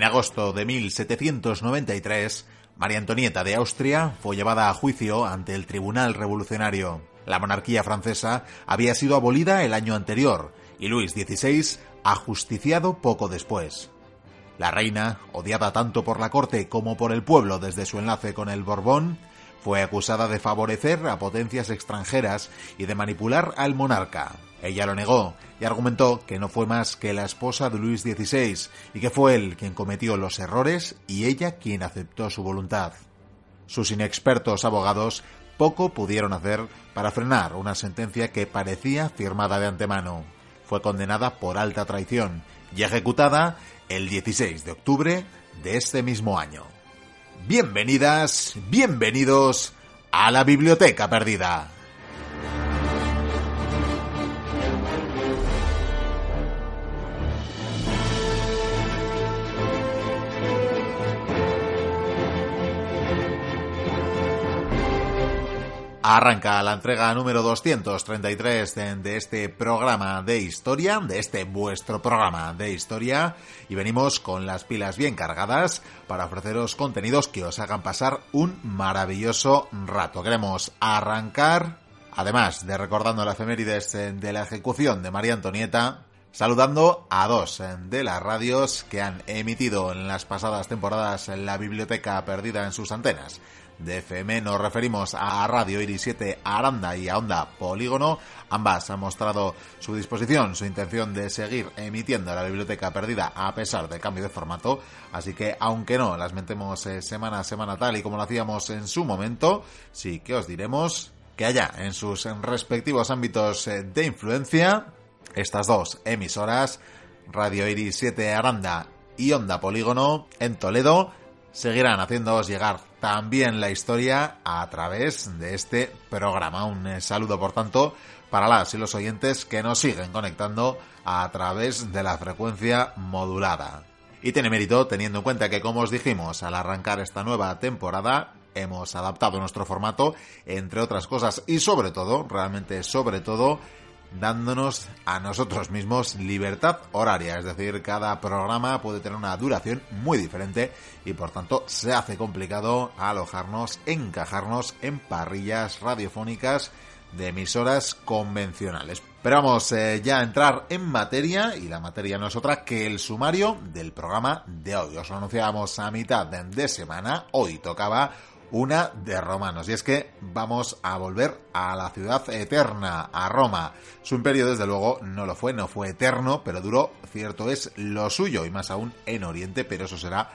En agosto de 1793, María Antonieta de Austria fue llevada a juicio ante el Tribunal Revolucionario. La monarquía francesa había sido abolida el año anterior y Luis XVI ajusticiado poco después. La reina, odiada tanto por la corte como por el pueblo desde su enlace con el Borbón, fue acusada de favorecer a potencias extranjeras y de manipular al monarca. Ella lo negó y argumentó que no fue más que la esposa de Luis XVI y que fue él quien cometió los errores y ella quien aceptó su voluntad. Sus inexpertos abogados poco pudieron hacer para frenar una sentencia que parecía firmada de antemano. Fue condenada por alta traición y ejecutada el 16 de octubre de este mismo año. Bienvenidas, bienvenidos a la Biblioteca Perdida. Arranca la entrega número 233 de este programa de historia, de este vuestro programa de historia, y venimos con las pilas bien cargadas para ofreceros contenidos que os hagan pasar un maravilloso rato. Queremos arrancar, además de recordando la efemérides de la ejecución de María Antonieta, saludando a dos de las radios que han emitido en las pasadas temporadas la biblioteca perdida en sus antenas de FM nos referimos a Radio Iris 7 Aranda y a Onda Polígono. Ambas han mostrado su disposición, su intención de seguir emitiendo la biblioteca perdida a pesar del cambio de formato. Así que, aunque no las metemos eh, semana a semana tal y como lo hacíamos en su momento, sí que os diremos que allá en sus respectivos ámbitos eh, de influencia, estas dos emisoras, Radio Iris 7 Aranda y Onda Polígono en Toledo, seguirán haciéndoos llegar también la historia a través de este programa. Un eh, saludo, por tanto, para las y los oyentes que nos siguen conectando a través de la frecuencia modulada. Y tiene mérito teniendo en cuenta que, como os dijimos, al arrancar esta nueva temporada, hemos adaptado nuestro formato, entre otras cosas, y sobre todo, realmente sobre todo, dándonos a nosotros mismos libertad horaria, es decir, cada programa puede tener una duración muy diferente y por tanto se hace complicado alojarnos, encajarnos en parrillas radiofónicas de emisoras convencionales. Pero vamos eh, ya a entrar en materia y la materia no es otra que el sumario del programa de hoy. Os lo anunciábamos a mitad de semana, hoy tocaba una de romanos. Y es que vamos a volver a la ciudad eterna, a Roma. Su imperio, desde luego, no lo fue, no fue eterno, pero duró, cierto es, lo suyo, y más aún en Oriente, pero eso será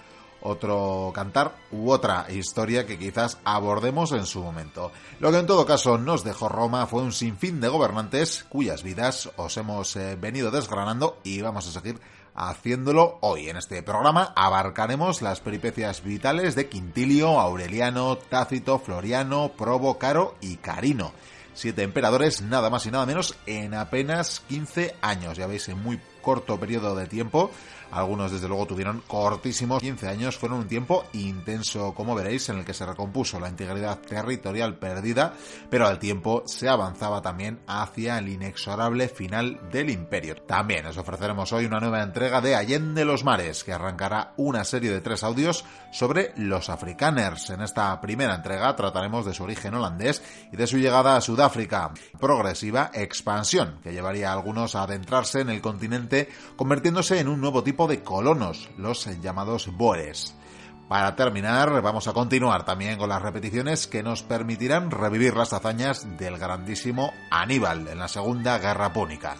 otro cantar u otra historia que quizás abordemos en su momento. Lo que en todo caso nos dejó Roma fue un sinfín de gobernantes cuyas vidas os hemos eh, venido desgranando y vamos a seguir haciéndolo hoy. En este programa abarcaremos las peripecias vitales de Quintilio, Aureliano, Tácito, Floriano, Probo, Caro y Carino. Siete emperadores, nada más y nada menos, en apenas 15 años. Ya veis, en muy corto periodo de tiempo algunos, desde luego, tuvieron cortísimos 15 años. Fueron un tiempo intenso, como veréis, en el que se recompuso la integridad territorial perdida, pero al tiempo se avanzaba también hacia el inexorable final del imperio. También os ofreceremos hoy una nueva entrega de Allende los Mares, que arrancará una serie de tres audios sobre los afrikaners. En esta primera entrega trataremos de su origen holandés y de su llegada a Sudáfrica. Progresiva expansión, que llevaría a algunos a adentrarse en el continente, convirtiéndose en un nuevo tipo de colonos, los llamados boers. Para terminar, vamos a continuar también con las repeticiones que nos permitirán revivir las hazañas del grandísimo Aníbal en la Segunda Guerra Púnica.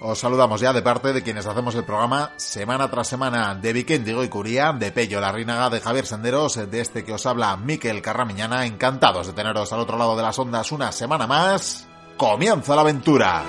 Os saludamos ya de parte de quienes hacemos el programa semana tras semana de Vikendigo y Curía, de Pello Larrínaga, de Javier Senderos, de este que os habla Miquel Carramiñana. Encantados de teneros al otro lado de las ondas una semana más. ¡Comienza la aventura!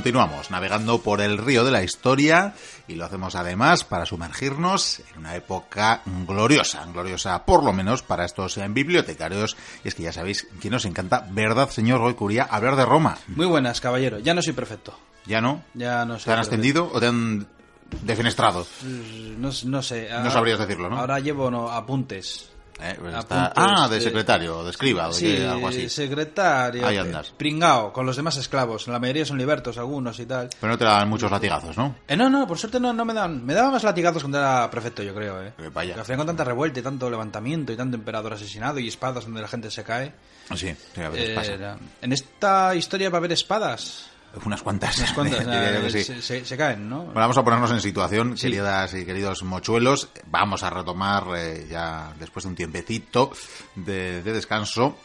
Continuamos navegando por el río de la historia y lo hacemos además para sumergirnos en una época gloriosa, gloriosa por lo menos para estos eh, bibliotecarios. Y es que ya sabéis que nos encanta, ¿verdad, señor Goicuría, hablar de Roma? Muy buenas, caballero. Ya no soy perfecto. ¿Ya no? Ya no soy ¿Te han perfecto. ascendido o te han defenestrado? No, no sé. No sabrías decirlo, ¿no? Ahora llevo no, apuntes. Eh, pues está- Ah, de secretario, de escriba, o de Sí, que- algo así. secretario. Ahí andas. Pringao, con los demás esclavos. La mayoría son libertos, algunos y tal. Pero no te dan muchos latigazos, ¿no? Eh, no, no, por suerte no, no me dan. Me daban más latigazos cuando era prefecto, yo creo, eh. Eh, vaya. Al final con tanta revuelta y tanto levantamiento y tanto emperador asesinado y espadas donde la gente se cae. Sí, sí, a veces eh, pasa. en esta historia va a haber espadas. Unas cuantas. Unas cuantas, que eh, sí. se, se- se caen, ¿no? Bueno, vamos a ponernos en situación, Sí. queridas y queridos mochuelos. Vamos a retomar eh, ya después de un tiempecito de, de descanso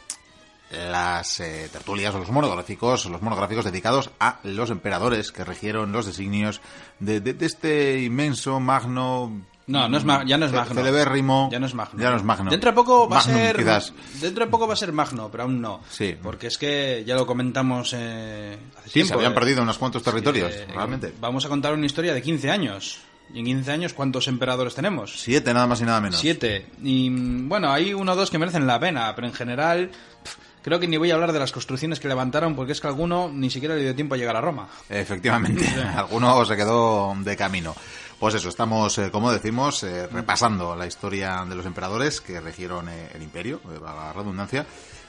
las eh, tertulias o los monográficos, los monográficos dedicados a los emperadores que regieron los designios de, de- de este inmenso, magno... No, no es ya no es magno. Celebérrimo. Ya no es magno. Ya no es magno. Dentro de poco va Magnum, a ser. quizás. Dentro de poco va a ser magno, pero aún no. Sí. Porque es que ya lo comentamos eh, hace Sí, tiempo. se habían eh, perdido unos cuantos territorios, eh, realmente. Vamos a contar una historia de 15 años. Y en 15 años, ¿cuántos emperadores tenemos? Siete, nada más y nada menos. Siete. Y mm, bueno, hay uno o dos que merecen la pena, pero en general. Creo que ni voy a hablar de las construcciones que levantaron porque es que alguno ni siquiera le dio tiempo a llegar a Roma. Efectivamente, alguno se quedó de camino. Pues eso, estamos, eh, como decimos, eh, repasando la historia de los emperadores que regieron eh, el imperio, eh, la redundancia,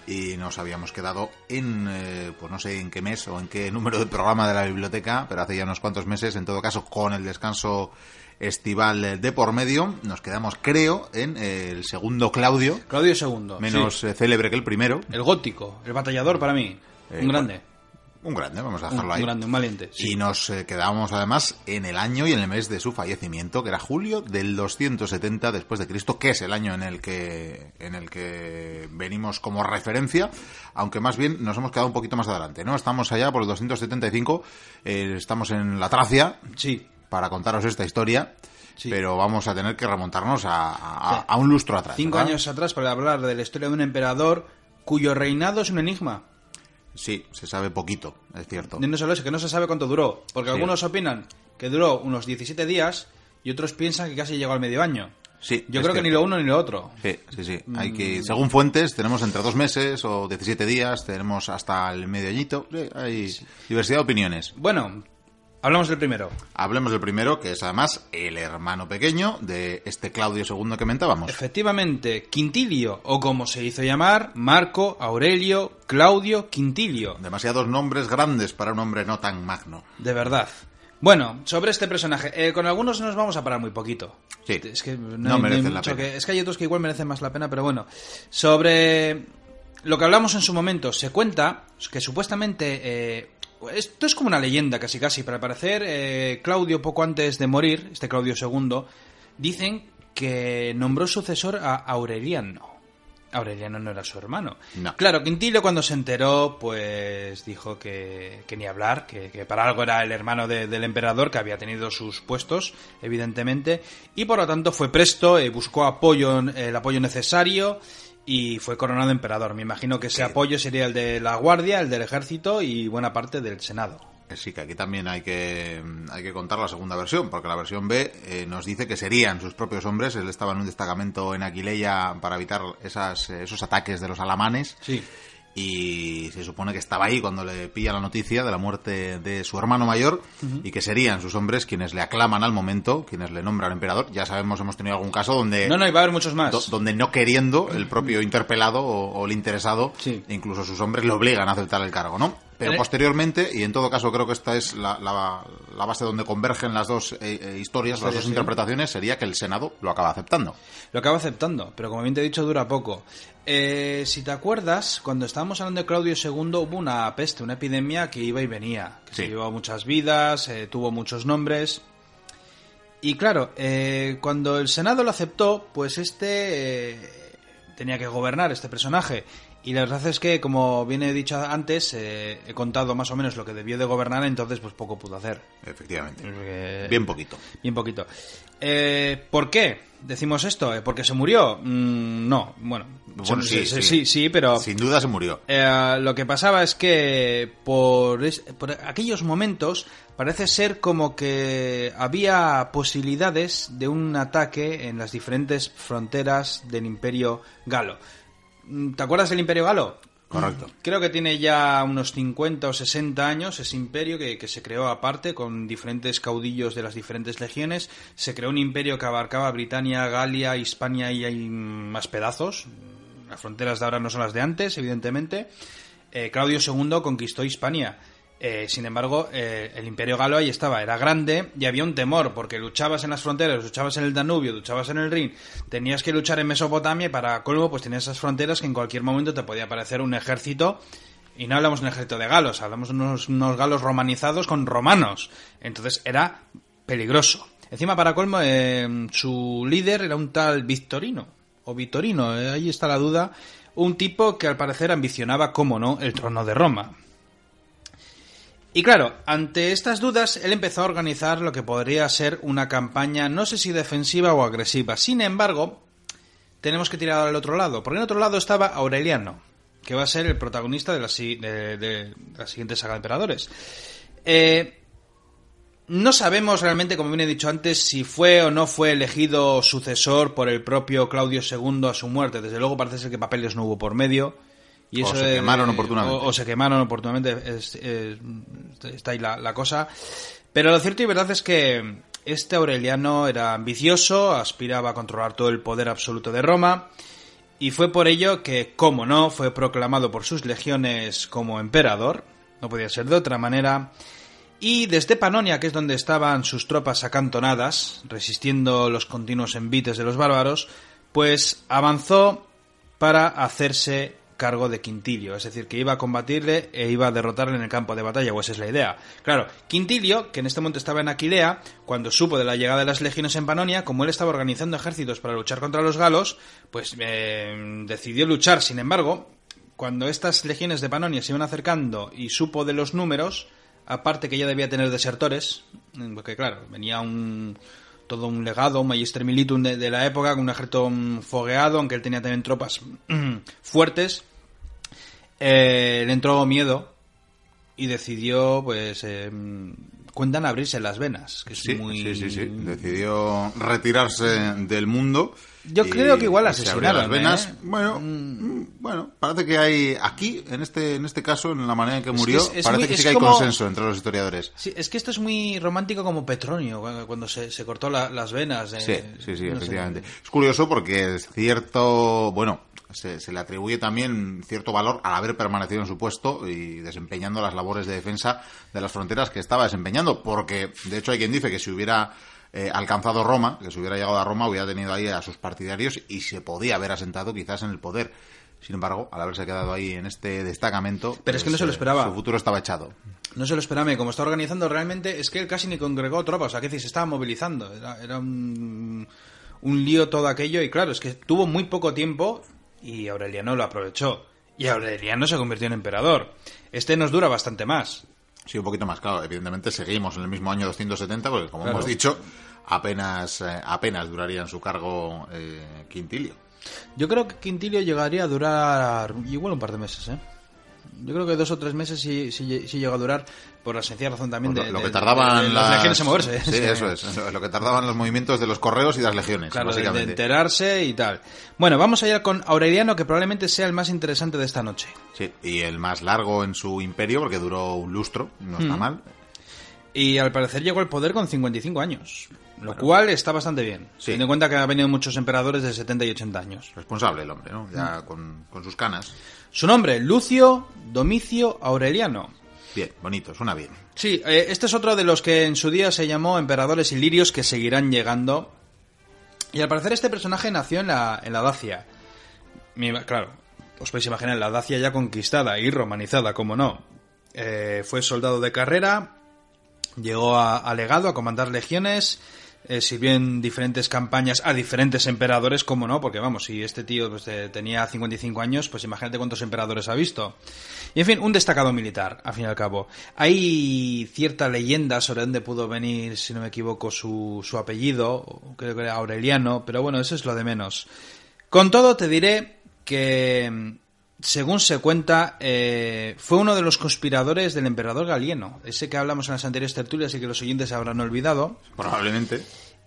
y nos habíamos quedado en, eh, pues no sé en qué mes o en qué número de programa de la biblioteca, pero hace ya unos cuantos meses, en todo caso, con el descanso estival de por medio, nos quedamos, creo, en eh, el segundo Claudio, Claudio II. menos sí. célebre que el primero. El gótico, el batallador para mí. Eh, un grande. Un grande, vamos a Un, dejarlo un ahí. grande, un valiente. sí. Y nos eh, quedábamos además en el año y en el mes de su fallecimiento, que era julio del 270 después de Cristo, que es el año en el que en el que venimos como referencia, aunque más bien nos hemos quedado un poquito más adelante, ¿no? Estamos allá por el 275, eh, estamos en la Tracia Sí. para contaros esta historia, Sí. pero vamos a tener que remontarnos a, a- un lustro atrás. Cinco ¿verdad? años atrás para hablar de la historia de un emperador cuyo reinado es un enigma. Sí, se sabe poquito, es cierto. No solo eso, que no se sabe cuánto duró. Porque Sí. algunos opinan que duró unos 17 días y otros piensan que casi llegó al medio año. Sí, Yo creo que ni lo uno ni lo otro. Sí, sí, sí. Hay Mm. que, según fuentes, tenemos entre dos meses o 17 días, tenemos hasta el medio añito. Sí, hay diversidad de opiniones. Bueno, hablamos del primero. Hablemos del primero, que es además el hermano pequeño de este Claudio II que comentábamos. Efectivamente, Quintilio, o como se hizo llamar, Marco, Aurelio, Claudio, Quintilio. Demasiados nombres grandes para un hombre no tan magno. De verdad. Bueno, sobre este personaje, eh, con algunos nos vamos a parar muy poquito. Sí. Es que no, No hay- hay merecen la pena. que- es que hay otros que igual merecen más la pena, pero bueno. Sobre lo que hablamos en su momento, se cuenta que supuestamente... eh, esto es como una leyenda casi casi, para parecer eh, Claudio poco antes de morir, este Claudio II, dicen que nombró sucesor a Aureliano. Aureliano no era su hermano. No. Claro, Quintilio cuando se enteró, pues dijo que, que ni hablar, que, que para algo era el hermano de- del emperador, que había tenido sus puestos, evidentemente, y por lo tanto fue presto, eh, buscó apoyo, el apoyo necesario y fue coronado emperador. Me imagino que ese apoyo sería el de la guardia, el del ejército y buena parte del senado. Sí, que aquí también hay que, hay que contar la segunda versión, porque la versión B eh, nos dice que serían sus propios hombres. Él estaba en un destacamento en Aquileia para evitar esas, eh, esos ataques de los alamanes. Sí. Y se supone que estaba ahí cuando le pilla la noticia de la muerte de su hermano mayor y que serían sus hombres quienes le aclaman al momento, quienes le nombran emperador. Ya sabemos, hemos tenido algún caso donde No, no, y va a haber muchos más. do- donde no queriendo el propio interpelado o, o el interesado, Sí. incluso sus hombres le obligan a aceptar el cargo, ¿no? Pero Eh. posteriormente, y en todo caso creo que esta es la, la- la base donde convergen las dos eh, eh, historias, las dos sí. interpretaciones, sería que el Senado lo acaba aceptando. Lo acaba aceptando, pero como bien te he dicho, dura poco. Eh, si te acuerdas, cuando estábamos hablando de Claudio II, hubo una peste, una epidemia que iba y venía, que Sí. se llevó muchas vidas, eh, tuvo muchos nombres. Y claro, eh, cuando el Senado lo aceptó, pues este tenía que gobernar, este personaje. Y la verdad es que, como bien he dicho antes, eh, he contado más o menos lo que debió de gobernar, entonces pues poco pudo hacer. Efectivamente. Porque- Bien poquito. Bien poquito. Eh, ¿Por qué decimos esto? ¿Eh, ¿Porque se murió? Mm, no, bueno. Bueno, se- sí, se- sí. sí, sí, pero... Sin duda se murió. Eh, lo que pasaba es que por, es- por aquellos momentos parece ser como que había posibilidades de un ataque en las diferentes fronteras del Imperio Galo. Mm, ¿Te acuerdas del Imperio Galo? Correcto. Creo que tiene ya unos 50 o 60 años ese imperio que, que se creó aparte con diferentes caudillos de las diferentes legiones. Se creó un imperio que abarcaba Britania, Galia, Hispania y hay más pedazos. Las fronteras de ahora no son las de antes, evidentemente. Eh, Claudio II conquistó Hispania. Eh, sin embargo, eh, el imperio galo ahí estaba, era grande y había un temor, porque luchabas en las fronteras, luchabas en el Danubio, luchabas en el Rin, tenías que luchar en Mesopotamia y para colmo pues tenías esas fronteras que en cualquier momento te podía aparecer un ejército y no hablamos de un ejército de galos, hablamos de unos, galos romanizados con romanos. Entonces era peligroso. Encima, para colmo, eh, su líder era un tal Victorino, o Vitorino, eh, ahí está la duda, un tipo que al parecer ambicionaba, como no, el trono de Roma. Y claro, ante estas dudas, él empezó a organizar lo que podría ser una campaña, no sé si defensiva o agresiva. Sin embargo, tenemos que tirar al otro lado, porque en otro lado estaba Aureliano, que va a ser el protagonista de la, de la siguiente saga de emperadores. Eh, no sabemos realmente, como bien he dicho antes, si fue o no fue elegido sucesor por el propio Claudio II a su muerte. Desde luego parece ser que papeles no hubo por medio. Y O eso se quemaron oportunamente. O, o se quemaron oportunamente. es- es- está ahí la, la cosa. Pero lo cierto y verdad es que este Aureliano era ambicioso, aspiraba a controlar todo el poder absoluto de Roma. Y fue por ello que, como no, fue proclamado por sus legiones como emperador. No podía ser de otra manera. Y desde Panonia, que es donde estaban sus tropas acantonadas, resistiendo los continuos envites de los bárbaros, pues avanzó para hacerse cargo de Quintilio, es decir, que iba a combatirle e iba a derrotarle en el campo de batalla, o esa es la idea. Claro, Quintilio, que en este momento estaba en Aquilea, cuando supo de la llegada de las legiones en Panonia, como él estaba organizando ejércitos para luchar contra los galos, pues eh, decidió luchar. Sin embargo, cuando estas legiones de Panonia se iban acercando y supo de los números, aparte que ya debía tener desertores, porque claro, venía un todo un legado, un magister militum de, la época, con un ejército fogueado, aunque él tenía también tropas fuertes, eh, le entró miedo y decidió, pues, eh, cuentan abrirse las venas, que es Sí, muy... sí, sí, sí. Decidió retirarse del mundo. Yo creo que igual asesinaron, las venas. ¿eh? Bueno, mm, bueno, parece que hay aquí, en este, en este caso, en la manera en que que murió, es- es parece muy- que sí que hay como- consenso entre los historiadores. Sí, es que esto es muy romántico como Petronio, cuando- se, se cortó la- las venas. eh, Sí, sí, sí, no sé. efectivamente. Es curioso porque es cierto, bueno, se, se le atribuye también cierto valor al haber permanecido en su puesto y desempeñando las labores de defensa de las fronteras que estaba desempeñando, porque de hecho hay quien dice que si hubiera eh, alcanzado Roma, que si hubiera llegado a Roma, hubiera tenido ahí a sus partidarios y se podía haber asentado quizás en el poder. Sin embargo, al haberse quedado ahí en este destacamento, Pero es que no pues, se lo eh, esperaba. Su futuro estaba echado. No se lo esperaba, y como está organizando realmente, es que él casi ni congregó tropas, o sea, que se estaba movilizando. Era, era un, un lío todo aquello, y claro, es que tuvo muy poco tiempo y Aureliano lo aprovechó. Y Aureliano se convirtió en emperador. Este nos dura bastante más. Sí, un poquito más, claro. Evidentemente seguimos en el mismo año 270, porque como Claro. hemos dicho, apenas, eh, apenas duraría en su cargo eh, Quintilio. Yo creo que Quintilio llegaría a durar igual un par de meses, ¿eh? Yo creo que dos o tres meses sí, sí, sí llega a durar por la sencilla razón también de, lo, que tardaban de- de las las legiones en moverse. Sí, eso es. Lo que tardaban los movimientos de los correos y de las legiones, Claro, de, de básicamente. enterarse y tal. Bueno, vamos allá con Aureliano, que probablemente sea el más interesante de esta noche. Sí, y el más largo en su imperio, porque duró un lustro, no Mm. está mal. Y al parecer llegó al poder con 55 años, lo cual está bastante bien. Sí. Teniendo en cuenta que ha venido muchos emperadores de 70 y 80 años. Responsable el hombre, ¿no? Mm. Ya con, con sus canas. Su nombre, Lucio Domicio Aureliano. Bien, bonito, suena bien. Sí, eh, este es otro de los que en su día se llamó emperadores ilirios que seguirán llegando. Y al parecer este personaje nació en la, en la Dacia. Mi- Claro, os podéis imaginar la Dacia ya conquistada y romanizada, como no. Eh, fue soldado de carrera, llegó a, a legado a comandar legiones, eh, sirvió en diferentes campañas a diferentes emperadores, como no, porque vamos, si este tío pues, tenía 55 años, pues imagínate cuántos emperadores ha visto. Y en fin, un destacado militar, al fin y al cabo. Hay cierta leyenda sobre dónde pudo venir, si no me equivoco, su, su apellido, creo que era Aureliano, pero bueno, eso es lo de menos. Con todo, te diré que según se cuenta, eh, fue uno de los conspiradores del emperador Galieno, ese que hablamos en las anteriores tertulias y que los oyentes habrán olvidado. Probablemente.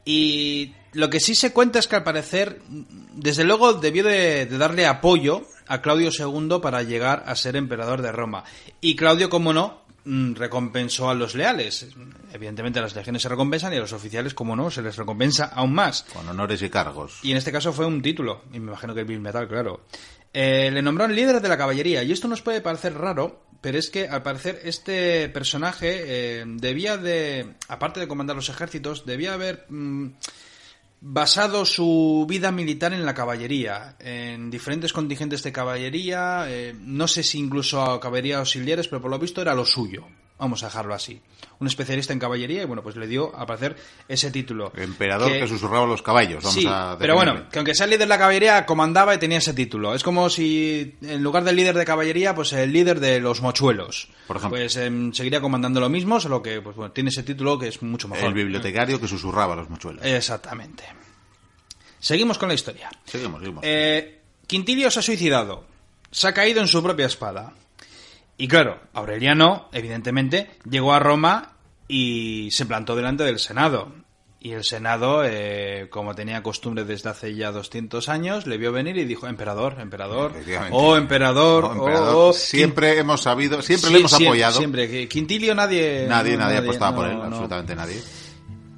Y lo que sí se cuenta es que al parecer, desde luego debió de, darle apoyo a Claudio II para llegar a ser emperador de Roma. Y Claudio, como no, mm, recompensó a los leales. Evidentemente las legiones se recompensan y a los oficiales, como no, se les recompensa aún más. Con honores y cargos. Y en este caso fue un título, y me imagino que el Bill Metal, claro. Eh, le nombró líder de la caballería, y esto nos puede parecer raro, pero es que al parecer este personaje eh, debía de, aparte de comandar los ejércitos, debía haber mm, basado su vida militar en la caballería, en diferentes contingentes de caballería, eh, no sé si incluso caballería auxiliares, pero por lo visto era lo suyo. Vamos a dejarlo así. Un especialista en caballería y bueno, pues le dio a parecer ese título. emperador que, susurraba los caballos. Vamos sí, pero bueno, que aunque sea el líder de la caballería, comandaba y tenía ese título. Es como si en lugar del líder de caballería, pues el líder de los mochuelos. Por ejemplo. Pues em, seguiría comandando lo mismo, solo que pues, bueno, tiene ese título que es mucho mejor. El bibliotecario que susurraba los mochuelos. Exactamente. Seguimos con la historia. Seguimos, seguimos. Eh, Quintilio se ha suicidado. Se ha caído en su propia espada. Y claro, Aureliano, evidentemente, llegó a Roma y se plantó delante del Senado. Y el Senado, eh, como tenía costumbre desde hace ya 200 años, le vio venir y dijo, emperador, emperador, oh emperador, oh, emperador. Oh, siempre hemos sabido, siempre le hemos apoyado. Siempre, Quintilio nadie... Nadie, nadie, apostaba por él, absolutamente nadie.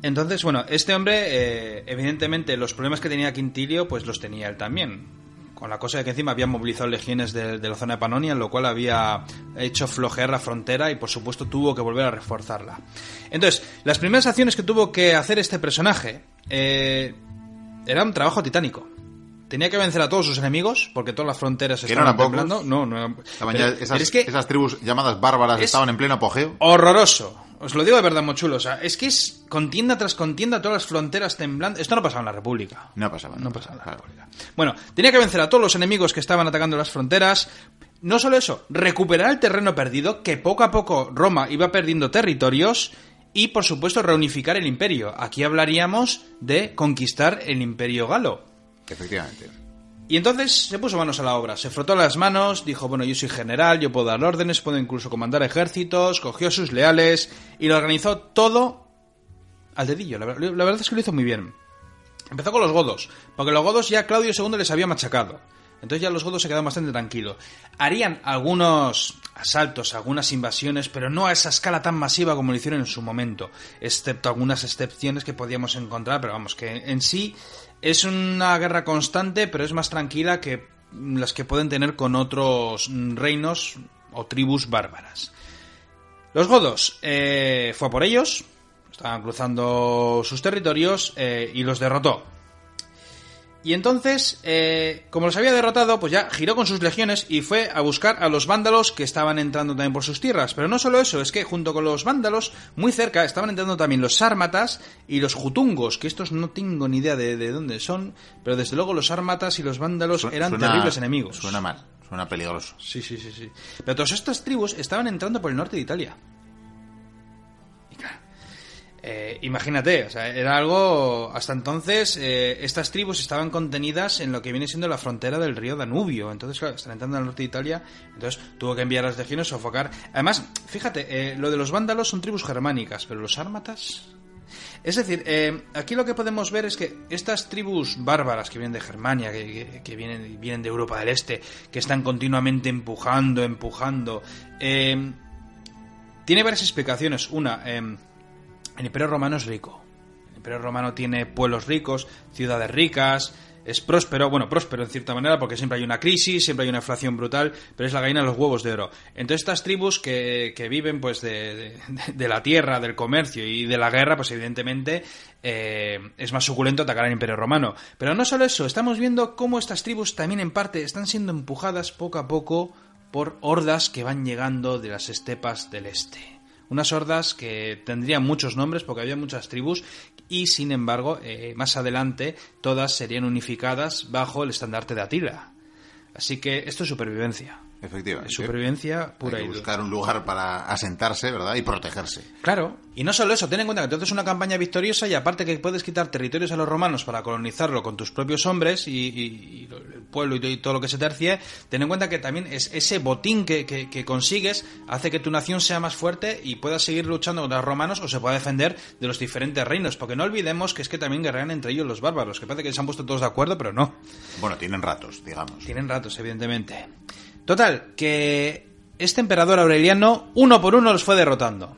Entonces, bueno, este hombre, eh, evidentemente, los problemas que tenía Quintilio, pues los tenía él también con la cosa de que encima había movilizado legiones de, la zona de Panonia, lo cual había hecho flojear la frontera y por supuesto tuvo que volver a reforzarla. Entonces, las primeras acciones que tuvo que hacer este personaje eh, era un trabajo titánico. Tenía que vencer a todos sus enemigos, porque todas las fronteras estaban temblando. No, no, esas, esas tribus llamadas bárbaras estaban en pleno apogeo. Horroroso. Os lo digo de verdad, muy chulo. O sea, es que es contienda tras contienda, todas las fronteras temblando. Esto no pasaba en la República. No pasaba. No, pasaba en la República. Bueno, tenía que vencer a todos los enemigos que estaban atacando las fronteras. No solo eso, recuperar el terreno perdido, que poco a poco Roma iba perdiendo territorios. Y, por supuesto, reunificar el imperio. Aquí hablaríamos de conquistar el imperio galo. Efectivamente. Y entonces se puso manos a la obra, se frotó las manos, dijo, bueno, yo soy general, yo puedo dar órdenes, puedo incluso comandar ejércitos, cogió a sus leales y lo organizó todo al dedillo. La, verdad es que lo hizo muy bien. Empezó con los godos, porque los godos ya Claudio II les había machacado. Entonces ya los godos se quedaron bastante tranquilos. Harían algunos asaltos, algunas invasiones, pero no a esa escala tan masiva como lo hicieron en su momento, excepto algunas excepciones que podíamos encontrar, pero vamos, que en sí es una guerra constante, pero es más tranquila que las que pueden tener con otros reinos o tribus bárbaras. Los godos eh, fue por ellos, estaban cruzando sus territorios eh, y los derrotó. Y entonces, eh, como los había derrotado, pues ya giró con sus legiones y fue a buscar a los vándalos que estaban entrando también por sus tierras. Pero no solo eso, es que junto con los vándalos, muy cerca, estaban entrando también los sármatas y los jutungos, que estos no tengo ni idea de, dónde son, pero desde luego los sármatas y los vándalos eran terribles enemigos. Suena mal, suena peligroso. Sí, sí, sí, sí. Pero todas estas tribus estaban entrando por el norte de Italia. Eh, imagínate, o sea, era algo. Hasta entonces, eh, estas tribus estaban contenidas en lo que viene siendo la frontera del río Danubio. Entonces, claro, están entrando al norte de Italia. Entonces, tuvo que enviar a las legiones a sofocar. Además, fíjate, eh, lo de los vándalos son tribus germánicas, pero los ármatas. Es decir, aquí lo que podemos ver es que estas tribus bárbaras que vienen de Germania, que, vienen, vienen de Europa del Este, que están continuamente empujando, empujando, tiene varias explicaciones. Una, el Imperio Romano es rico. El Imperio Romano tiene pueblos ricos, ciudades ricas, es próspero, bueno, próspero en cierta manera porque siempre hay una crisis, siempre hay una inflación brutal, pero es la gallina de los huevos de oro. Entonces estas tribus que, viven pues de, la tierra, del comercio y de la guerra, pues evidentemente eh, es más suculento atacar al Imperio Romano. Pero no solo eso, estamos viendo cómo estas tribus también en parte están siendo empujadas poco a poco por hordas que van llegando de las estepas del este unas hordas que tendrían muchos nombres porque había muchas tribus y, sin embargo, eh, más adelante todas serían unificadas bajo el estandarte de Atila. Así que esto es supervivencia. Efectivamente. Supervivencia pura Hay y que dura. buscar un lugar para asentarse, ¿verdad? Y protegerse. Claro, y no solo eso, ten en cuenta que tú haces una campaña victoriosa y aparte que puedes quitar territorios a los romanos para colonizarlo con tus propios hombres y, y- y el pueblo y, todo lo que se tercie, ten en cuenta que también es ese botín que, que- que consigues hace que tu nación sea más fuerte y puedas seguir luchando contra los romanos o se pueda defender de los diferentes reinos, porque no olvidemos que es que también guerrean entre ellos los bárbaros, que parece que se han puesto todos de acuerdo, pero no. Bueno, tienen ratos, digamos. Tienen ratos, evidentemente. Total, que este emperador Aureliano uno por uno los fue derrotando.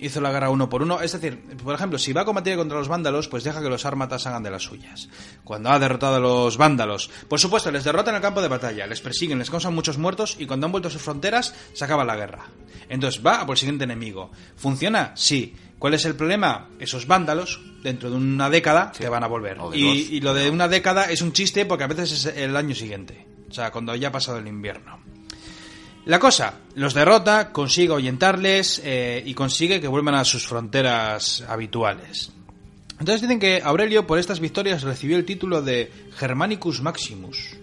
Hizo la guerra uno por uno. Es decir, por ejemplo, si va a combatir contra los vándalos, pues deja que los ármatas hagan de las suyas. Cuando ha derrotado a los vándalos, por supuesto, les derrota en el campo de batalla, les persiguen, les causan muchos muertos y cuando han vuelto a sus fronteras, se acaba la guerra. Entonces va a por el siguiente enemigo. ¿Funciona? Sí. ¿Cuál es el problema? Esos vándalos, dentro de una década, te van a volver. Y lo de una década es un chiste porque a veces es el año siguiente. O sea, cuando ya ha pasado el invierno. La cosa, los derrota, consigue ahuyentarles eh, y consigue que vuelvan a sus fronteras habituales. Entonces dicen que Aurelio por estas victorias recibió el título de Germanicus Maximus.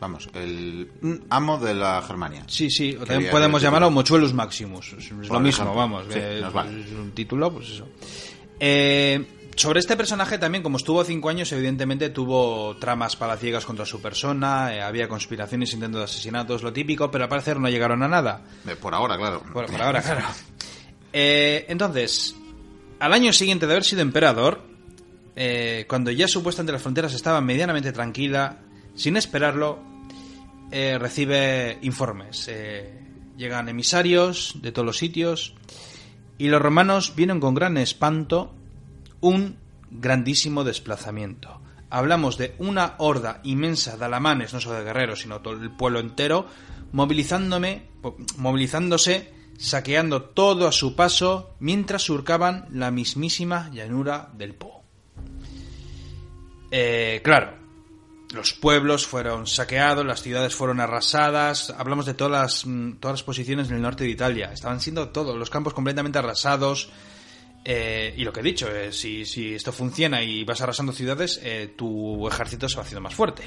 Vamos, el amo de la Germania. Sí, sí, o también podemos llamarlo. Mochuelus Maximus. Es, lo mismo, ejemplo. vamos. Sí, eh, nos vale. es un título, pues eso. Eh, sobre este personaje también, como estuvo cinco años, evidentemente tuvo tramas palaciegas contra su persona, eh, había conspiraciones, intentos de asesinatos, lo típico, pero al parecer no llegaron a nada. Eh, Por ahora, claro. Bueno, por ahora, claro. Eh, entonces, al año siguiente de haber sido emperador, cuando ya supuestamente las fronteras estaban medianamente tranquila, sin esperarlo, recibe informes. Llegan emisarios de todos los sitios y los romanos vieron con gran espanto un grandísimo desplazamiento. Hablamos de una horda inmensa de alamanes, no solo de guerreros, sino todo el pueblo entero, movilizándose, saqueando todo a su paso, mientras surcaban la mismísima llanura del Po. Eh, claro, los pueblos fueron saqueados, las ciudades fueron arrasadas. Hablamos de todas las, mm, todas las posiciones en el norte de Italia. Estaban siendo todos los campos completamente arrasados. Eh, y lo que he dicho, eh, si, si esto funciona y vas arrasando ciudades, eh, tu ejército se va haciendo más fuerte.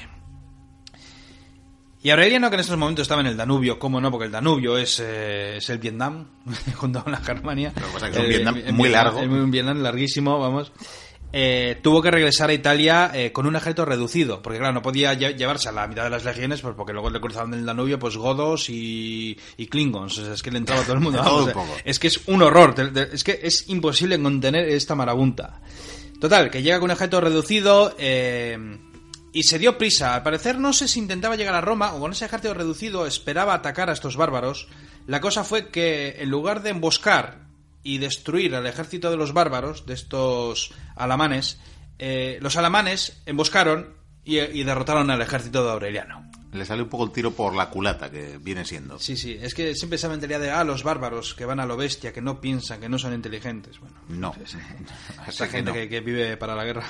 Y Aureliano, que en estos momentos estaba en el Danubio, ¿cómo no? Porque el Danubio es, eh, es el Vietnam, junto con la Germania. Pasa es que es un El- Vietnam muy largo. el- un Vietnam larguísimo, vamos. Eh, tuvo que regresar a Italia eh, con un ejército reducido, porque claro, no podía lle- llevarse a la mitad de las legiones, pues porque luego le cruzaban el Danubio, pues godos y, y klingons, o sea, es que le entraba todo el mundo. Todo poco. Es que es un horror, es que es imposible contener esta marabunta. Total, que llega con un ejército reducido eh, y se dio prisa. Al parecer no sé si intentaba llegar a Roma o con ese ejército reducido esperaba atacar a estos bárbaros. La cosa fue que en lugar de emboscar y destruir al ejército de los bárbaros, de estos alamanes, eh, los alamanes emboscaron y, y derrotaron al ejército de Aureliano. Le sale un poco el tiro por la culata, que viene siendo. Sí, sí, es que siempre esa mentalidad de, ah, los bárbaros que van a lo bestia, que no piensan, que no son inteligentes. Bueno, No. Esa Así que gente no. que, que vive para la guerra.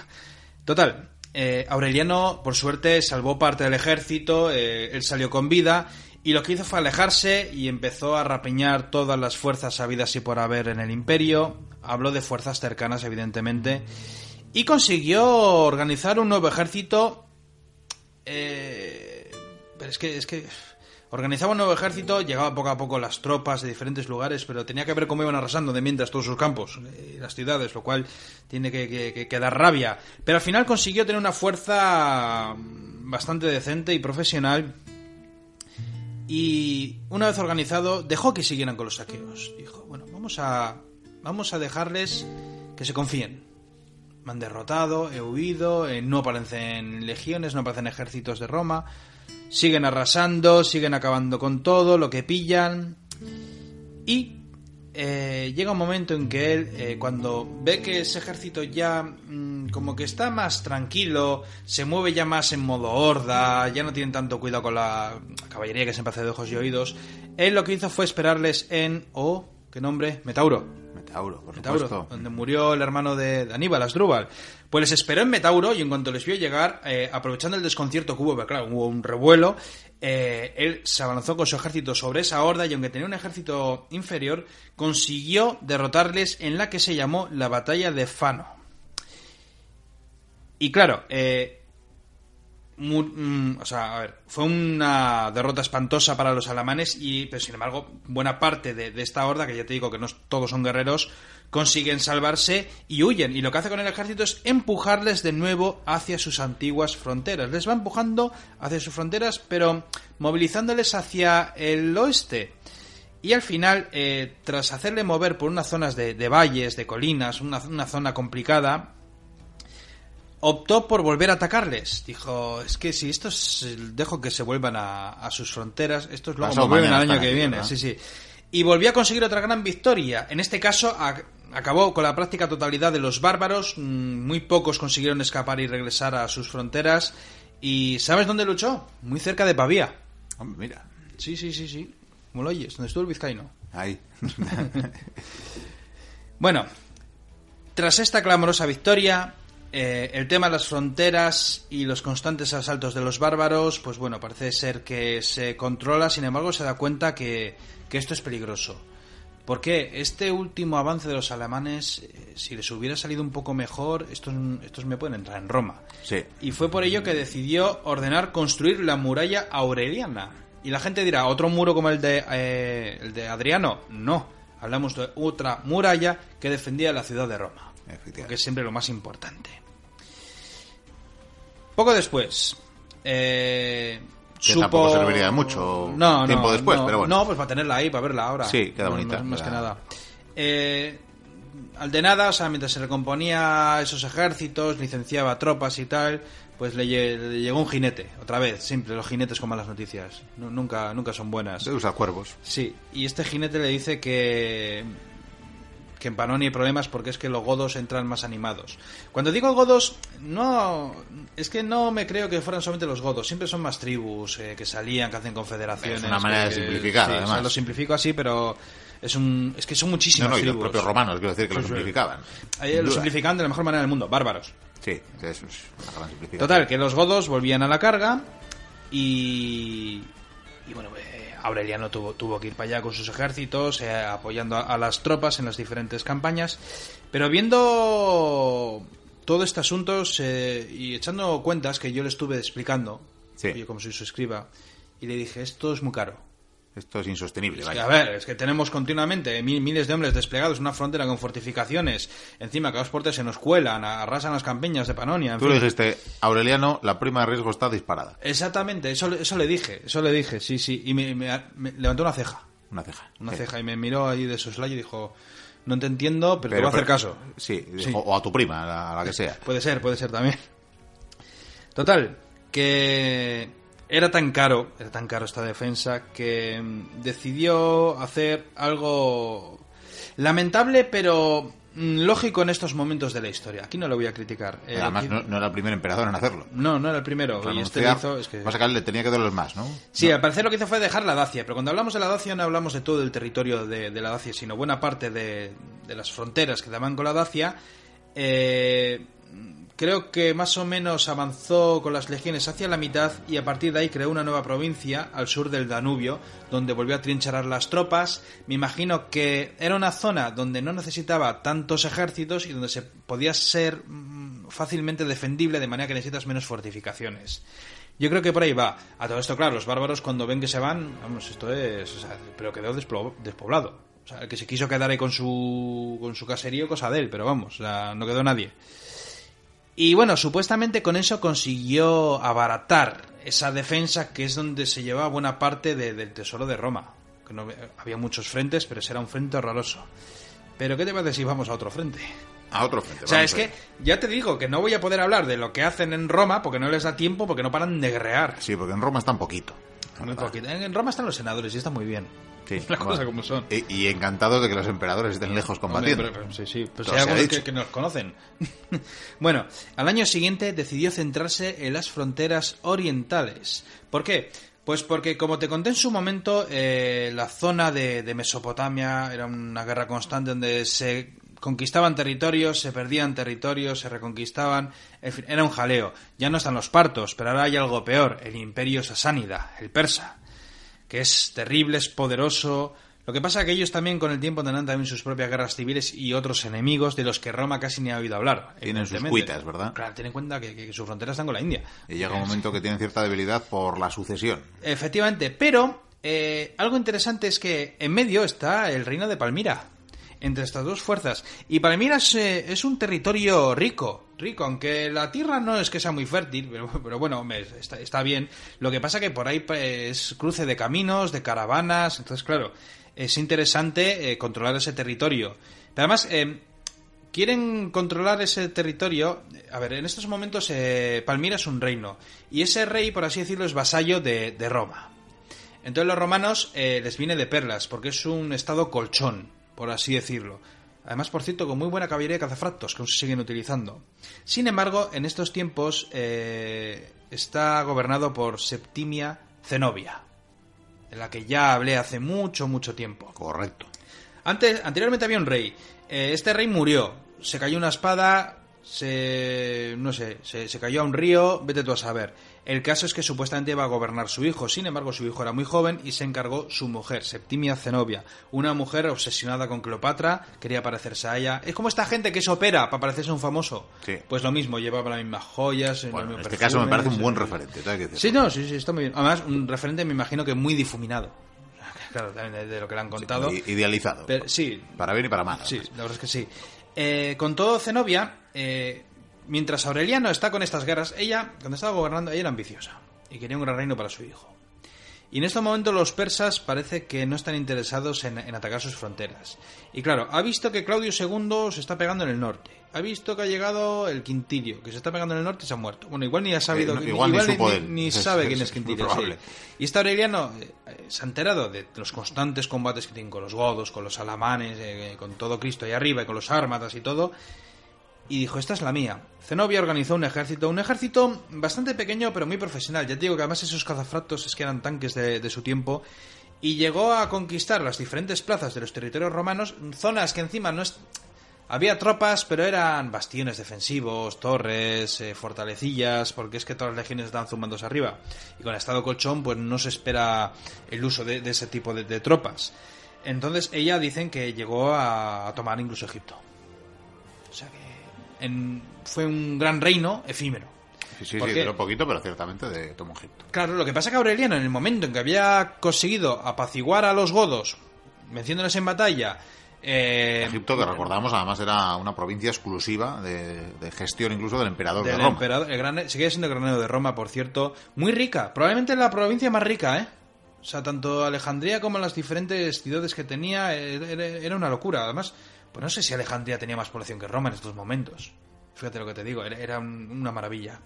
Total, eh, Aureliano, por suerte, salvó parte del ejército, eh, él salió con vida y lo que hizo fue alejarse y empezó a rapiñar todas las fuerzas habidas y por haber en el imperio. Habló de fuerzas cercanas, evidentemente, y consiguió organizar un nuevo ejército. eh, pero es que, es que organizaba un nuevo ejército, llegaba poco a poco las tropas de diferentes lugares, pero tenía que ver cómo iban arrasando de mientras todos sus campos y las ciudades, lo cual tiene que, que- que- dar rabia. Pero al final consiguió tener una fuerza bastante decente y profesional. Y una vez organizado, dejó que siguieran con los saqueos. Dijo, bueno, vamos a, vamos a dejarles que se confíen. Me han derrotado, he huido, eh, no aparecen legiones, no aparecen ejércitos de Roma. Siguen arrasando, siguen acabando con todo, lo que pillan. Y eh, llega un momento en que él, eh, cuando ve que ese ejército ya mm, como que está más tranquilo, se mueve ya más en modo horda, ya no tienen tanto cuidado con la caballería que siempre hace de ojos y oídos, él lo que hizo fue esperarles en, oh, ¿qué nombre? Metauro. Metauro, por Metauro, supuesto. donde murió el hermano de de Aníbal, Asdrúbal. Pues les esperó en Metauro y en cuanto les vio llegar, eh, aprovechando el desconcierto que hubo, pero claro, hubo un revuelo, eh, él se avanzó con su ejército sobre esa horda y aunque tenía un ejército inferior, consiguió derrotarles en la que se llamó la batalla de Fano. Y claro, eh, mm, o sea, a ver, fue una derrota espantosa para los alamanes y, pero sin embargo, buena parte de, esta horda, que ya te digo que no todos son guerreros, consiguen salvarse y huyen. Y lo que hace con el ejército es empujarles de nuevo hacia sus antiguas fronteras. Les va empujando hacia sus fronteras, pero movilizándoles hacia el oeste. Y al final, eh, tras hacerle mover por unas zonas de, de valles, de colinas, una zona complicada, optó por volver a atacarles. Dijo, es que si estos dejo que se vuelvan a, a sus fronteras, estos luego Pasado me vuelven al año que aquí, viene. ¿verdad? Sí, sí. Y volvió a conseguir otra gran victoria. En este caso, a- acabó con la práctica totalidad de los bárbaros. Mm, Muy pocos consiguieron escapar y regresar a sus fronteras. ¿Y sabes dónde luchó? Muy cerca de Pavía. Hombre, mira, Sí, sí, sí, sí. Como lo oyes, donde estuvo el vizcaíno. ahí. Bueno, tras esta clamorosa victoria, eh, el tema de las fronteras y los constantes asaltos de los bárbaros, pues bueno, parece ser que se controla, sin embargo se da cuenta que, que esto es peligroso. Porque este último avance de los alemanes, eh, si les hubiera salido un poco mejor, estos, estos me pueden entrar en Roma. Sí. Y fue por ello que decidió ordenar construir la muralla aureliana. Y la gente dirá, ¿otro muro como el de, eh, el de Adriano? No, hablamos de otra muralla que defendía la ciudad de Roma. Efectivamente. Que es siempre lo más importante. Poco después, eh, Que supo... tampoco serviría de mucho no, tiempo no, después, no, pero bueno. No, pues para tenerla ahí, para verla ahora. Sí, queda bonita, más queda- que nada. Eh, al de nada, o sea, mientras se recomponía esos ejércitos, licenciaba tropas y tal, pues le, lle- le llegó un jinete, otra vez, siempre los jinetes con malas noticias, Nu- nunca, nunca son buenas. Se usa cuervos. Sí, y este jinete le dice que que en Panonia hay problemas porque es que los godos entran más animados. Cuando digo godos, no es que no me creo que fueran solamente los godos, siempre son más tribus eh, que salían, que hacen confederaciones. Es una manera de simplificar, sí, o sea, además. lo simplifico así, pero es un es que son No, muchísimas no, y los propios romanos, quiero decir, que lo Sí, simplificaban. Lo duda. simplificaban de la mejor manera del mundo, bárbaros. Sí, eso es una gran simplificación. Total, que los godos volvían a la carga y. Y bueno, eh, Aureliano tuvo, tuvo que ir para allá con sus ejércitos, eh, apoyando a, a las tropas en las diferentes campañas. Pero viendo todo este asunto y echando cuentas que yo le estuve explicando, Sí. yo como soy su escriba, y le dije: Esto es muy caro. Esto es insostenible, Es que, vaya. a ver, es que tenemos continuamente mil- miles de hombres desplegados en una frontera con fortificaciones. Encima que los portes se nos cuelan, arrasan las campiñas de Panonia. en Tú fin. le dijiste, Aureliano, la prima de riesgo está disparada. Exactamente, eso, eso le dije, eso le dije, sí, sí. Y me, me- me levantó una ceja, Una ceja. una Sí. ceja, y me miró ahí de soslayo y dijo, no te entiendo, pero, te Pero- voy a hacer pero- caso. Sí, o a tu prima, a la, a la que sea. Puede ser, puede ser también. Total, que era tan caro, era tan caro esta defensa que mm, decidió hacer algo lamentable, pero mm, lógico en estos momentos de la historia. Aquí no lo voy a criticar. Eh, Además, aquí- no, no era el primer emperador en hacerlo. no, no era el primero. Y este lo hizo, es que... Pasa que a él le tenía que doler más, ¿no? Sí, al parecer lo que hizo fue dejar la Dacia, pero cuando hablamos de la Dacia no hablamos de todo el territorio de, de la Dacia, sino buena parte de, de las fronteras que daban con la Dacia. Eh, creo que más o menos avanzó con las legiones hacia la mitad y a partir de ahí creó una nueva provincia al sur del Danubio, donde volvió a trincharar las tropas. Me imagino que era una zona donde no necesitaba tantos ejércitos y donde se podía ser mm, fácilmente defendible de manera que necesitas menos fortificaciones. Yo creo que por ahí va. A todo esto, claro, los bárbaros cuando ven que se van, vamos, esto es. o sea, pero quedó despoblado. O sea, el que se quiso quedar ahí con su, con su caserío, cosa de él, pero vamos, no quedó nadie. Y bueno, supuestamente con eso consiguió abaratar esa defensa que es donde se llevaba buena parte de- del tesoro de Roma. Que no, había muchos frentes, pero ese era un frente horroroso. Pero ¿qué te parece si vamos a otro frente? A otro frente. O sea, es que ya te digo que no voy a poder hablar de lo que hacen en Roma porque no les da tiempo, porque no paran de guerrear. Sí, porque en Roma está un poquito. Muy poquito. En en Roma están los senadores y está muy bien. Sí, Las cosas bueno. como son. Y, y encantado de que los emperadores estén lejos combatiendo. Hombre, pero- pero- sí, sí, hay algunos que nos conocen. bueno, al año siguiente decidió centrarse en las fronteras orientales. ¿Por qué? Pues porque, como te conté en su momento, eh, la zona de, de Mesopotamia era una guerra constante donde se conquistaban territorios, se perdían territorios, se reconquistaban, en fin, era un jaleo. Ya no están los partos, pero ahora hay algo peor, el imperio sasánida, el persa que es terrible, es poderoso, Lo que pasa es que ellos también con el tiempo tendrán también sus propias guerras civiles y otros enemigos de los que Roma casi ni ha oído hablar. Tienen sus cuitas, ¿verdad? Claro, ten en cuenta que, que sus fronteras están con la India. Y llega un momento que tienen cierta debilidad por la sucesión. Efectivamente, pero eh, algo interesante es que en medio está el reino de Palmira, entre estas dos fuerzas. Y Palmira es, eh, es un territorio rico, rico, aunque la tierra no es que sea muy fértil, pero, bueno, hombre, está, está bien. Lo que pasa que por ahí pues, es cruce de caminos, de caravanas, entonces claro, es interesante eh, controlar ese territorio. Pero además, eh, quieren controlar ese territorio. A ver, en estos momentos eh, Palmira es un reino. Y ese rey, por así decirlo, es vasallo de, de Roma. Entonces los romanos eh, les viene de perlas, porque es un estado colchón, por así decirlo. Además, por cierto, con muy buena caballería de cazafractos, que aún se siguen utilizando. Sin embargo, en estos tiempos eh, está gobernado por Septimia Zenobia, de la que ya hablé hace mucho, mucho tiempo. Correcto. Antes, anteriormente había un rey. Eh, este rey murió. Se cayó una espada. Se. No sé. Se, se cayó a un río. Vete tú a saber. El caso es que supuestamente iba a gobernar su hijo. Sin embargo, su hijo era muy joven y se encargó su mujer, Septimia Zenobia. Una mujer obsesionada con Cleopatra. Quería parecerse a ella. Es como esta gente que se opera para parecerse a un famoso. Sí. Pues lo mismo. Llevaba las mismas joyas. Bueno, en este caso me parece un buen referente. que. Sí, no, sí, sí, está muy bien. Además, un referente me imagino que muy difuminado. Claro, también de, lo que le han contado. I- Idealizado. Pero- sí, Para bien y para mal. Sí, la verdad es que sí. Eh, con todo, Zenobia, eh, mientras Aureliano está con estas guerras, ella, cuando estaba gobernando, ella era ambiciosa y quería un gran reino para su hijo. Y en este momento los persas parece que no están interesados en, en atacar sus fronteras. Y claro, ha visto que Claudio II se está pegando en el norte. Ha visto que ha llegado el Quintilio, que se está pegando en el norte y se ha muerto. Bueno, igual ni ha sabido, Eh, no, ni- igual ni sabe es- quién es Quintilio. sí. Y este Aureliano eh, se ha enterado de los constantes combates que tienen con los godos, con los alamanes, eh, con todo Cristo ahí arriba y con los ármatas y todo. Y dijo, esta es la mía. Zenobia organizó un ejército, un ejército bastante pequeño pero muy profesional. Ya te digo que además esos cazafractos es que eran tanques de, su tiempo. Y llegó a conquistar las diferentes plazas de los territorios romanos, zonas que encima no es... Había tropas, pero eran bastiones defensivos, torres, eh, fortalecillas, porque es que todas las legiones estaban zumbándose arriba. Y con el estado colchón, pues no se espera el uso de, ese tipo de, de tropas. Entonces ella dicen que llegó a, a tomar incluso Egipto. O sea que en- fue un gran reino efímero. Sí, sí, poquito, pero ciertamente de Tomo Egipto. Claro, lo que pasa es que Aureliano, en el momento en que había conseguido apaciguar a los godos, venciéndoles en batalla, eh, Egipto, que recordamos, además era una provincia exclusiva de, de gestión incluso del emperador de Roma. emperador, el gran, sigue siendo el granero de Roma, por cierto, muy rica, probablemente la provincia más rica, ¿eh? O sea, tanto Alejandría como las diferentes ciudades que tenía, eh, era una locura. Además, pues no sé si Alejandría tenía más población que Roma en estos momentos. Fíjate lo que te digo, era, era un- una maravilla.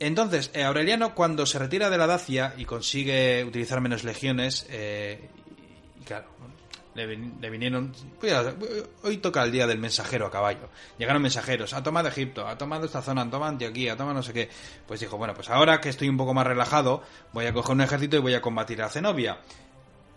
Entonces, eh, Aureliano, cuando se retira de la Dacia y consigue utilizar menos legiones, eh, y claro, le, vin- le vinieron. hoy toca el día del mensajero a caballo. Llegaron mensajeros, ha tomado Egipto, ha tomado esta zona, ha tomado Antioquía, ha tomado no sé qué. Pues dijo, bueno, pues ahora que estoy un poco más relajado, voy a coger un ejército y voy a combatir a Zenobia.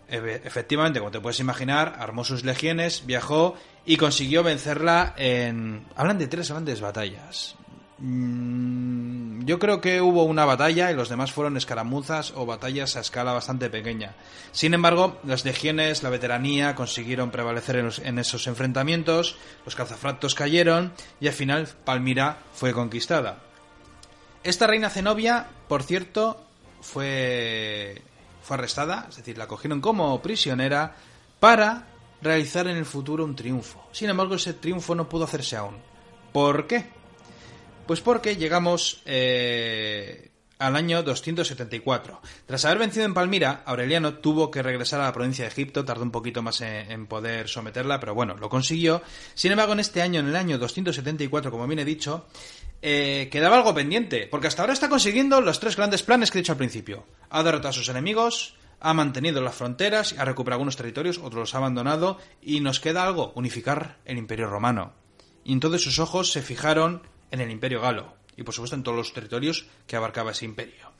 Efe- Efectivamente, como te puedes imaginar, armó sus legiones, viajó y consiguió vencerla en... Hablan de tres grandes batallas. Mm, Yo creo que hubo una batalla y los demás fueron escaramuzas o batallas a escala bastante pequeña. Sin embargo, las legiones, la veteranía consiguieron prevalecer en, esos enfrentamientos, los cazafractos cayeron y al final Palmira fue conquistada. Esta reina Zenobia, por cierto, fue, fue arrestada, es decir, la cogieron como prisionera para realizar en el futuro un triunfo. Sin embargo, ese triunfo no pudo hacerse aún. ¿Por qué? Pues porque llegamos eh, al año 274. Tras haber vencido en Palmira, Aureliano tuvo que regresar a la provincia de Egipto, tardó un poquito más en, en poder someterla, pero bueno, lo consiguió. Sin embargo, en este año, en el año 274, como bien he dicho, eh, quedaba algo pendiente, porque hasta ahora está consiguiendo los tres grandes planes que he dicho al principio. Ha derrotado a sus enemigos, ha mantenido las fronteras, ha recuperado algunos territorios, otros los ha abandonado, y nos queda algo, unificar el imperio romano. Y entonces sus ojos se fijaron en el imperio galo, y por supuesto en todos los territorios que abarcaba ese imperio.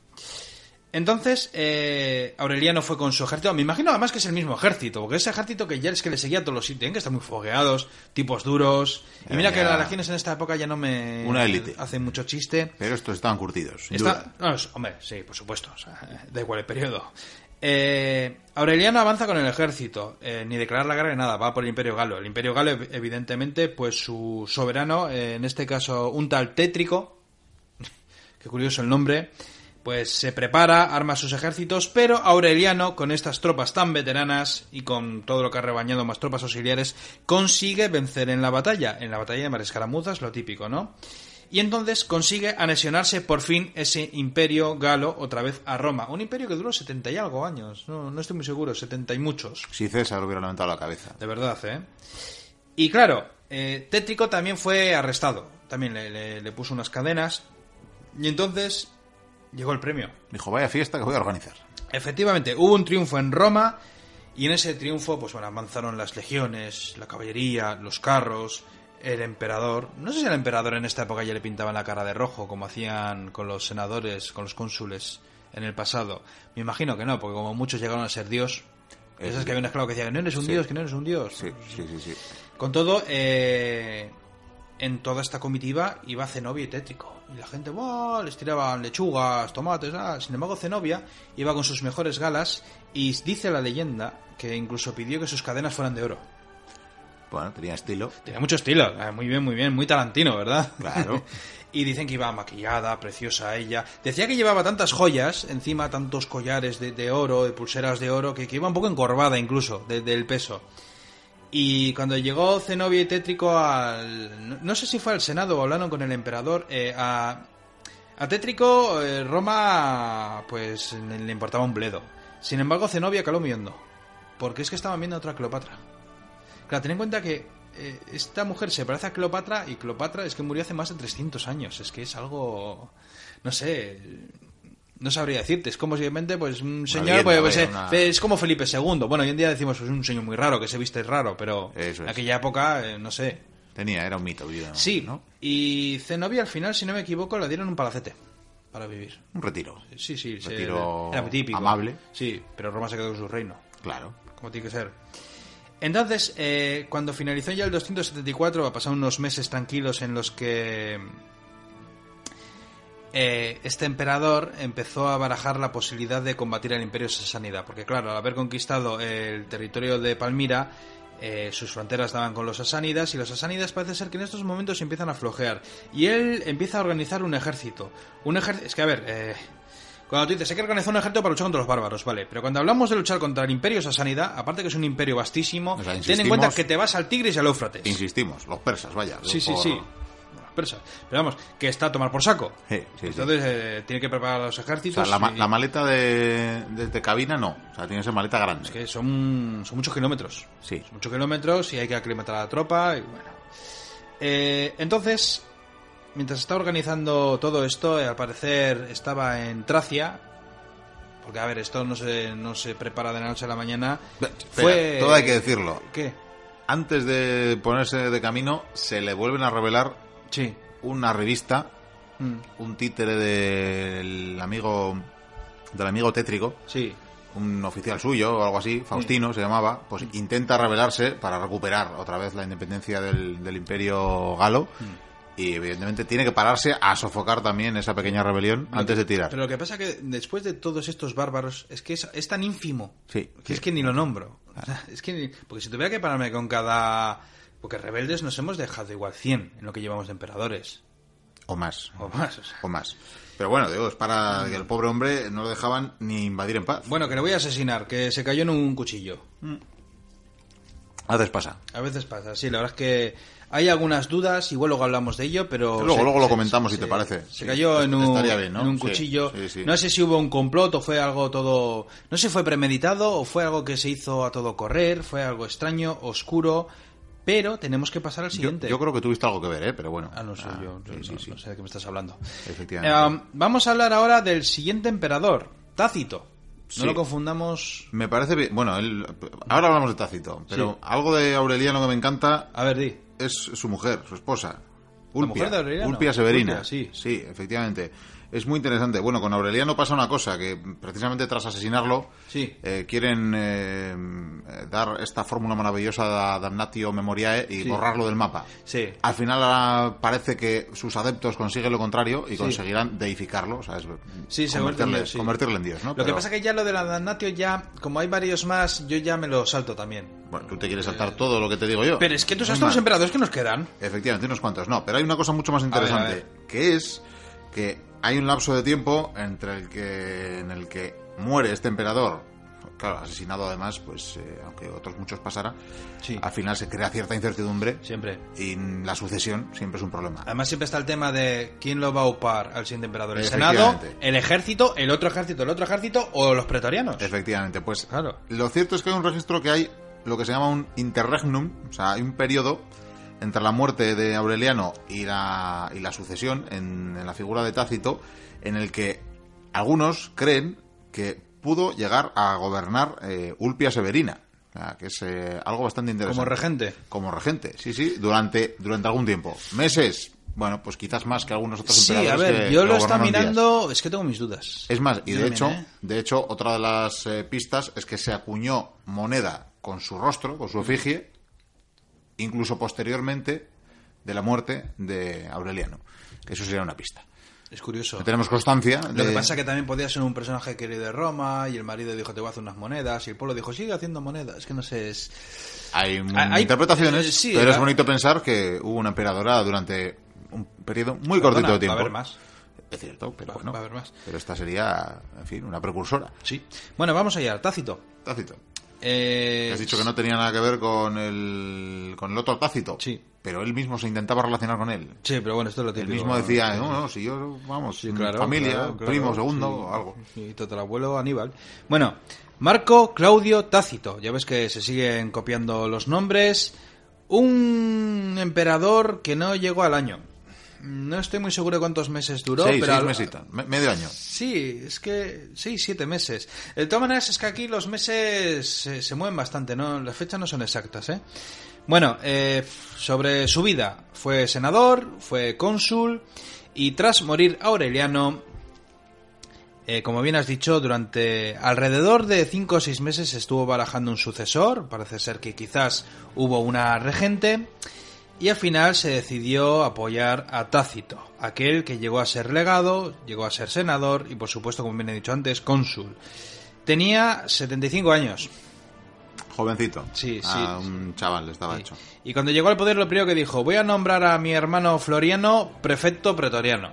Entonces, eh, Aureliano fue con su ejército. Me imagino además que es el mismo ejército, porque ese ejército que ya es que le seguía a todos los sitios, ¿eh? que están muy fogueados, tipos duros. Y mira que las legiones en esta época ya no me Una élite. hacen mucho chiste. Pero estos estaban curtidos. Está, no, hombre, sí, por supuesto. o sea, da igual el periodo. Eh, Aureliano avanza con el ejército, eh, ni declarar la guerra ni nada, va por el Imperio Galo. El Imperio Galo, ev- evidentemente, pues su soberano, eh, en este caso un tal Tétrico, qué curioso el nombre, pues se prepara, arma sus ejércitos, pero Aureliano, con estas tropas tan veteranas y con todo lo que ha rebañado más tropas auxiliares, consigue vencer en la batalla, en la batalla de Marescaramuzas, lo típico, ¿no? Y entonces consigue anexionarse por fin ese imperio galo otra vez a Roma. Un imperio que duró 70 y algo años, no, no estoy muy seguro, 70 y muchos. Si César hubiera levantado la cabeza. De verdad, ¿eh? Y claro, eh, Tétrico también fue arrestado. También le, le- le puso unas cadenas. Y entonces llegó el premio. Dijo, vaya fiesta que voy a organizar. Efectivamente, hubo un triunfo en Roma. Y en ese triunfo, pues bueno, avanzaron las legiones, la caballería, los carros, el emperador. No sé si al emperador en esta época ya le pintaban la cara de rojo, como hacían con los senadores, con los cónsules en el pasado. Me imagino que no, porque como muchos llegaron a ser Dios. Esas que había un esclavo que decía que no eres un sí. Dios, que no eres un Dios. Sí, sí, sí, sí. Con todo, eh, en toda esta comitiva iba Zenobia y Tétrico. Y la gente, ¡buah! les tiraban lechugas, tomates, ah. Sin embargo, Zenobia iba con sus mejores galas y dice la leyenda que incluso pidió que sus cadenas fueran de oro. Bueno, tenía estilo. Tenía mucho estilo, eh, muy bien, muy bien, muy tarantino, ¿verdad? Claro. y dicen que iba maquillada, preciosa ella. Decía que llevaba tantas joyas, encima tantos collares de, de oro, de pulseras de oro, que, que iba un poco encorvada incluso de- del peso. Y cuando llegó Zenobia y Tétrico al... No, sé si fue al Senado o hablaron con el emperador, eh, a, a Tétrico eh, Roma pues le, le importaba un bledo. Sin embargo, Zenobia caló muy hondo, porque es que estaban viendo a otra Cleopatra. Claro, ten en cuenta que eh, esta mujer se parece a Cleopatra y Cleopatra es que murió hace más de 300 años. Es que es algo... No sé... No sabría decirte. Es como simplemente, pues, un señor... pues, una- Es como Felipe II. Bueno, hoy en día decimos, pues, un señor muy raro, que se viste raro, pero Eso en es. aquella época, eh, no sé. Tenía, era un mito. vivo, Sí, ¿no? y Zenobia al final, si no me equivoco, le dieron un palacete para vivir. Un retiro. Sí, sí, Retiro era muy típico. amable. Sí, pero Roma se quedó con su reino Claro. como tiene que ser. Entonces, eh, cuando finalizó ya el 274, va a pasar unos meses tranquilos en los que eh, este emperador empezó a barajar la posibilidad de combatir al imperio sasánida, porque claro, al haber conquistado el territorio de Palmira, eh, sus fronteras daban con los sasánidas y los sasánidas parece ser que en estos momentos empiezan a flojear y él empieza a organizar un ejército. Un ejército, es que a ver, eh, cuando tú dices, hay que organizar un ejército para luchar contra los bárbaros, vale. Pero cuando hablamos de luchar contra el imperio sasánida, aparte que es un imperio vastísimo, O sea, ten en cuenta que te vas al Tigris y al Éufrates. Insistimos, los persas, vaya. Sí, sí, por- sí. Los persas. Pero vamos, que está a tomar por saco. Sí, sí, sí. Entonces eh, tiene que preparar los O ejércitos. sea, la, ma- y- la maleta de, de, de cabina no. O sea, tiene que ser maleta grande. Es que son, son muchos kilómetros. Sí. Son muchos kilómetros y hay que aclimatar a la tropa y bueno. Eh, entonces, mientras está organizando todo esto, eh, al parecer estaba en Tracia. Porque, a ver, esto no se, no se prepara de la noche a la mañana. Fue... todo hay que decirlo. ¿Qué? Antes de ponerse de camino, se le vuelven a revelar Sí. una revista, Mm, un títere del amigo del amigo tétrico, Sí. un oficial suyo o algo así, Faustino se llamaba, pues intenta rebelarse para recuperar otra vez la independencia del, del imperio galo y evidentemente tiene que pararse a sofocar también esa pequeña rebelión antes de tirar. Pero lo que pasa que después de todos estos bárbaros, es que es, es tan ínfimo. Sí, que sí. es que ni lo nombro. O sea, Es que ni- porque si tuviera que pararme con cada... Porque rebeldes nos hemos dejado igual 100 en lo que llevamos de emperadores. O más. O más. o sea. O más. Pero bueno, digo, es para que el pobre hombre no lo dejaban ni invadir en paz. Bueno, que le voy a asesinar, que se cayó en un cuchillo. A veces pasa. A veces pasa, sí, la verdad es que hay algunas dudas, igual luego hablamos de ello, pero... Luego- se- luego lo se- comentamos, si te parece. Se Sí, cayó en un, estaría bien, ¿no? en un cuchillo. sí, sí. No sé si hubo un complot o fue algo todo... No sé si fue premeditado o fue algo que se hizo a todo correr, fue algo extraño, oscuro, pero tenemos que pasar al siguiente. yo creo que tuviste algo que ver, ¿eh? Pero bueno. Ah, no sé, Ah, yo, yo sí, no, sí, sí. no sé de qué me estás hablando. Efectivamente. Eh, vamos a hablar ahora del siguiente emperador, Tácito. No lo confundamos... Me parece bien. Bueno, él- ahora hablamos de Tácito, pero algo de Aureliano que me encanta A ver, di. es su mujer, su esposa. ¿La Ulpia, mujer de Aureliano? Ulpia Severina. Ulpia, sí. Sí, efectivamente. Es muy interesante. Bueno, con Aureliano pasa una cosa, que precisamente tras asesinarlo, Sí. eh, quieren eh, dar esta fórmula maravillosa de Damnatio Memoriae y Sí. borrarlo del mapa. Sí. Al final ahora parece que sus adeptos consiguen lo contrario y conseguirán deificarlo, ¿sabes? Sí, convertirle, Dios, sí. convertirle en Dios, ¿no? Lo que pasa que ya lo de la Damnatio ya, como hay varios más, yo ya me lo salto también. Bueno, tú te quieres saltar todo lo que te digo yo. Pero es que tú sabes Es todos los emperadores que nos quedan. Efectivamente, unos cuantos. No, pero hay una cosa mucho más ver, interesante, a ver. que es que hay un lapso de tiempo entre el que en el que muere este emperador, claro, asesinado además, pues eh, aunque otros muchos pasara, Sí. al final se crea cierta incertidumbre Siempre. y la sucesión siempre es un problema. Además siempre está el tema de quién lo va a upar al siguiente emperador. El Senado, el ejército, el otro ejército, el otro ejército o los pretorianos. Efectivamente, pues Claro. lo cierto es que hay un registro que hay lo que se llama un interregnum, o sea, hay un periodo entre la muerte de Aureliano y la, y la sucesión en, en la figura de Tácito, en el que algunos creen que pudo llegar a gobernar eh, Ulpia Severina, que es eh, algo bastante interesante. Como regente. Como regente, sí, sí, durante, durante algún tiempo. Meses, bueno, pues quizás más que algunos otros Sí, emperadores. a ver, que- yo que lo días. mirando, es que tengo mis dudas. Es más, y de hecho, ¿eh? de hecho, otra de las eh, pistas es que se acuñó moneda con su rostro, con su efigie, incluso posteriormente de la muerte de Aureliano. Que eso sería una pista. Es curioso. No tenemos constancia. Lo que de- pasa es que también podía ser un personaje querido de Roma y el marido dijo te voy a hacer unas monedas y el pueblo dijo sigue haciendo monedas. Es que no sé, es... Hay, Hay- interpretaciones, sí, pero es bonito pensar que hubo una emperadora durante un periodo muy cortito de tiempo. Va a haber más. Es cierto, pero Va- bueno. va a haber más. Pero esta sería, en fin, una precursora. Sí. Bueno, vamos allá, Tácito. Tácito. Eh, Has dicho que no tenía nada que ver con el, con el otro Tácito. Sí. Pero él mismo se intentaba relacionar con él. Sí, pero bueno, esto es lo Él típico. mismo decía, no, no, si yo, vamos, Sí, claro, familia, claro, claro, primo, segundo, sí. algo. Sí, tatarabuelo Aníbal. Bueno, Marco Claudio Tácito. Ya ves que se siguen copiando los nombres. Un emperador que no llegó al año. No estoy muy seguro de cuántos meses duró, seis, pero seis al- mesitas, me- medio año. Sí, es que seis, siete meses. De todas maneras, es que aquí los meses se, se mueven bastante, ¿no? Las fechas no son exactas, ¿eh? Bueno, eh, sobre su vida. Fue senador, fue cónsul y tras morir Aureliano, eh, como bien has dicho, durante alrededor de cinco o seis meses estuvo barajando un sucesor. Parece ser que quizás hubo una regente. Y al final se decidió apoyar a Tácito, aquel que llegó a ser legado, llegó a ser senador y por supuesto, como bien he dicho antes, cónsul. Tenía 75 años. Jovencito. Sí, A sí. un chaval le estaba Sí. hecho. Y cuando llegó al poder lo primero que dijo, voy a nombrar a mi hermano Floriano prefecto pretoriano.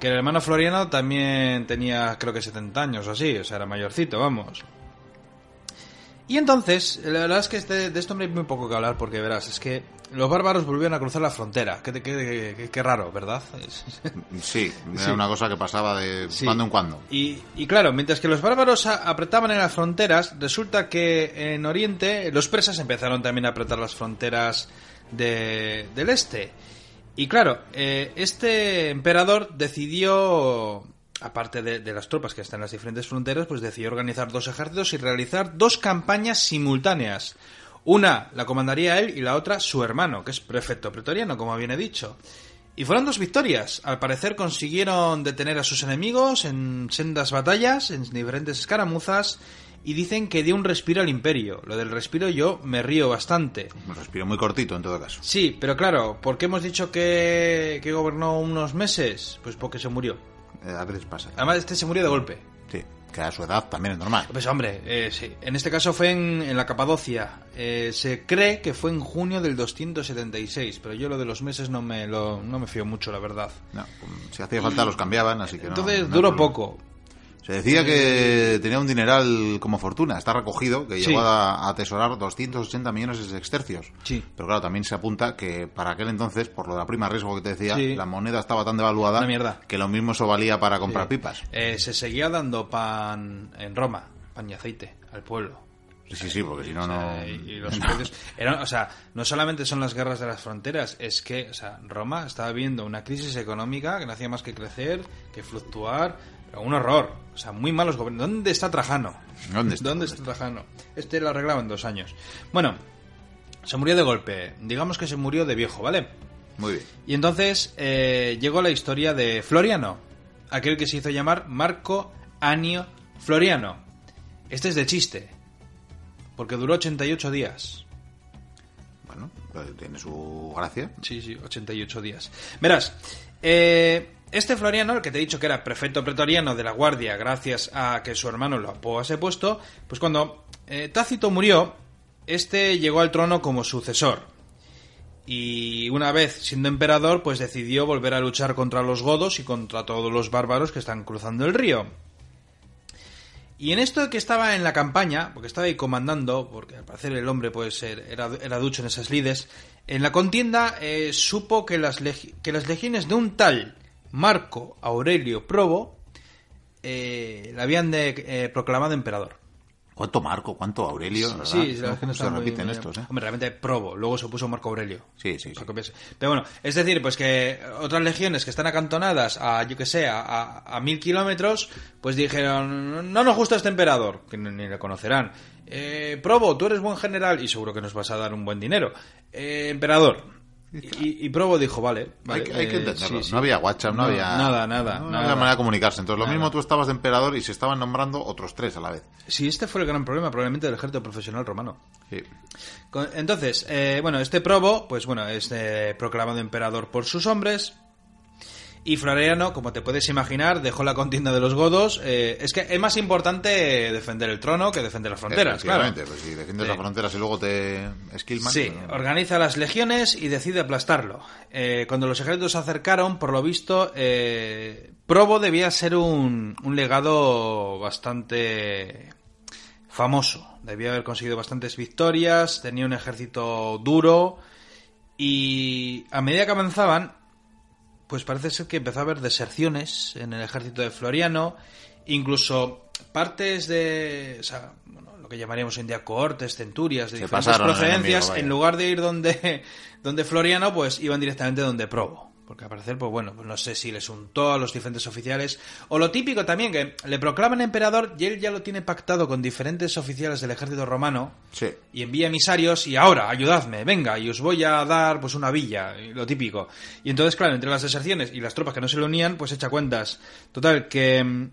Que el hermano Floriano también tenía creo que 70 años o así, o sea, era mayorcito, vamos. Y entonces, la verdad es que este- de esto me hay muy poco que hablar porque verás, es que los bárbaros volvieron a cruzar la frontera. Qué, qué- qué- qué raro, ¿verdad? Sí, era Sí. una cosa que pasaba de Sí. cuando en cuando. Y, y claro, mientras que los bárbaros apretaban en las fronteras, resulta que en Oriente los persas empezaron también a apretar las fronteras de- del este. Y claro, eh, este emperador decidió, aparte de, de las tropas que están en las diferentes fronteras, pues decidió organizar dos ejércitos y realizar dos campañas simultáneas. Una la comandaría él y la otra su hermano, que es prefecto pretoriano, como bien he dicho. Y fueron dos victorias. Al parecer consiguieron detener a sus enemigos en sendas batallas, en diferentes escaramuzas, y dicen que dio un respiro al imperio. Lo del respiro yo me río bastante. Un respiro muy cortito en todo caso. Sí, pero claro, ¿por qué hemos dicho que, que gobernó unos meses? Pues porque se murió. Eh, a veces pasa. Además, este se murió de golpe. Sí, que a su edad también es normal. Pues hombre, eh, sí. En este caso fue en, en la Capadocia. Eh, se cree que fue en junio del 276, pero yo lo de los meses no me, lo, no me fío mucho, la verdad. No, si hacía falta los cambiaban, así que no- Entonces no duró problema. poco. Se decía que tenía un dineral como fortuna, está recogido, que Sí. llegó a a atesorar 280 millones de sextercios. Sí. Pero claro, también se apunta que para aquel entonces, por lo de la prima riesgo que te decía, Sí. la moneda estaba tan devaluada mierda. que lo mismo eso valía para comprar pipas. Eh, se seguía dando pan en Roma, pan y aceite, al pueblo. Sí, sí, sí, porque si no, no... y- los precios eran- o sea, no solamente son las guerras de las fronteras, es que, o sea, Roma estaba viendo una crisis económica que no hacía más que crecer, que fluctuar, un horror. O sea, muy malos gobiernos. ¿Dónde está Trajano? ¿Dónde está? ¿Dónde está Trajano? Este lo arreglaba en dos años. Bueno, se murió de golpe. Digamos que se murió de viejo, ¿vale? Muy bien. Y entonces eh, llegó la historia de Floriano, aquel que se hizo llamar Marco Anio Floriano. Este es de chiste, porque duró 88 días. Bueno, pues tiene su gracia. Sí, sí, 88 días. Verás, eh, este Floriano, el que te he dicho que era prefecto pretoriano de la Guardia gracias a que su hermano lo apoyase puesto, pues cuando eh, Tácito murió, este llegó al trono como sucesor. Y una vez siendo emperador, pues decidió volver a luchar contra los godos y contra todos los bárbaros que están cruzando el río. Y en esto que estaba en la campaña, porque estaba ahí comandando, porque al parecer el hombre pues era, era ducho en esas lides, en la contienda eh, supo que las, que las legiones de un tal Marco Aurelio Probo eh, le habían de, eh, proclamado emperador. ¿Cuánto Marco? ¿Cuánto Aurelio? Sí, sí no, se repiten estos, ¿eh? Hombre, realmente Probo, luego se puso Marco Aurelio. Sí, sí, Pero bueno, es decir, pues que otras legiones que están acantonadas a, yo que sé, a, a, mil kilómetros, pues dijeron, no nos gusta este emperador, que ni, le conocerán. Eh, Probo, tú eres buen general y seguro que nos vas a dar un buen dinero. Eh, emperador, y, Probo dijo, vale. hay, que, eh, entenderlo. No había WhatsApp, no, había. Nada, nada. No, había manera de comunicarse. Entonces, lo mismo tú estabas de emperador y se estaban nombrando otros tres a la vez. Sí, este fue el gran problema, probablemente, del ejército profesional romano. Sí. Entonces, eh, bueno, este Probo, pues bueno, es eh, proclamado emperador por sus hombres. Y Floriano, como te puedes imaginar, dejó la contienda de los godos. Eh, es que es más importante defender el trono que defender las fronteras, claro. pues si defiendes las fronteras y luego te esquilman... Sí, organiza las legiones y decide aplastarlo. Eh, cuando los ejércitos se acercaron, por lo visto, eh, Probo debía ser un, un legado bastante famoso. Debía haber conseguido bastantes victorias, tenía un ejército duro y a medida que avanzaban pues parece ser que empezó a haber deserciones en el ejército de Floriano, incluso partes de, o sea, lo que llamaríamos hoy en día cohortes, centurias, de diferentes procedencias, en lugar de ir donde, donde Floriano, pues iban directamente donde Probo. Porque al parecer, pues bueno, pues no sé si les untó a los diferentes oficiales. O lo típico también, que le proclaman emperador y él ya lo tiene pactado con diferentes oficiales del ejército romano. Sí. Y envía emisarios y ahora, ayudadme, venga, y os voy a dar pues una villa, lo típico. Y entonces, claro, entre las deserciones y las tropas que no se le unían, pues echa cuentas. Total, que mm,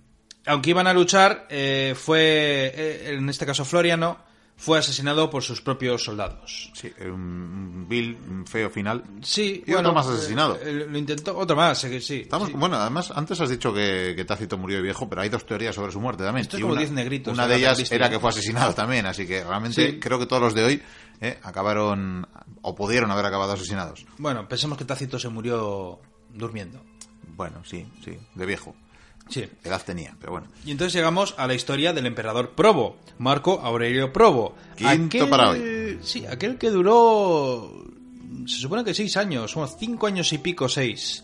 aunque iban a luchar, eh, fue, eh, en este caso Floriano, fue asesinado por sus propios soldados. Sí, un vil, feo final. Sí, y otro más asesinado. Eh, lo intentó, otro más, sí. Estamos, Bueno, además, antes has dicho que, Tácito murió viejo, pero hay dos teorías sobre su muerte también. Esto es como una, negritos. Una de ellas era que fue asesinado también, así que realmente creo que todos los de hoy eh, acabaron, o pudieron haber acabado asesinados. Bueno, pensemos que Tácito se murió durmiendo. Bueno, sí, sí, de viejo. Sí. Edad tenía, pero bueno. Y entonces llegamos a la historia del emperador Probo, Marco Aurelio Probo. Quinto para hoy. Sí, aquel que duró. Se supone que seis años, unos cinco años y pico, seis.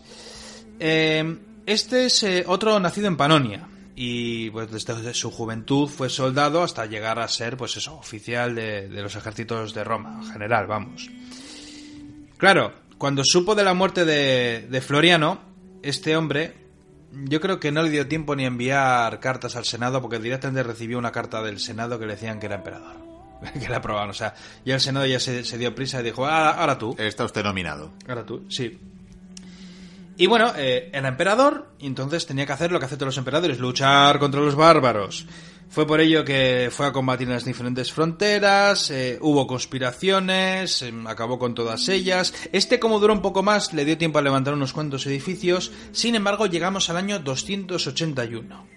Eh, este es eh, otro nacido en Panonia. Y pues desde su juventud fue soldado hasta llegar a ser, pues eso, oficial de, los ejércitos de Roma, general, vamos. Claro, cuando supo de la muerte de, de Floriano, este hombre yo creo que no le dio tiempo ni enviar cartas al Senado porque directamente recibió una carta del Senado que le decían que era emperador. que la aprobaban. O sea, ya el Senado ya se, dio prisa y dijo, ah, ahora tú. Está usted nominado. Ahora tú, sí. Y bueno, eh, era emperador y entonces tenía que hacer lo que hacen todos los emperadores, luchar contra los bárbaros. Fue por ello que fue a combatir en las diferentes fronteras, eh, hubo conspiraciones, em, acabó con todas ellas. Este, como duró un poco más, le dio tiempo a levantar unos cuantos edificios. Sin embargo, llegamos al año 281.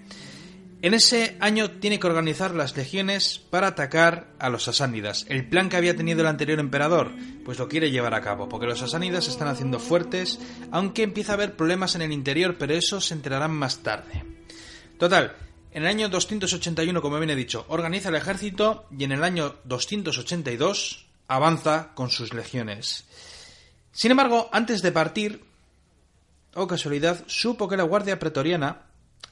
En ese año tiene que organizar las legiones para atacar a los sasánidas. El plan que había tenido el anterior emperador, pues lo quiere llevar a cabo, porque los sasánidas se están haciendo fuertes, aunque empieza a haber problemas en el interior, pero eso se enterarán más tarde. Total, en el año 281, como bien he dicho, organiza el ejército y en el año 282 avanza con sus legiones. Sin embargo, antes de partir, o oh casualidad, supo que la Guardia Pretoriana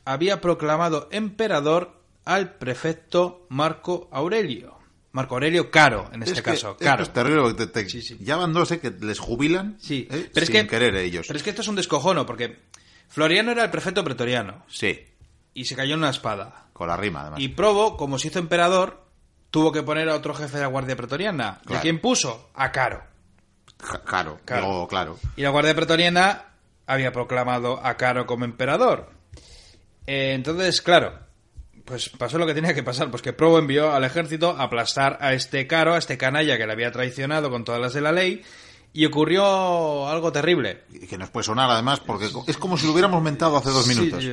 había proclamado emperador al prefecto Marco Aurelio. Marco Aurelio Caro, en este caso. Caro. es terrible, ya van dos que les jubilan sí. ¿eh? pero sin querer ellos. Pero es que esto es un descojono, porque Floriano era el prefecto pretoriano. Sí y se cayó en una espada. Con la rima, además. Y Probo, como se hizo emperador, tuvo que poner a otro jefe de la Guardia Pretoriana. ¿Y quién puso? A Caro. Ja- Claro, Claro. digo, claro. Y la Guardia Pretoriana había proclamado a Caro como emperador. Eh, entonces, claro, pues pasó lo que tenía que pasar, pues que Probo envió al ejército a aplastar a este Caro, a este canalla que le había traicionado con todas las de la ley, y ocurrió algo terrible. Y que nos puede sonar además, porque es como si lo hubiéramos mentado hace dos minutos.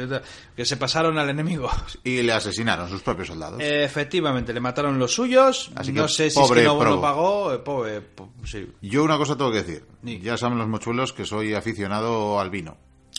que se pasaron al enemigo. Y le asesinaron sus propios soldados. Efectivamente, le mataron los suyos. Así que no sé si es que no lo pagó. eh, pobre, po- sí. Yo una cosa tengo que decir. Ya saben los mochuelos que soy aficionado al vino.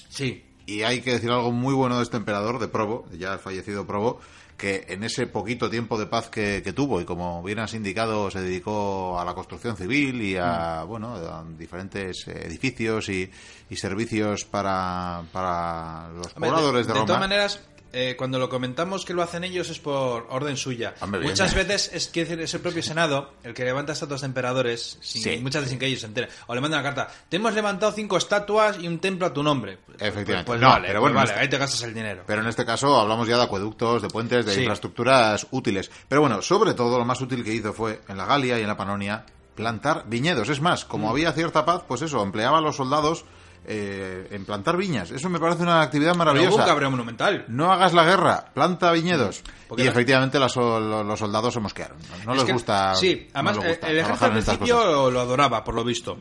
Sí. Y hay que decir algo muy bueno de este emperador, de Probo, ya fallecido Probo, que en ese poquito tiempo de paz que, que tuvo y como bien has indicado se dedicó a la construcción civil y Mm. a bueno a diferentes edificios y, y servicios para, para los pobladores de, de Roma. todas maneras, eh, cuando lo comentamos que lo hacen ellos es por orden suya. Hombre, bien. muchas veces es, decir, es el propio Senado el que levanta estatuas de emperadores, sin- Sí. muchas veces sin que ellos se enteren. O le mandan una carta, te hemos levantado cinco estatuas y un templo a tu nombre. Pues- Efectivamente. Pues, No, vale, pero pues bueno, vale, este- ahí te gastas el dinero. Pero en este caso hablamos ya de acueductos, de puentes, de Sí. infraestructuras útiles. Pero bueno, sobre todo lo más útil que hizo fue en la Galia y en la Panonia plantar viñedos. Es más, como Mm. había cierta paz, pues eso, empleaba a los soldados eh, en plantar viñas. Eso me parece una actividad un maravillosa. cabreo monumental. No hagas la guerra, planta viñedos. Porque y la- efectivamente las- los soldados se mosquearon. No, no Es les que- gusta. Sí, además gusta el ejército al principio lo adoraba, por lo visto.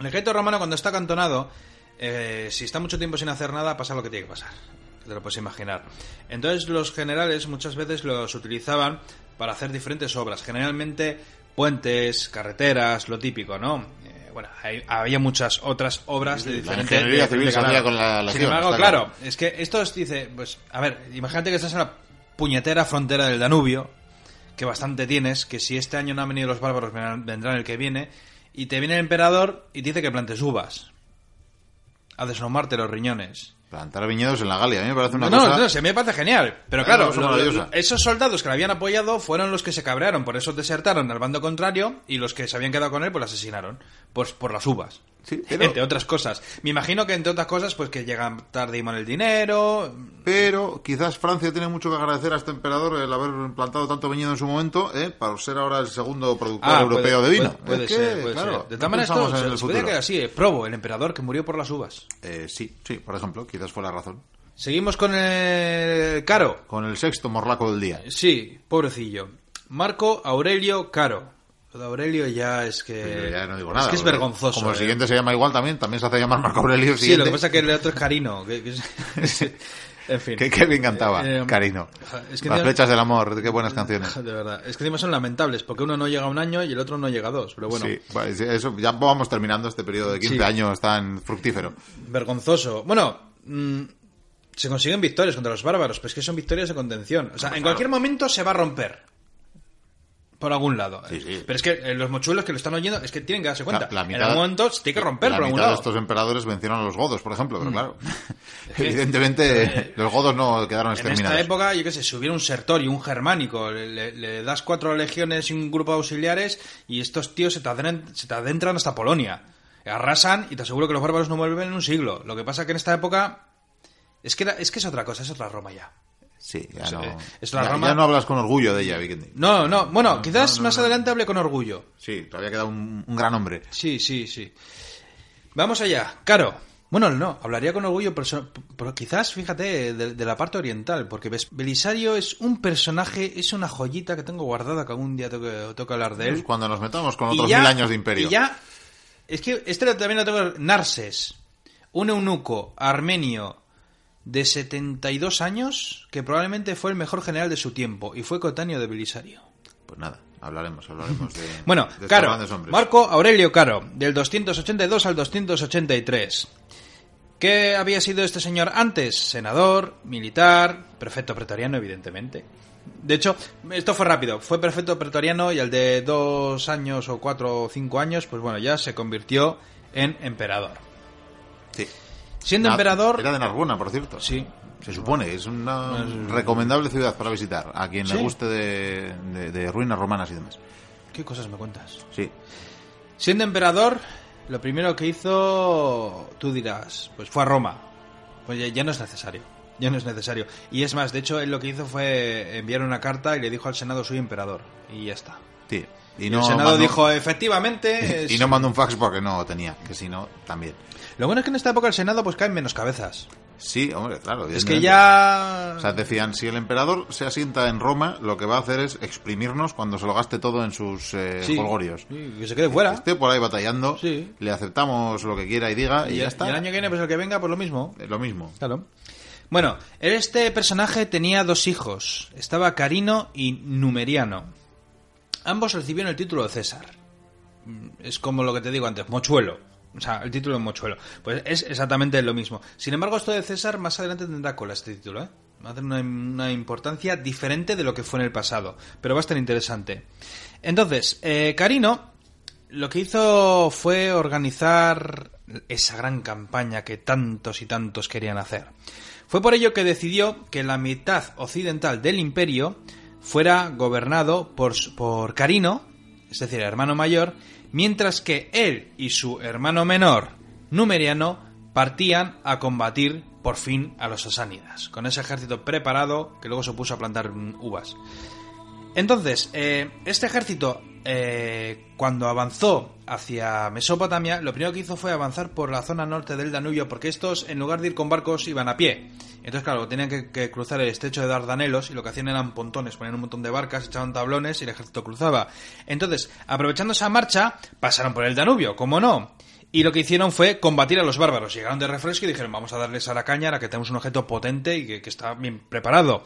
El ejército romano cuando está acantonado, eh, si está mucho tiempo sin hacer nada, pasa lo que tiene que pasar. Te lo puedes imaginar. Entonces los generales muchas veces los utilizaban para hacer diferentes obras. Generalmente puentes, carreteras, lo típico, ¿no? Eh, bueno, hay- había muchas otras obras de La diferentes... ingeniería de civil con la Sin embargo, claro, claro. es que esto os dice, pues, a ver, imagínate que estás en la puñetera frontera del Danubio, que bastante tienes, que si este año no han venido los bárbaros, vendrán, el que viene, y te viene el emperador y te dice que plantes uvas. A deslomarte los riñones. Plantar viñedos en la Galia. A mí me parece una no, cosa. no, se me parece genial. Pero claro, lo- lo- esos soldados que le habían apoyado fueron los que se cabrearon, por eso desertaron al bando contrario, y los que se habían quedado con él, pues lo asesinaron. Pues por las uvas. Sí, pero- Entre otras cosas. Me imagino que entre otras cosas, pues que llegan tarde y mal el dinero. Pero quizás Francia tiene mucho que agradecer a este emperador el haber plantado tanto viñedo en su momento, ¿eh? para ser ahora el segundo productor Ah, europeo puede- de vino. Puede, puede Es que, ser, puede claro, ser. De no maneras, pensamos esto se puede quedar así. eh, Probo, el emperador que murió por las uvas. Eh, sí, sí, por ejemplo, quizás fue la razón. Seguimos con el Caro. Con el sexto morlaco del día. Sí, pobrecillo. Marco Aurelio Caro. Lo de Aurelio ya es que. Pero ya no digo nada. Es que es vergonzoso. Como el eh. siguiente se llama igual también, también se hace llamar Marco Aurelio. el Sí, siguiente. lo que pasa es que el otro es Carino. que- que es- en fin. Que, que bien cantaba, Eh, Carino. es que Las flechas del amor, qué buenas canciones. De verdad. Es que encima son lamentables, porque uno no llega a un año y el otro no llega a dos. Pero bueno, Sí, eso, ya vamos terminando este periodo de 15 Sí. años tan fructífero. vergonzoso. Bueno, mm, se consiguen victorias contra los bárbaros, pero es que son victorias de contención. O sea, en cualquier momento se va a romper. Por algún lado. Sí, sí. Pero es que eh, los mochuelos que lo están oyendo es que tienen que darse cuenta. La- la en algún momento se tiene que romper La por algún mitad de lado. estos emperadores vencieron a los godos, por ejemplo, pero claro. Evidentemente, los godos no quedaron En exterminados. esta época, yo qué sé, si hubiera un sertorio, un germánico, le, le- le das cuatro legiones y un grupo de auxiliares y estos tíos se te, adentran, se te adentran hasta Polonia. Arrasan y te aseguro que los bárbaros no vuelven en un siglo. Lo que pasa que en esta época es que, era- es, que es otra cosa, es otra Roma ya. Sí, ya, no, es la ya, no hablas con orgullo de ella, Vikendi. No, no, bueno, quizás más adelante hable con orgullo. Sí, todavía queda un, un gran hombre. Sí, sí, sí. Vamos allá. Caro. Bueno, no, hablaría con orgullo, pero, pero quizás, fíjate, de, de la parte oriental, porque Belisario es un personaje, es una joyita que tengo guardada que algún día tengo que, tengo que hablar de él. Pues cuando nos metamos con otros ya- mil años de imperio. Y ya, es que este también lo tengo, Narses, un eunuco armenio de 72 años, que probablemente fue el mejor general de su tiempo, y fue coetáneo de Belisario. Pues nada, hablaremos, hablaremos de, Bueno, de Caro. Marco Aurelio Caro, del 282 al 283. ¿Qué había sido este señor antes? Senador, militar, prefecto pretoriano, evidentemente. De hecho, esto fue rápido. Fue prefecto pretoriano y al de dos años o cuatro o cinco años, pues bueno, ya se convirtió en emperador. Sí. Siendo emperador... Era de Narbona, por cierto. Sí. Se supone, es una recomendable ciudad para visitar. A quien Sí. le guste de, de- de ruinas romanas y demás. ¿Qué cosas me cuentas? Sí. Siendo emperador, lo primero que hizo, tú dirás, pues fue a Roma. Pues ya, ya no es necesario. Ya no es necesario. Y es más, de hecho, él lo que hizo fue enviar una carta y le dijo al Senado soy emperador. Y ya está. Sí. Y Y no el Senado mandó- dijo, efectivamente... Y no mandó un fax porque no tenía, que si no, también. Lo bueno es que en esta época el Senado pues caen menos cabezas. Sí, hombre, claro. Es que ya... O sea, decían, si el emperador se asienta en Roma, lo que va a hacer es exprimirnos cuando se lo gaste todo en sus eh, Sí, que se quede fuera. Esté por ahí batallando, Sí. le aceptamos lo que quiera y diga y, y, ya y está. el año que viene, pues el que venga, pues lo mismo. Lo mismo. Claro. Bueno, este personaje tenía dos hijos. Estaba Carino y Numeriano. Ambos recibieron el título de César. Mm, Es como lo que te digo antes, mochuelo. O sea, el título de mochuelo. Pues es exactamente lo mismo. Sin embargo, esto de César más adelante tendrá cola este título, ¿eh? Va a tener una, importancia diferente de lo que fue en el pasado. Pero va a estar interesante. Entonces, eh, Carino lo que hizo fue organizar esa gran campaña que tantos y tantos querían hacer. Fue por ello que decidió que la mitad occidental del imperio fuera gobernado por, por Carino, es decir, el hermano mayor, mientras que él y su hermano menor, Numeriano, partían a combatir por fin a los sasánidas, con ese ejército preparado que luego se puso a plantar mm, uvas. Entonces, eh, este ejército, eh, cuando avanzó hacia Mesopotamia, lo primero que hizo fue avanzar por la zona norte del Danubio, porque estos, en lugar de ir con barcos, iban a pie. Entonces, claro, tenían que, que cruzar el estrecho de Dardanelos y lo que hacían eran pontones, ponían un montón de barcas, echaban tablones y el ejército cruzaba. Entonces, aprovechando esa marcha, pasaron por el Danubio, como no. Y lo que hicieron fue combatir a los bárbaros. Llegaron de refresco y dijeron, vamos a darles a la caña ahora que tenemos un objeto potente y que, que está bien preparado.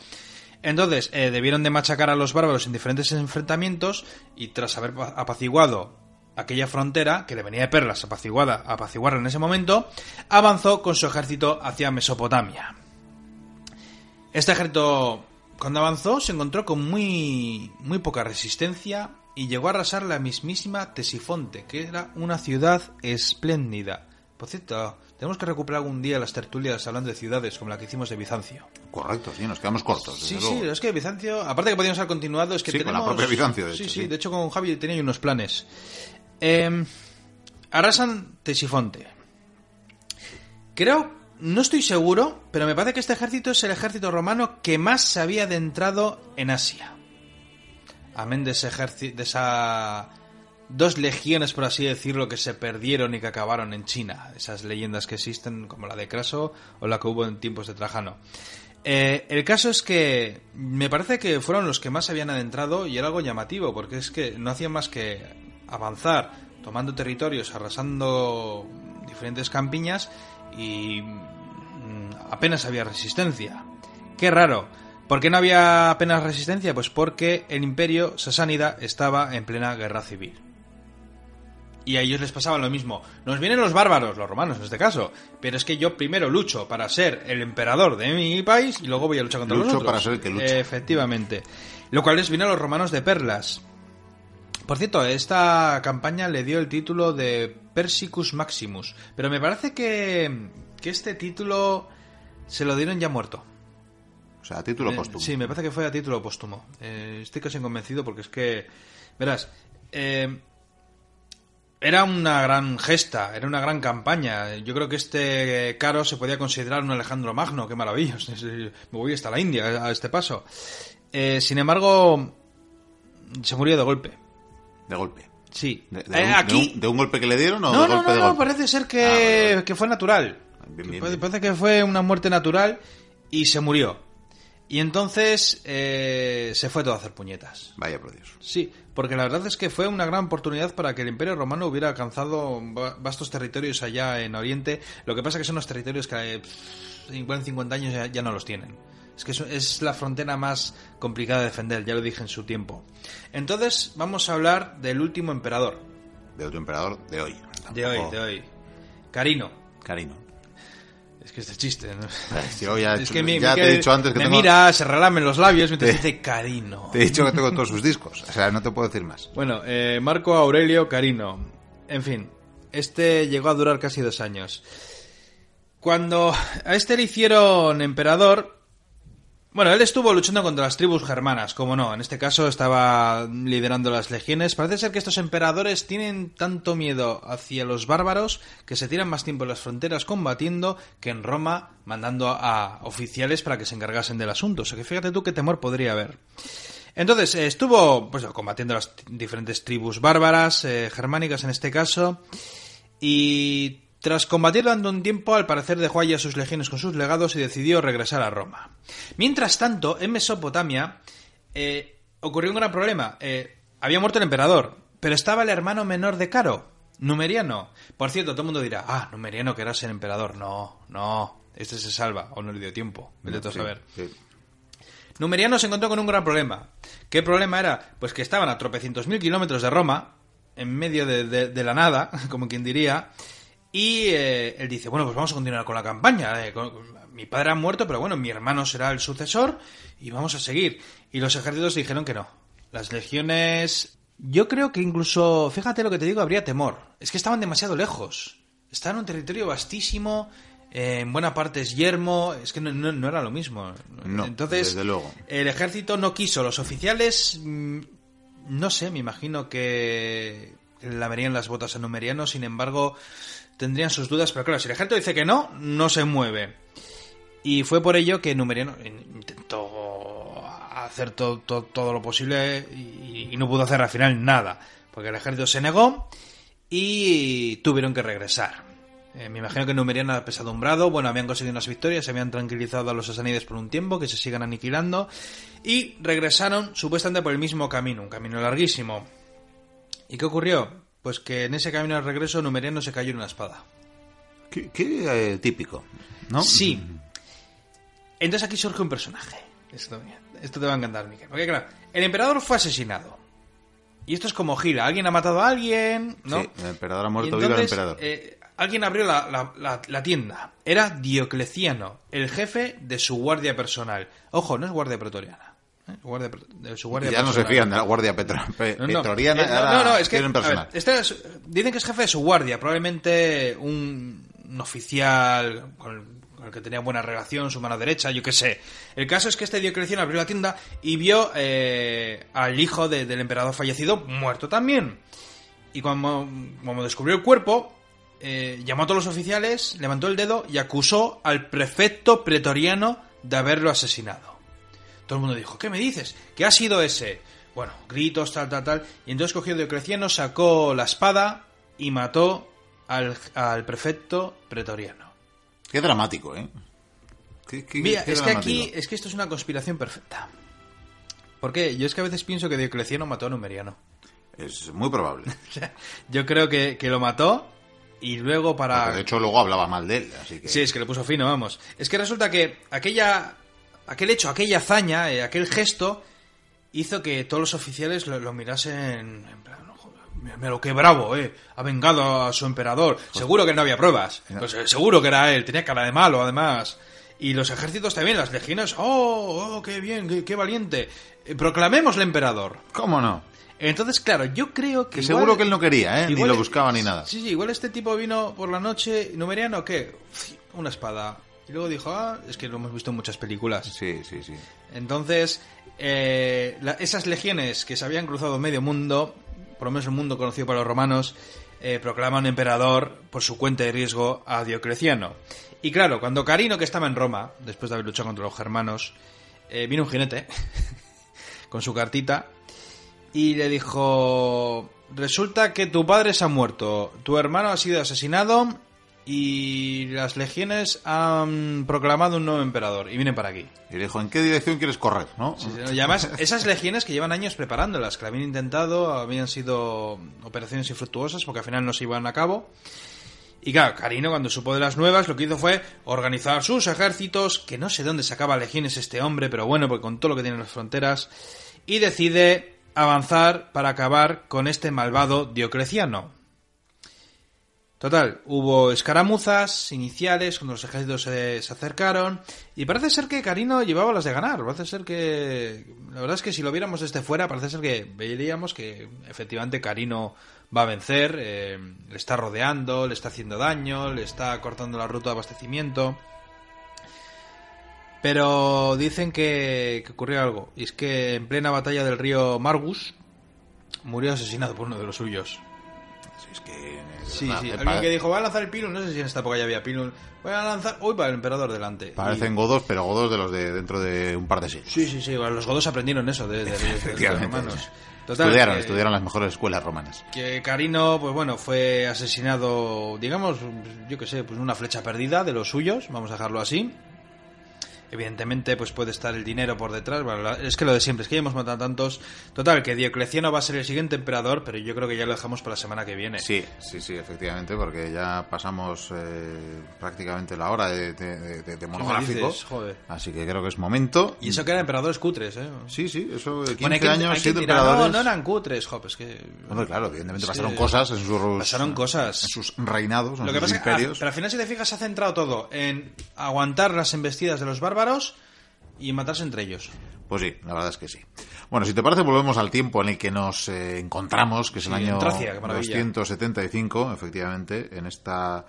Entonces, eh, debieron de machacar a los bárbaros en diferentes enfrentamientos y tras haber pa- apaciguado aquella frontera, que le venía de perlas apaciguada, apaciguarla en ese momento, avanzó con su ejército hacia Mesopotamia. Este ejército, cuando avanzó, se encontró con muy, muy poca resistencia y llegó a arrasar la mismísima Tesifonte, que era una ciudad espléndida. Por cierto, tenemos que recuperar algún día las tertulias hablando de ciudades como la que hicimos de Bizancio. Correcto, sí, nos quedamos cortos. Sí, desde sí, luego. es que Bizancio, aparte que podíamos haber continuado, es que Sí, con tenemos... la propia Bizancio, de sí, hecho, sí, sí. de hecho con Javi tenía unos planes. Eh, arrasan Tesifonte. Creo, no estoy seguro, pero me parece que este ejército es el ejército romano que más se había adentrado en Asia. Amén de ese ejército, de esa dos legiones, por así decirlo, que se perdieron y que acabaron en China. Esas leyendas que existen, como la de Craso o la que hubo en tiempos de Trajano. Eh, el caso es que me parece que fueron los que más habían adentrado y era algo llamativo, porque es que no hacían más que avanzar, tomando territorios, arrasando diferentes campiñas y mm, apenas había resistencia. Qué raro. ¿Por qué no había apenas resistencia? Pues porque el imperio sasánida estaba en plena guerra civil. Y a ellos les pasaba lo mismo. Nos vienen los bárbaros, los romanos en este caso. Pero es que yo primero lucho para ser el emperador de mi país y luego voy a luchar contra los Lucho otros. para ser el que lucha. Efectivamente. Lo cual les vino a los romanos de perlas. Por cierto, esta campaña le dio el título de Persicus Maximus. Pero me parece que, que este título se lo dieron ya muerto. O sea, a título Eh, póstumo. Sí, me parece que fue a título póstumo. Eh, estoy casi convencido porque es que, verás, eh, era una gran gesta, era una gran campaña. Yo creo que este Caro se podía considerar un Alejandro Magno, qué maravilloso. Me voy hasta la India a este paso. Eh, sin embargo, se murió de golpe. De golpe. Sí. De, de Eh, un, aquí... de un- de un golpe que le dieron o No, de no, golpe no, de no, golpe? parece ser que, Ah, vale, vale. que fue natural. Bien, bien, Que bien. Parece que fue una muerte natural y se murió. Y entonces eh, se fue todo a hacer puñetas. Vaya por Dios. Sí, porque la verdad es que fue una gran oportunidad para que el Imperio Romano hubiera alcanzado va- vastos territorios allá en Oriente. Lo que pasa que son los territorios que eh, en 50 años ya, ya no los tienen. Es que es, es la frontera más complicada de defender, ya lo dije en su tiempo. Entonces vamos a hablar del último emperador. De otro emperador de hoy. De hoy, de hoy. Carino. Carino. Es que este chiste, ¿no? Yo ya, Es que mi- ya te he dicho antes que me tengo, mira, se relamen los labios mientras Te- dice Carino. te he dicho que tengo todos sus discos. O sea, no te puedo decir más. Bueno, eh, Marco Aurelio Carino. En fin, este llegó a durar casi dos años. Cuando a este le hicieron emperador, bueno, él estuvo luchando contra las tribus germanas, como no, en este caso estaba liderando las legiones. Parece ser que estos emperadores tienen tanto miedo hacia los bárbaros que se tiran más tiempo en las fronteras combatiendo que en Roma mandando a oficiales para que se encargasen del asunto. O sea que fíjate tú qué temor podría haber. Entonces, eh, estuvo pues, combatiendo las diferentes tribus bárbaras, eh, germánicas en este caso, y tras combatir dando un tiempo, al parecer dejó allí a sus legiones con sus legados y decidió regresar a Roma. Mientras tanto, en Mesopotamia eh, ocurrió un gran problema. había muerto el emperador, pero estaba el hermano menor de Caro, Numeriano. Por cierto, todo el mundo dirá, ah, Numeriano que era el emperador. No, no, este se salva, o no le dio tiempo, vete a saber. Numeriano se encontró con un gran problema. ¿Qué problema era? Pues que estaban a tropecientos mil kilómetros de Roma, en medio de, la nada, como quien diría, y eh, él dice, bueno, pues vamos a continuar con la campaña. Eh, mi padre ha muerto, pero bueno, mi hermano será el sucesor y vamos a seguir. Y los ejércitos dijeron que no. Las legiones... Yo creo que incluso, fíjate lo que te digo, habría temor. Es que estaban demasiado lejos. Estaban en un territorio vastísimo, en buena parte es yermo, es que no, era lo mismo. Entonces, el ejército no quiso, los oficiales, mm, no sé, me imagino que lamerían las botas a Numeriano, sin embargo, tendrían sus dudas, pero claro, si el ejército dice que no, no se mueve. Y fue por ello que Numeriano intentó hacer todo, lo posible y, y no pudo hacer al final nada, porque el ejército se negó y tuvieron que regresar. Eh, me imagino que Numeriano ha pesadumbrado. Bueno, habían conseguido unas victorias, se habían tranquilizado a los asanides por un tiempo, que se sigan aniquilando. Y regresaron supuestamente por el mismo camino, un camino larguísimo. ¿Y qué ocurrió? Pues que en ese camino de regreso Numeriano se cayó en una espada. Qué, eh, típico, ¿no? Sí. Entonces aquí surge un personaje. Esto, esto te va a encantar, Miguel. Porque claro, el emperador fue asesinado. Y esto es como gira. Alguien ha matado a alguien, ¿no? Sí, el emperador ha muerto, vivo el emperador. Eh, alguien abrió la, tienda. Era Diocleciano, el jefe de su guardia personal. Ojo, no es guardia pretoriana. ¿Eh? Guardia, de su guardia ya no se fían de la guardia pretoriana. Eh, no, no, es que este dicen que es jefe de su guardia, probablemente un, oficial con el, que tenía buena relación, su mano derecha, yo qué sé. El caso es que este Diocleciano abrió la tienda y vio eh, al hijo del emperador fallecido muerto también. Y cuando, cuando descubrió el cuerpo, eh, llamó a todos los oficiales, levantó el dedo y acusó al prefecto pretoriano de haberlo asesinado. Todo el mundo dijo, ¿qué me dices? ¿Qué ha sido ese? Bueno, gritos, tal, tal, tal. Y entonces cogió Diocleciano, sacó la espada y mató al, prefecto pretoriano. Qué dramático, ¿eh? Mira, es que aquí, es que esto es una conspiración perfecta. ¿Por qué? Yo es que a veces pienso que Diocleciano mató a Numeriano. Es muy probable. Yo creo que, que lo mató y luego para... de hecho luego hablaba mal de él, así que... Sí, es que le puso fino, vamos. Es que resulta que aquella... Aquel hecho, aquella hazaña, eh, aquel gesto, hizo que todos los oficiales lo, mirasen en plan, mira, lo que bravo, eh, ha vengado a su emperador. Pues seguro que no había pruebas. Pues, eh, seguro que era él, tenía cara de malo, además. Y los ejércitos también, las legiones, oh, oh, qué bien, qué, qué valiente. Eh, proclamemos el emperador. ¿Cómo no? Entonces, claro, yo creo que. seguro que él no quería, ¿eh? Ni lo buscaba ni nada. Sí, sí, igual este tipo vino por la noche, numeriano, ¿qué? Una espada. Y luego dijo, ah, es que lo hemos visto en muchas películas. Sí, sí, sí. Entonces, eh, esas legiones que se habían cruzado medio mundo, por lo menos el mundo conocido por los romanos, eh, proclaman emperador por su cuenta de riesgo a Diocleciano. Y claro, cuando Carino, que estaba en Roma, después de haber luchado contra los germanos, eh, vino un jinete con su cartita y le dijo, resulta que tu padre se ha muerto, tu hermano ha sido asesinado y las legiones han proclamado un nuevo emperador y vienen para aquí. Y le dijo, ¿en qué dirección quieres correr? ¿no? y además, esas legiones que llevan años preparándolas, que la habían intentado, habían sido operaciones infructuosas porque al final no se iban a cabo. Y claro, Carino cuando supo de las nuevas lo que hizo fue organizar sus ejércitos, que no sé dónde sacaba legiones este hombre, pero bueno, porque con todo lo que tiene en las fronteras, y decide avanzar para acabar con este malvado Diocleciano. Total, hubo escaramuzas iniciales cuando los ejércitos se, acercaron y parece ser que Carino llevaba las de ganar. Parece ser que, la verdad es que si lo viéramos desde fuera, parece ser que veríamos que efectivamente Carino va a vencer, eh, le está rodeando, le está haciendo daño, le está cortando la ruta de abastecimiento. Pero dicen que, ocurrió algo. Y es que en plena batalla del río Margus murió asesinado por uno de los suyos. Si es que... Sí, sí. Alguien pare- que dijo, voy a lanzar el pilum, no sé si en esta época ya había pilum, voy a lanzar, uy, para el emperador delante. Parecen Y- godos, pero godos de los de dentro de un par de siglos. Sí, sí, sí, bueno, los godos aprendieron eso de, de- de- los romanos. Total, estudiaron, que- estudiaron las mejores escuelas romanas. Que Carino, pues bueno, fue asesinado, digamos, yo que sé, pues una flecha perdida de los suyos, vamos a dejarlo así. Evidentemente, pues puede estar el dinero por detrás. Bueno, es que lo de siempre, es que ya hemos matado tantos. Total, que Diocleciano va a ser el siguiente emperador, pero yo creo que ya lo dejamos para la semana que viene. Sí, sí, sí, efectivamente, porque ya pasamos eh, prácticamente la hora de, de- de- de ¿Qué me monográfico. dices? Joder. Así que creo que es momento. Y eso que eran emperadores cutres, ¿eh? Sí, sí, eso de 15 Bueno, que- años, que 7 tirar, emperadores. No, no eran cutres, jo, es que... Hombre, claro, evidentemente Sí. pasaron cosas en sus, Pasaron cosas. en sus reinados, en Lo que sus pasa que, ah, imperios. pero al final, si te fijas, se ha centrado todo en aguantar las embestidas de los bárbaros y matarse entre ellos. Pues sí, la verdad es que sí. Bueno, si te parece, volvemos al tiempo en el que nos eh, encontramos, que es el Sí, en año Tracia, qué maravilla. 275, efectivamente, en esta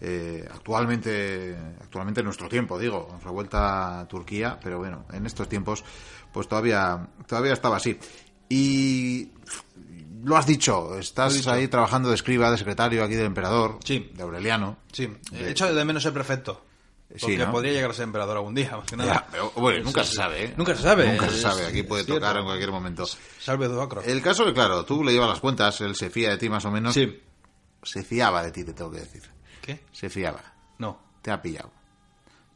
eh, actualmente actualmente en nuestro tiempo, digo, revuelta a Turquía, pero bueno, en estos tiempos, pues todavía todavía estaba así. Y lo has dicho, estás dicho. ahí trabajando de escriba, de secretario aquí del emperador, Sí. de Aureliano. Sí, he hecho de menos el prefecto. Sí, Porque ¿no? podría llegar a ser emperador algún día, más que nada. Ya, pero, bueno, nunca Sí, se sabe, ¿eh? Nunca se sabe. Nunca se es- sabe, aquí puede cierto. tocar en cualquier momento. Salve Duacro. El caso que, claro, tú le llevas las cuentas, él se fía de ti más o menos. Sí. Se fiaba de ti, te tengo que decir. ¿Qué? Se fiaba. No. Te ha pillado.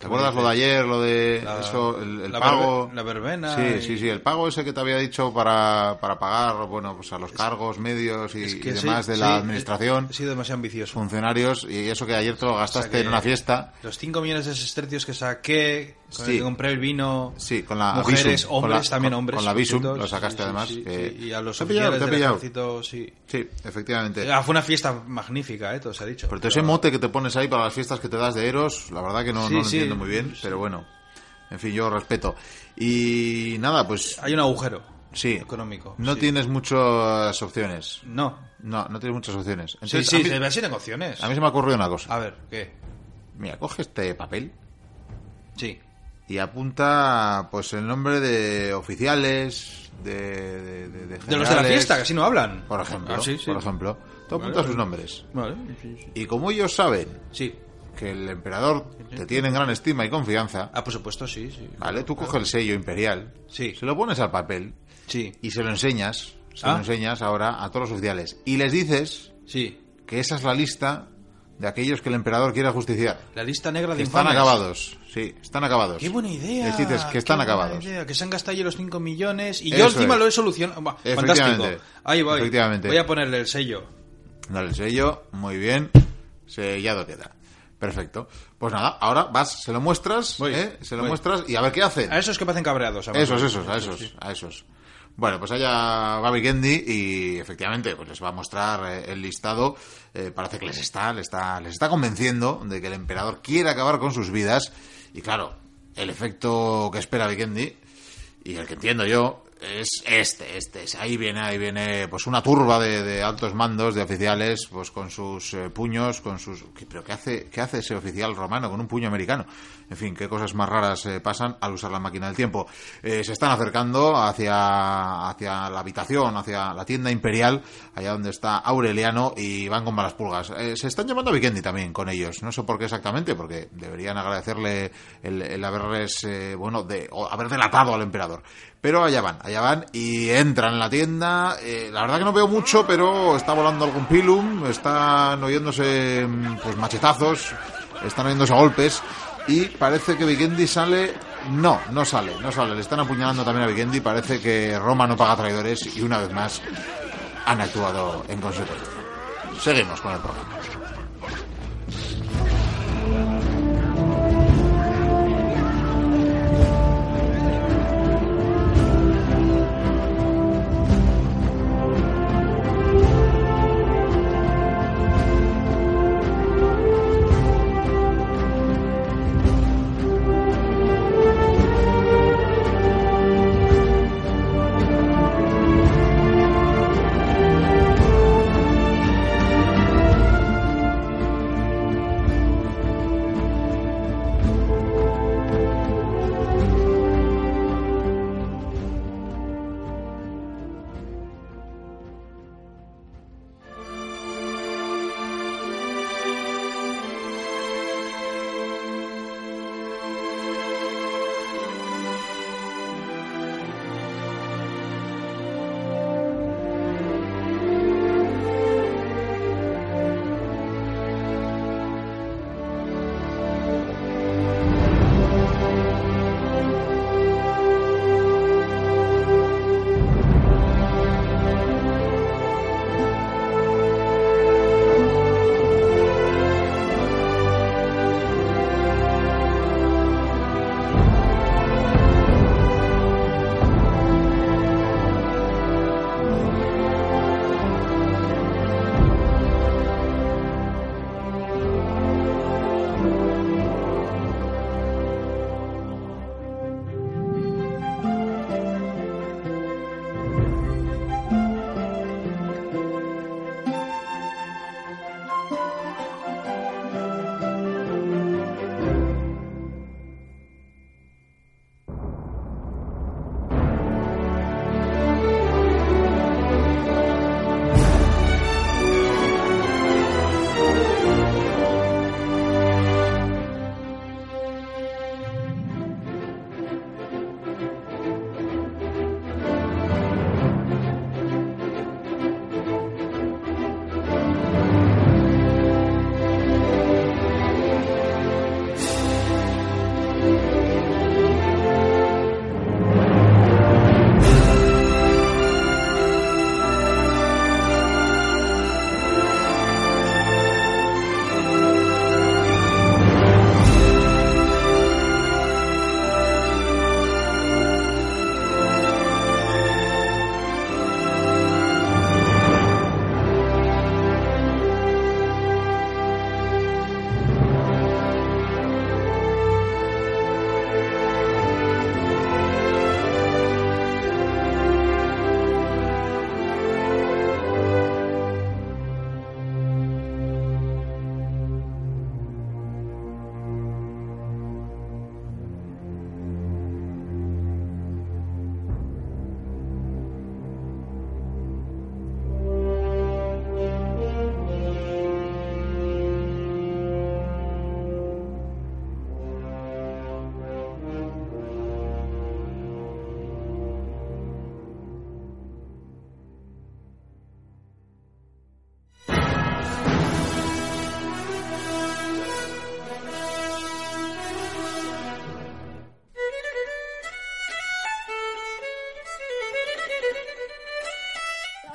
¿Te acuerdas lo de ayer, lo de La- eso, el, el la pago? verbe- la verbena Sí, y- sí, sí, el pago ese que te había dicho para, para pagar, bueno, pues a los cargos medios y, Es y que sí, demás de sí, la he- administración, He sido demasiado ambicioso. funcionarios, y eso que ayer te lo gastaste O sea en una fiesta. Los 5 millones de sestercios que saqué, con Sí. el que compré el vino. Sí, con la Mujeres, Visum, con hombres, la- también hombres. con la Visum, lo sacaste Sí, sí, además, sí, que- sí. Y a los Te ha pillado, oficiales te del ejército, sí. Sí, efectivamente. Ah, fue una fiesta magnífica, ¿eh? Todo se ha dicho. Pero todo ese mote que te pones ahí para las fiestas que te das de Eros, la verdad que no, Sí, no lo sí. entiendo muy bien, pero bueno. En fin, yo respeto. Y nada, pues Hay un agujero sí. económico. No sí. tienes muchas opciones. No. No, no tienes muchas opciones. Sí, Entonces, sí, a, mí, se negociaciones. a mí se me ha ocurrido una cosa. A ver, ¿qué? Mira, coge este papel Sí. Y apunta pues el nombre de oficiales, de, de, de, de De los de la fiesta, que así no hablan. Por ejemplo, Ah, sí, sí. por ejemplo. Vale, apuntas vale. sus nombres. Vale, sí, sí. Y como ellos saben Sí. que el emperador te tiene en gran estima y confianza, Ah, por supuesto, sí, sí. ¿vale? Tú coges el sello imperial, Sí. se lo pones al papel Sí. y se lo enseñas, se Ah. lo enseñas ahora a todos los oficiales y les dices Sí. que esa es la lista de aquellos que el emperador quiere justiciar. La lista negra de están acabados, sí, están acabados. Qué buena idea. Les dices que están acabados. idea, Que se han gastado ya los 5 millones y Eso yo encima es. lo he solucionado. Fantástico. Ahí voy. Efectivamente. Voy a ponerle el sello. Dale el sello, muy bien, sellado queda. Perfecto. Pues nada, ahora vas, se lo muestras, Voy, ¿eh? se lo voy. muestras y a ver qué hacen. A esos que parecen cabreados. además. Esos, esos, a esos, Sí. a esos. Bueno, pues allá va Vikendi y efectivamente pues les va a mostrar eh, el listado. Eh, parece que les está, les está, les está convenciendo de que el emperador quiere acabar con sus vidas. Y claro, el efecto que espera Vikendi y el que entiendo yo es este, este. es- Ahí viene, ahí viene pues una turba de, altos mandos, de oficiales, pues con sus eh, puños, con sus... ¿Qué- ¿Pero qué hace, qué hace ese oficial romano con un puño americano? En fin, qué cosas más raras eh, pasan al usar la máquina del tiempo. Eh, se están acercando hacia, hacia la habitación, hacia la tienda imperial, allá donde está Aureliano, y van con malas pulgas. Se están llamando a Vikendi también con ellos. No sé por qué exactamente, porque deberían agradecerle el, el haberles, bueno, de, o haber delatado al emperador. Pero allá van, allá van y entran en la tienda. Eh, la verdad que no veo mucho, pero está volando algún pilum, están oyéndose mm, pues machetazos, están oyéndose golpes y parece que Vikendi sale. No, no sale, no sale. Le están apuñalando también a Vikendi. Parece que Roma no paga traidores y una vez más han actuado en consecuencia. Seguimos con el programa.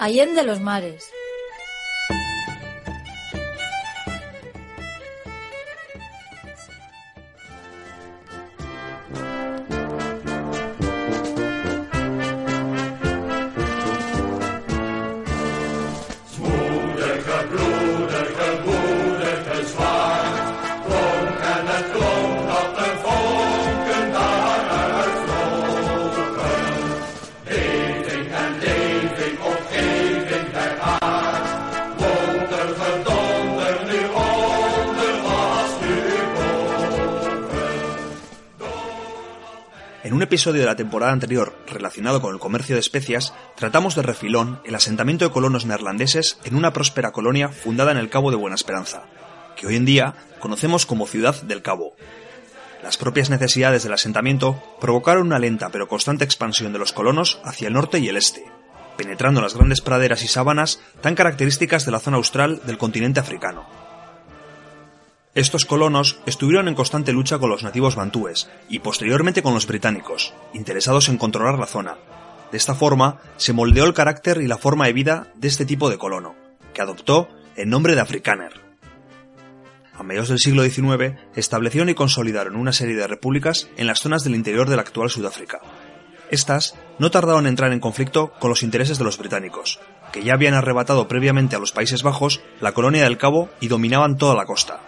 Allende los mares. Episodio de la temporada anterior relacionado con el comercio de especias, tratamos de refilón el asentamiento de colonos neerlandeses en una próspera colonia fundada en el Cabo de Buena Esperanza, que hoy en día conocemos como Ciudad del Cabo. Las propias necesidades del asentamiento provocaron una lenta pero constante expansión de los colonos hacia el norte y el este, penetrando las grandes praderas y sabanas tan características de la zona austral del continente africano. Estos colonos estuvieron en constante lucha con los nativos bantúes y posteriormente con los británicos, interesados en controlar la zona. De esta forma, se moldeó el carácter y la forma de vida de este tipo de colono, que adoptó el nombre de Afrikaner. A mediados del siglo XIX establecieron y consolidaron una serie de repúblicas en las zonas del interior del actual Sudáfrica. Estas no tardaron en entrar en conflicto con los intereses de los británicos, que ya habían arrebatado previamente a los Países Bajos la colonia del Cabo y dominaban toda la costa.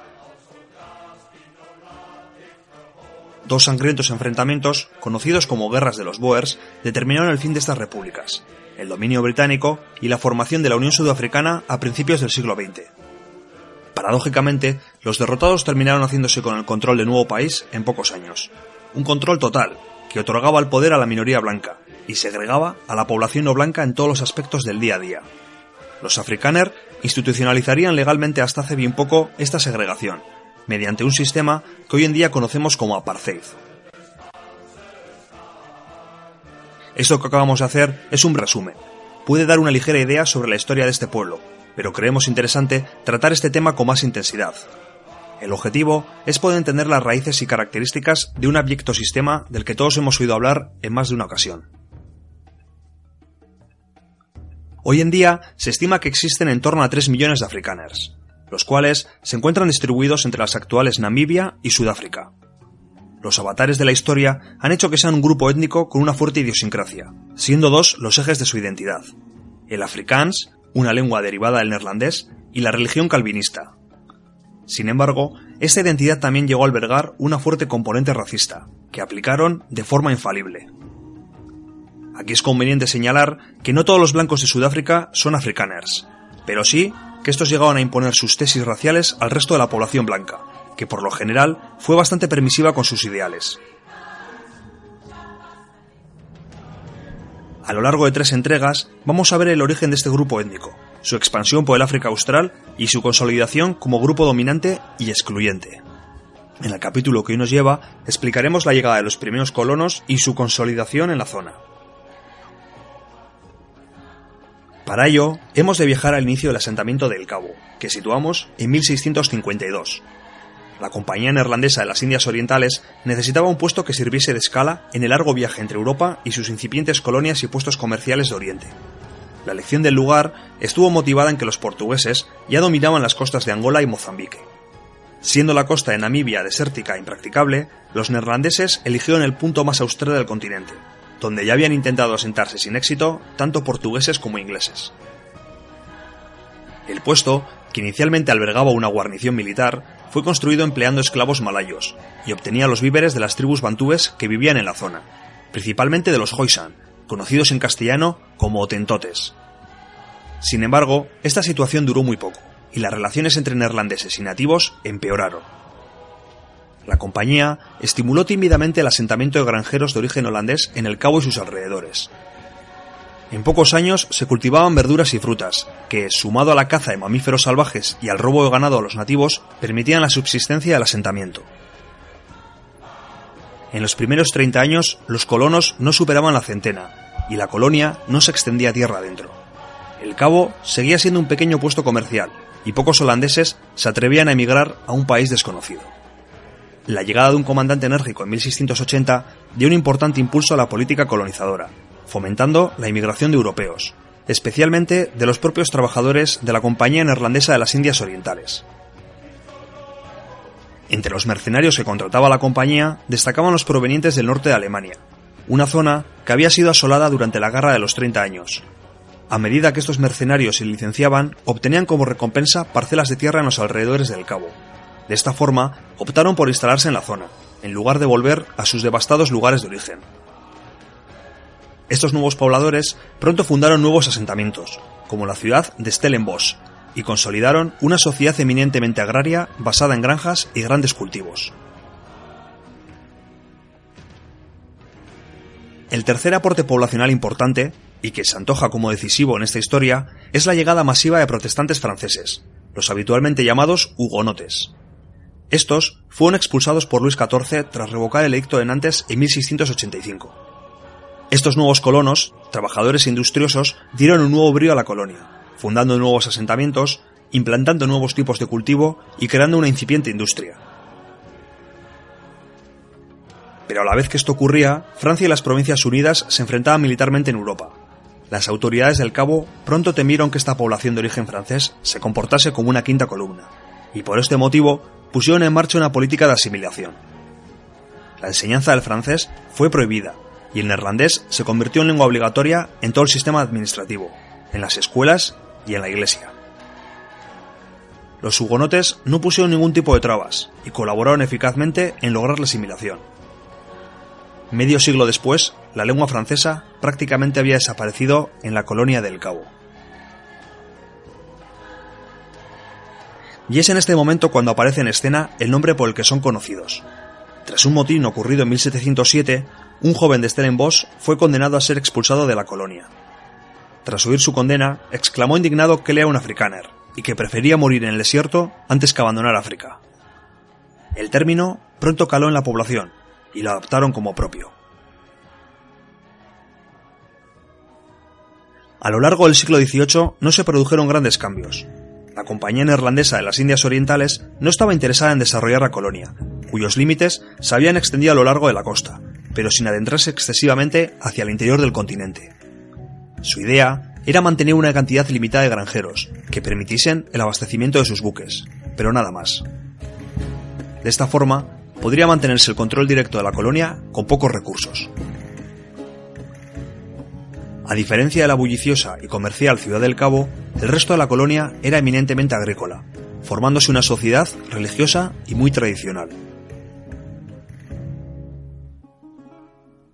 Dos sangrientos enfrentamientos, conocidos como Guerras de los Boers, determinaron el fin de estas repúblicas, el dominio británico y la formación de la Unión Sudafricana a principios del siglo XX. Paradójicamente, los derrotados terminaron haciéndose con el control del nuevo país en pocos años. Un control total, que otorgaba el poder a la minoría blanca y segregaba a la población no blanca en todos los aspectos del día a día. Los afrikaner institucionalizarían legalmente hasta hace bien poco esta segregación, mediante un sistema que hoy en día conocemos como apartheid. Esto que acabamos de hacer es un resumen. Puede dar una ligera idea sobre la historia de este pueblo, pero creemos interesante tratar este tema con más intensidad. El objetivo es poder entender las raíces y características de un abyecto sistema del que todos hemos oído hablar en más de una ocasión. Hoy en día se estima que existen en torno a 3 millones de afrikaners, los cuales se encuentran distribuidos entre las actuales Namibia y Sudáfrica. Los avatares de la historia han hecho que sean un grupo étnico con una fuerte idiosincrasia, siendo dos los ejes de su identidad. El afrikaans, una lengua derivada del neerlandés, y la religión calvinista. Sin embargo, esta identidad también llegó a albergar una fuerte componente racista, que aplicaron de forma infalible. Aquí es conveniente señalar que no todos los blancos de Sudáfrica son afrikaners, pero sí que estos llegaban a imponer sus tesis raciales al resto de la población blanca, que por lo general fue bastante permisiva con sus ideales. A lo largo de tres entregas vamos a ver el origen de este grupo étnico, su expansión por el África Austral y su consolidación como grupo dominante y excluyente. En el capítulo que hoy nos lleva explicaremos la llegada de los primeros colonos y su consolidación en la zona. Para ello, hemos de viajar al inicio del asentamiento de El Cabo, que situamos en 1652. La Compañía Neerlandesa de las Indias Orientales necesitaba un puesto que sirviese de escala en el largo viaje entre Europa y sus incipientes colonias y puestos comerciales de Oriente. La elección del lugar estuvo motivada en que los portugueses ya dominaban las costas de Angola y Mozambique. Siendo la costa de Namibia desértica e impracticable, los neerlandeses eligieron el punto más austral del continente, donde ya habían intentado asentarse sin éxito tanto portugueses como ingleses. El puesto, que inicialmente albergaba una guarnición militar, fue construido empleando esclavos malayos y obtenía los víveres de las tribus bantúes que vivían en la zona, principalmente de los Hoisan, conocidos en castellano como otentotes. Sin embargo, esta situación duró muy poco y las relaciones entre neerlandeses y nativos empeoraron. La compañía estimuló tímidamente el asentamiento de granjeros de origen holandés en el Cabo y sus alrededores. En pocos años se cultivaban verduras y frutas, que, sumado a la caza de mamíferos salvajes y al robo de ganado a los nativos, permitían la subsistencia del asentamiento. En los primeros 30 años, los colonos no superaban la centena, y la colonia no se extendía tierra adentro. El Cabo seguía siendo un pequeño puesto comercial, y pocos holandeses se atrevían a emigrar a un país desconocido. La llegada de un comandante enérgico en 1680 dio un importante impulso a la política colonizadora, fomentando la inmigración de europeos, especialmente de los propios trabajadores de la Compañía Neerlandesa de las Indias Orientales. Entre los mercenarios que contrataba la compañía destacaban los provenientes del norte de Alemania, una zona que había sido asolada durante la Guerra de los 30 años, a medida que estos mercenarios se licenciaban, obtenían como recompensa parcelas de tierra en los alrededores del cabo. De esta forma, optaron por instalarse en la zona, en lugar de volver a sus devastados lugares de origen. Estos nuevos pobladores pronto fundaron nuevos asentamientos, como la ciudad de Stellenbosch, y consolidaron una sociedad eminentemente agraria basada en granjas y grandes cultivos. El tercer aporte poblacional importante y que se antoja como decisivo en esta historia, es la llegada masiva de protestantes franceses, los habitualmente llamados hugonotes. Estos fueron expulsados por Luis XIV tras revocar el edicto de Nantes en 1685. Estos nuevos colonos, trabajadores industriosos, dieron un nuevo brío a la colonia, fundando nuevos asentamientos, implantando nuevos tipos de cultivo y creando una incipiente industria. Pero a la vez que esto ocurría, Francia y las Provincias Unidas se enfrentaban militarmente en Europa, las autoridades del Cabo pronto temieron que esta población de origen francés se comportase como una quinta columna, y por este motivo pusieron en marcha una política de asimilación. La enseñanza del francés fue prohibida, y el neerlandés se convirtió en lengua obligatoria en todo el sistema administrativo, en las escuelas y en la iglesia. Los hugonotes no pusieron ningún tipo de trabas y colaboraron eficazmente en lograr la asimilación. Medio siglo después, la lengua francesa prácticamente había desaparecido en la colonia del Cabo. Y es en este momento cuando aparece en escena el nombre por el que son conocidos. Tras un motín ocurrido en 1707, un joven de Stellenbosch fue condenado a ser expulsado de la colonia. Tras oír su condena, exclamó indignado que él era un afrikaner y que prefería morir en el desierto antes que abandonar África. El término pronto caló en la población y lo adoptaron como propio. A lo largo del siglo XVIII no se produjeron grandes cambios. La Compañía Neerlandesa de las Indias Orientales no estaba interesada en desarrollar la colonia, cuyos límites se habían extendido a lo largo de la costa, pero sin adentrarse excesivamente hacia el interior del continente. Su idea era mantener una cantidad limitada de granjeros, que permitiesen el abastecimiento de sus buques, pero nada más. De esta forma, podría mantenerse el control directo de la colonia con pocos recursos. A diferencia de la bulliciosa y comercial Ciudad del Cabo, el resto de la colonia era eminentemente agrícola, formándose una sociedad religiosa y muy tradicional.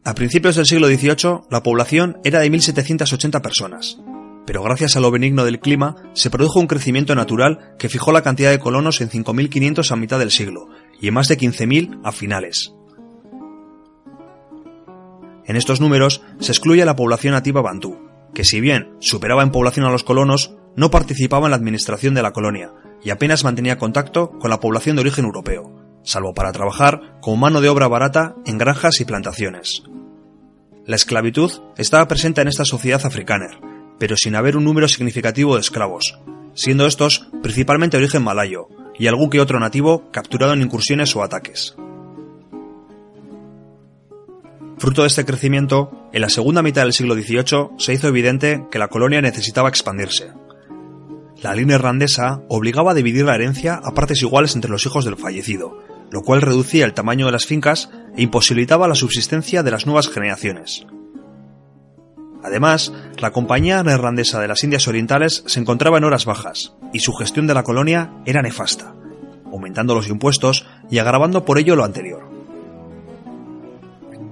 A principios del siglo XVIII, la población era de 1.780 personas. pero gracias a lo benigno del clima se produjo un crecimiento natural que fijó la cantidad de colonos en 5.500 a mitad del siglo y en más de 15.000 a finales. En estos números se excluye la población nativa bantú, que si bien superaba en población a los colonos, no participaba en la administración de la colonia y apenas mantenía contacto con la población de origen europeo, salvo para trabajar como mano de obra barata en granjas y plantaciones. La esclavitud estaba presente en esta sociedad africana, pero sin haber un número significativo de esclavos, siendo estos principalmente de origen malayo y algún que otro nativo capturado en incursiones o ataques. Fruto de este crecimiento, en la segunda mitad del siglo XVIII se hizo evidente que la colonia necesitaba expandirse. La línea irlandesa obligaba a dividir la herencia a partes iguales entre los hijos del fallecido, lo cual reducía el tamaño de las fincas e imposibilitaba la subsistencia de las nuevas generaciones. Además, la Compañía Neerlandesa de las Indias Orientales se encontraba en horas bajas, y su gestión de la colonia era nefasta, aumentando los impuestos y agravando por ello lo anterior.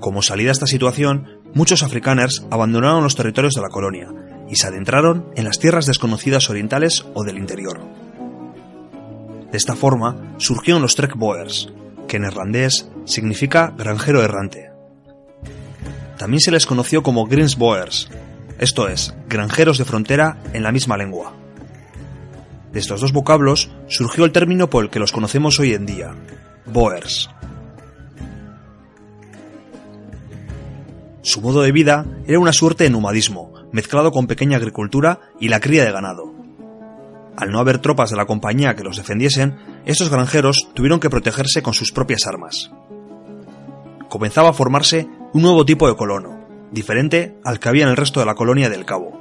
Como salida a esta situación, muchos afrikaners abandonaron los territorios de la colonia y se adentraron en las tierras desconocidas orientales o del interior. De esta forma surgieron los Trekboers, que en irlandés significa granjero errante. También se les conoció como Greensboers, esto es, granjeros de frontera en la misma lengua. De estos dos vocablos surgió el término por el que los conocemos hoy en día, Boers. Su modo de vida era una suerte de nomadismo, mezclado con pequeña agricultura y la cría de ganado. Al no haber tropas de la compañía que los defendiesen, estos granjeros tuvieron que protegerse con sus propias armas. Comenzaba a formarse un nuevo tipo de colono, diferente al que había en el resto de la colonia del Cabo.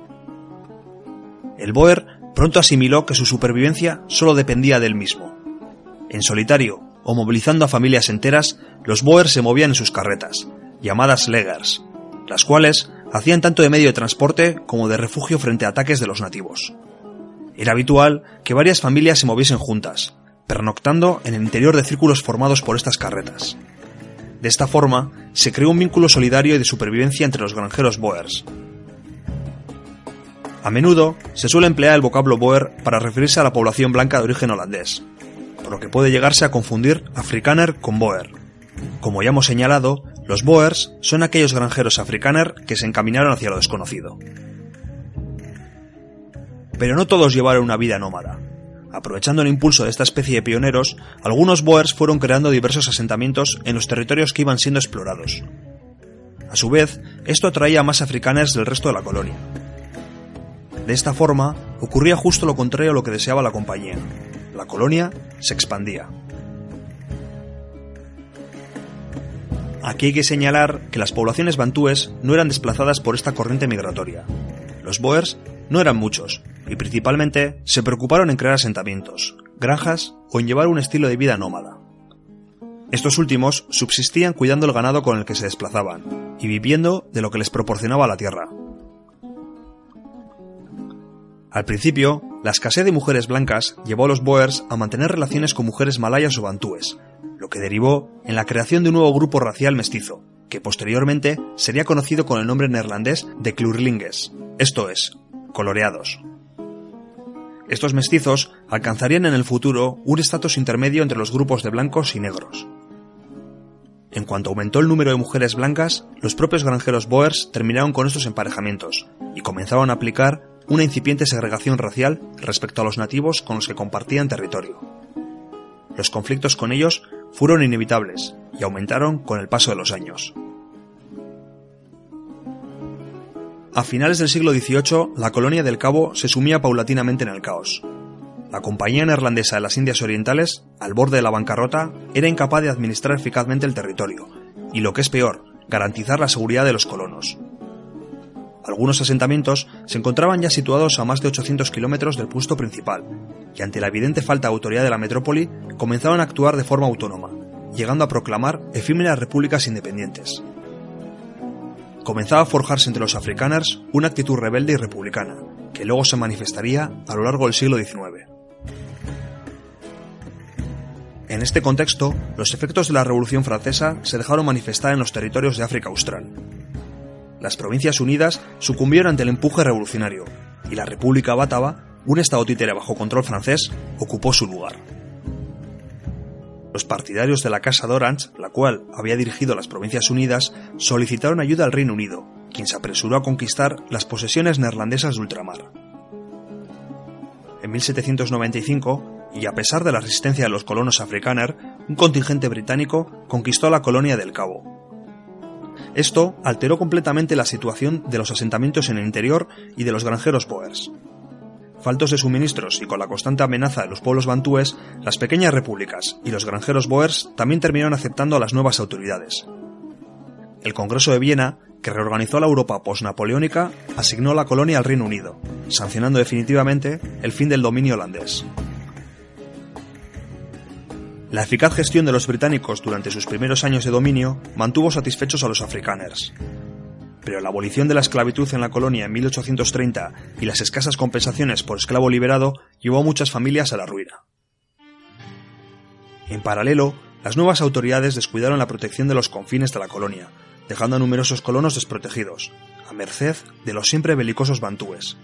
El Boer pronto asimiló que su supervivencia solo dependía de él mismo. En solitario o movilizando a familias enteras, los Boers se movían en sus carretas, llamadas leggers, las cuales hacían tanto de medio de transporte como de refugio frente a ataques de los nativos. Era habitual que varias familias se moviesen juntas, pernoctando en el interior de círculos formados por estas carretas. De esta forma, se creó un vínculo solidario y de supervivencia entre los granjeros boers. A menudo se suele emplear el vocablo boer para referirse a la población blanca de origen holandés, por lo que puede llegarse a confundir afrikaner con boer. Como ya hemos señalado, los Boers son aquellos granjeros afrikaner que se encaminaron hacia lo desconocido. Pero no todos llevaron una vida nómada. Aprovechando el impulso de esta especie de pioneros, algunos Boers fueron creando diversos asentamientos en los territorios que iban siendo explorados. A su vez, esto atraía a más afrikaners del resto de la colonia. De esta forma, ocurría justo lo contrario a lo que deseaba la compañía. La colonia se expandía. Aquí hay que señalar que las poblaciones bantúes no eran desplazadas por esta corriente migratoria. Los boers no eran muchos, y principalmente se preocuparon en crear asentamientos, granjas o en llevar un estilo de vida nómada. Estos últimos subsistían cuidando el ganado con el que se desplazaban, y viviendo de lo que les proporcionaba la tierra. Al principio, la escasez de mujeres blancas llevó a los boers a mantener relaciones con mujeres malayas o bantúes, lo que derivó en la creación de un nuevo grupo racial mestizo, que posteriormente sería conocido con el nombre neerlandés de Klurlinges, esto es, coloreados. Estos mestizos alcanzarían en el futuro un estatus intermedio entre los grupos de blancos y negros. En cuanto aumentó el número de mujeres blancas, los propios granjeros Boers terminaron con estos emparejamientos y comenzaron a aplicar una incipiente segregación racial respecto a los nativos con los que compartían territorio. Los conflictos con ellos fueron inevitables y aumentaron con el paso de los años. A finales del siglo XVIII, la colonia del Cabo se sumía paulatinamente en el caos. La Compañía Neerlandesa de las Indias Orientales, al borde de la bancarrota, era incapaz de administrar eficazmente el territorio, y lo que es peor, garantizar la seguridad de los colonos. Algunos asentamientos se encontraban ya situados a más de 800 kilómetros del puesto principal, y ante la evidente falta de autoridad de la metrópoli, comenzaron a actuar de forma autónoma, llegando a proclamar efímeras repúblicas independientes. Comenzaba a forjarse entre los afrikaners una actitud rebelde y republicana, que luego se manifestaría a lo largo del siglo XIX. En este contexto, los efectos de la Revolución Francesa se dejaron manifestar en los territorios de África Austral. Las Provincias Unidas sucumbieron ante el empuje revolucionario, y la República Bátava, un estado títere bajo control francés, ocupó su lugar. Los partidarios de la Casa de Orange, la cual había dirigido las Provincias Unidas, solicitaron ayuda al Reino Unido, quien se apresuró a conquistar las posesiones neerlandesas de ultramar. En 1795, y a pesar de la resistencia de los colonos afrikaner, un contingente británico conquistó la colonia del Cabo. Esto alteró completamente la situación de los asentamientos en el interior y de los granjeros boers. Faltos de suministros y con la constante amenaza de los pueblos bantúes, las pequeñas repúblicas y los granjeros boers también terminaron aceptando a las nuevas autoridades. El Congreso de Viena, que reorganizó la Europa posnapoleónica, asignó la colonia al Reino Unido, sancionando definitivamente el fin del dominio holandés. La eficaz gestión de los británicos durante sus primeros años de dominio mantuvo satisfechos a los afrikaners. Pero la abolición de la esclavitud en la colonia en 1830 y las escasas compensaciones por esclavo liberado llevó a muchas familias a la ruina. En paralelo, las nuevas autoridades descuidaron la protección de los confines de la colonia, dejando a numerosos colonos desprotegidos, a merced de los siempre belicosos bantúes.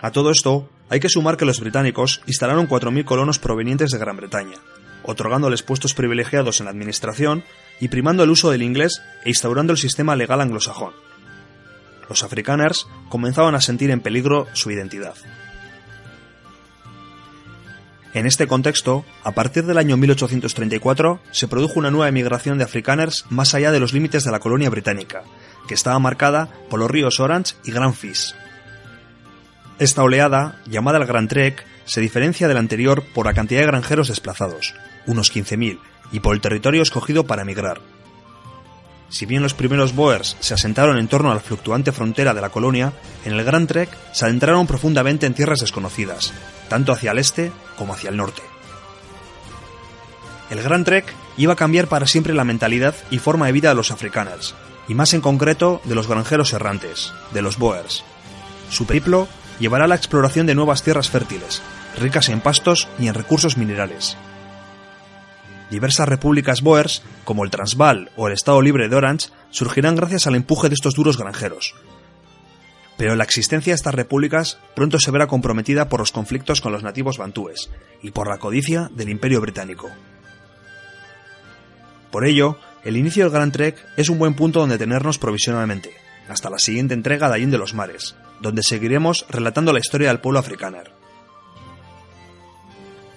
A todo esto, hay que sumar que los británicos instalaron 4.000 colonos provenientes de Gran Bretaña, otorgándoles puestos privilegiados en la administración y primando el uso del inglés e instaurando el sistema legal anglosajón. Los afrikaners comenzaban a sentir en peligro su identidad. En este contexto, a partir del año 1834 se produjo una nueva emigración de afrikaners más allá de los límites de la colonia británica, que estaba marcada por los ríos Orange y Grand Fis. Esta oleada, llamada el Grand Trek, se diferencia de la anterior por la cantidad de granjeros desplazados, unos 15.000, y por el territorio escogido para emigrar. Si bien los primeros Boers se asentaron en torno a la fluctuante frontera de la colonia, en el Grand Trek se adentraron profundamente en tierras desconocidas, tanto hacia el este como hacia el norte. El Grand Trek iba a cambiar para siempre la mentalidad y forma de vida de los afrikaners, y más en concreto de los granjeros errantes, de los Boers. Su periplo llevará a la exploración de nuevas tierras fértiles, ricas en pastos y en recursos minerales, diversas repúblicas boers, como el Transvaal o el Estado Libre de Orange, surgirán gracias al empuje de estos duros granjeros. Pero la existencia de estas repúblicas pronto se verá comprometida por los conflictos con los nativos bantúes y por la codicia del Imperio Británico. Por ello, el inicio del Gran Trek es un buen punto donde tenernos provisionalmente, hasta la siguiente entrega de Allende de los Mares, donde seguiremos relatando la historia del pueblo africano.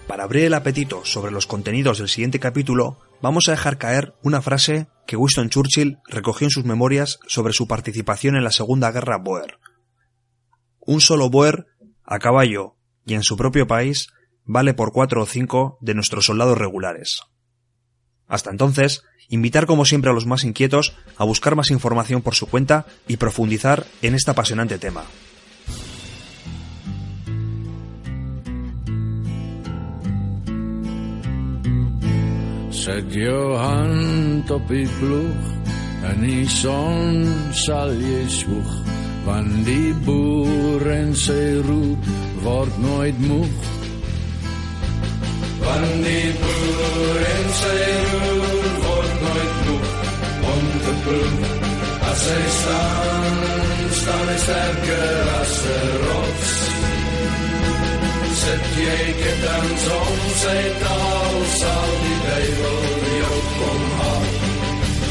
Para abrir el apetito sobre los contenidos del siguiente capítulo, vamos a dejar caer una frase que Winston Churchill recogió en sus memorias sobre su participación en la Segunda Guerra Boer. Un solo Boer, a caballo y en su propio país, vale por cuatro o cinco de nuestros soldados regulares. Hasta entonces, invitar como siempre a los más inquietos a buscar más información por su cuenta y profundizar en este apasionante tema. Zet jou hand op die ploeg en die son sal jy swoeg want die boer en sy roep word nooit moeg. Want die boer en sy roep word nooit moeg. Om te proef as hy staan staan hy sterker as 'n rots sit jy gedans om sy taal sal die duivel jou kom haal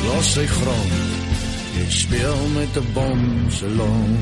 los sy grond jy speel met 'n bom se long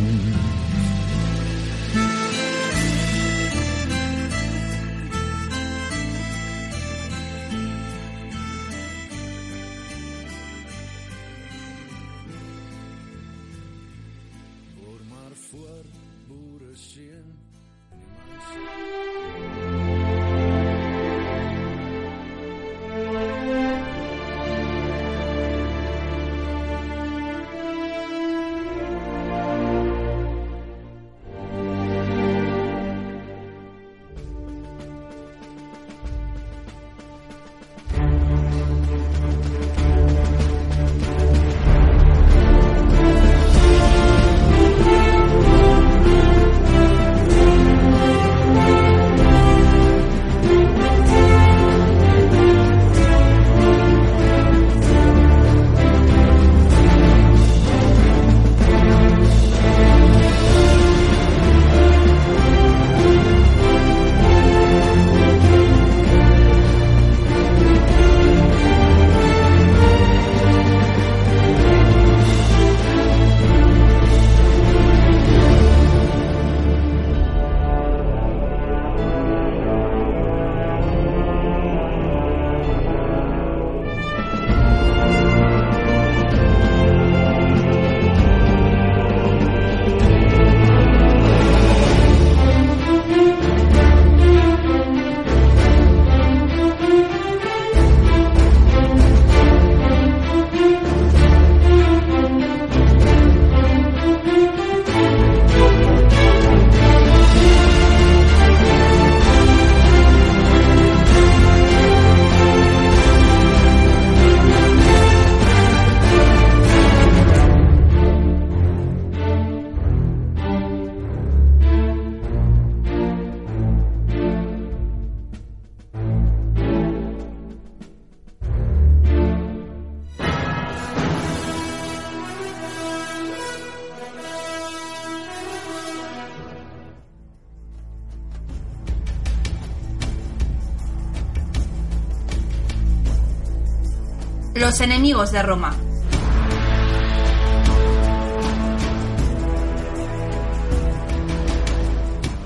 Los enemigos de Roma.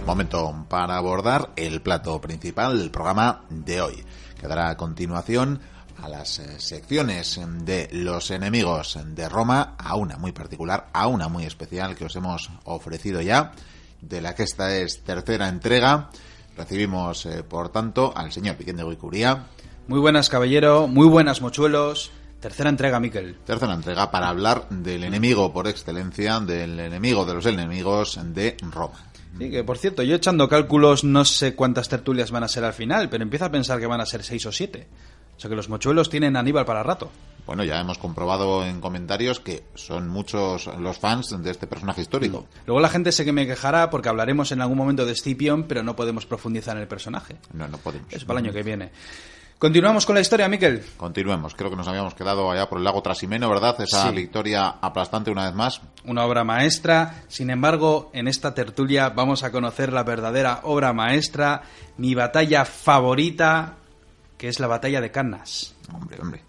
Momento para abordar el plato principal del programa de hoy, que dará a continuación a las eh, secciones de los enemigos de Roma, a una muy particular, a una muy especial que os hemos ofrecido ya, de la que esta es tercera entrega. Recibimos, eh, por tanto, al señor Piquén de Guicuría. Muy buenas, caballero, muy buenas, mochuelos. Tercera entrega, Miquel. Tercera entrega para hablar del enemigo por excelencia, del enemigo de los enemigos de Roma. Sí, que por cierto, yo echando cálculos no sé cuántas tertulias van a ser al final, pero empiezo a pensar que van a ser seis o siete. O sea que los mochuelos tienen a Aníbal para rato. Bueno, ya hemos comprobado en comentarios que son muchos los fans de este personaje histórico. Luego la gente sé que me quejará porque hablaremos en algún momento de Scipion, pero no podemos profundizar en el personaje. No, no podemos. Es para el año que viene. Continuamos con la historia, Miquel. Continuemos. Creo que nos habíamos quedado allá por el lago Trasimeno, ¿verdad? Esa Sí. victoria aplastante una vez más. Una obra maestra. Sin embargo, en esta tertulia vamos a conocer la verdadera obra maestra, mi batalla favorita, que es la batalla de Cannas. Hombre, hombre.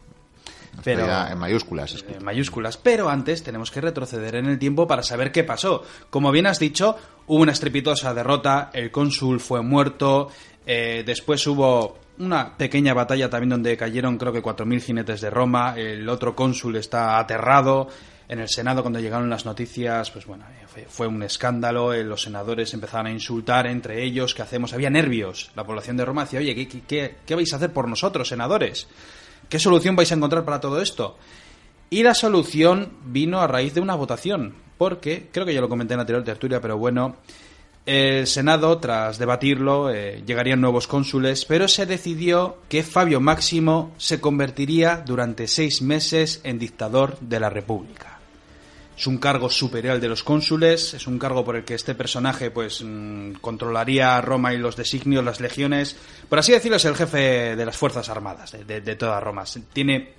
Pero- Pero... En mayúsculas. escrito. en mayúsculas. Pero antes tenemos que retroceder en el tiempo para saber qué pasó. Como bien has dicho, hubo una estrepitosa derrota, el cónsul fue muerto, eh, después hubo una pequeña batalla también donde cayeron creo que 4.000 jinetes de Roma, el otro cónsul está aterrado. En el Senado, cuando llegaron las noticias, pues bueno, eh, fue, fue un escándalo. eh, Los senadores empezaron a insultar entre ellos. ¿Qué hacemos? Había nervios. La población de Roma decía, oye, ¿qué, vais a hacer por nosotros, senadores? ¿Qué solución vais a encontrar para todo esto? Y la solución vino a raíz de una votación, porque, creo que ya lo comenté en la anterior tertulia, pero bueno, el Senado, tras debatirlo, eh, llegarían nuevos cónsules, pero se decidió que Fabio Máximo se convertiría durante seis meses en dictador de la República. Es un cargo superior al de los cónsules, es un cargo por el que este personaje pues mm, controlaría Roma y los designios, las legiones. Por así decirlo, es el jefe de las Fuerzas Armadas de, de- toda Roma. Tiene,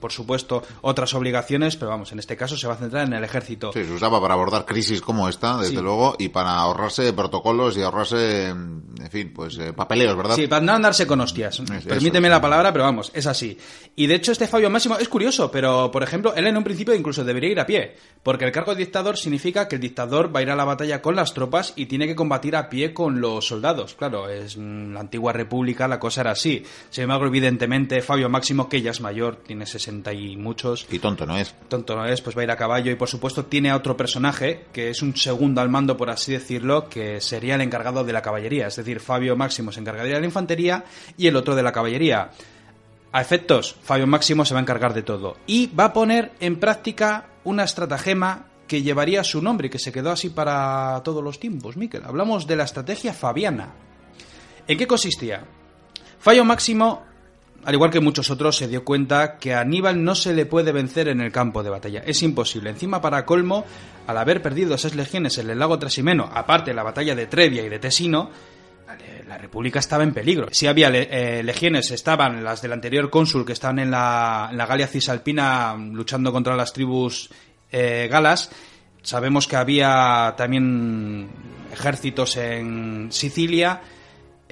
por supuesto, otras obligaciones, pero vamos, en este caso se va a centrar en el ejército. Sí, se usaba para abordar crisis como esta, desde Sí. luego, y para ahorrarse protocolos y ahorrarse, en fin, pues eh, papeleos, ¿verdad? Sí, para no andarse con hostias. Permíteme la palabra, pero vamos, es así. Y de hecho, este Fabio Máximo es curioso, pero por ejemplo, él en un principio incluso debería ir a pie, porque el cargo de dictador significa que el dictador va a ir a la batalla con las tropas y tiene que combatir a pie con los soldados. Claro, es mm, la antigua república, la cosa era así. Sin embargo, evidentemente, Fabio Máximo, que ya es mayor, tiene 60 y muchos, Y tonto no es. tonto no es, pues va a ir a caballo y por supuesto tiene a otro personaje que es un segundo al mando, por así decirlo, que sería el encargado de la caballería. Es decir, Fabio Máximo se encargaría de la infantería y el otro de la caballería. A efectos, Fabio Máximo se va a encargar de todo y va a poner en práctica una estratagema que llevaría su nombre que se quedó así para todos los tiempos, Miquel. Hablamos de la estrategia fabiana. ¿En qué consistía? Fabio Máximo al igual que muchos otros, se dio cuenta que a Aníbal no se le puede vencer en el campo de batalla. Es imposible. Encima, para colmo, al haber perdido esas legiones en el lago Trasimeno, aparte de la batalla de Trevia y de Tesino, eh, la República estaba en peligro. Si había eh, legiones, estaban las del anterior cónsul que estaban en la, en la Galia Cisalpina mm, luchando contra las tribus eh, galas. Sabemos que había también ejércitos en Sicilia.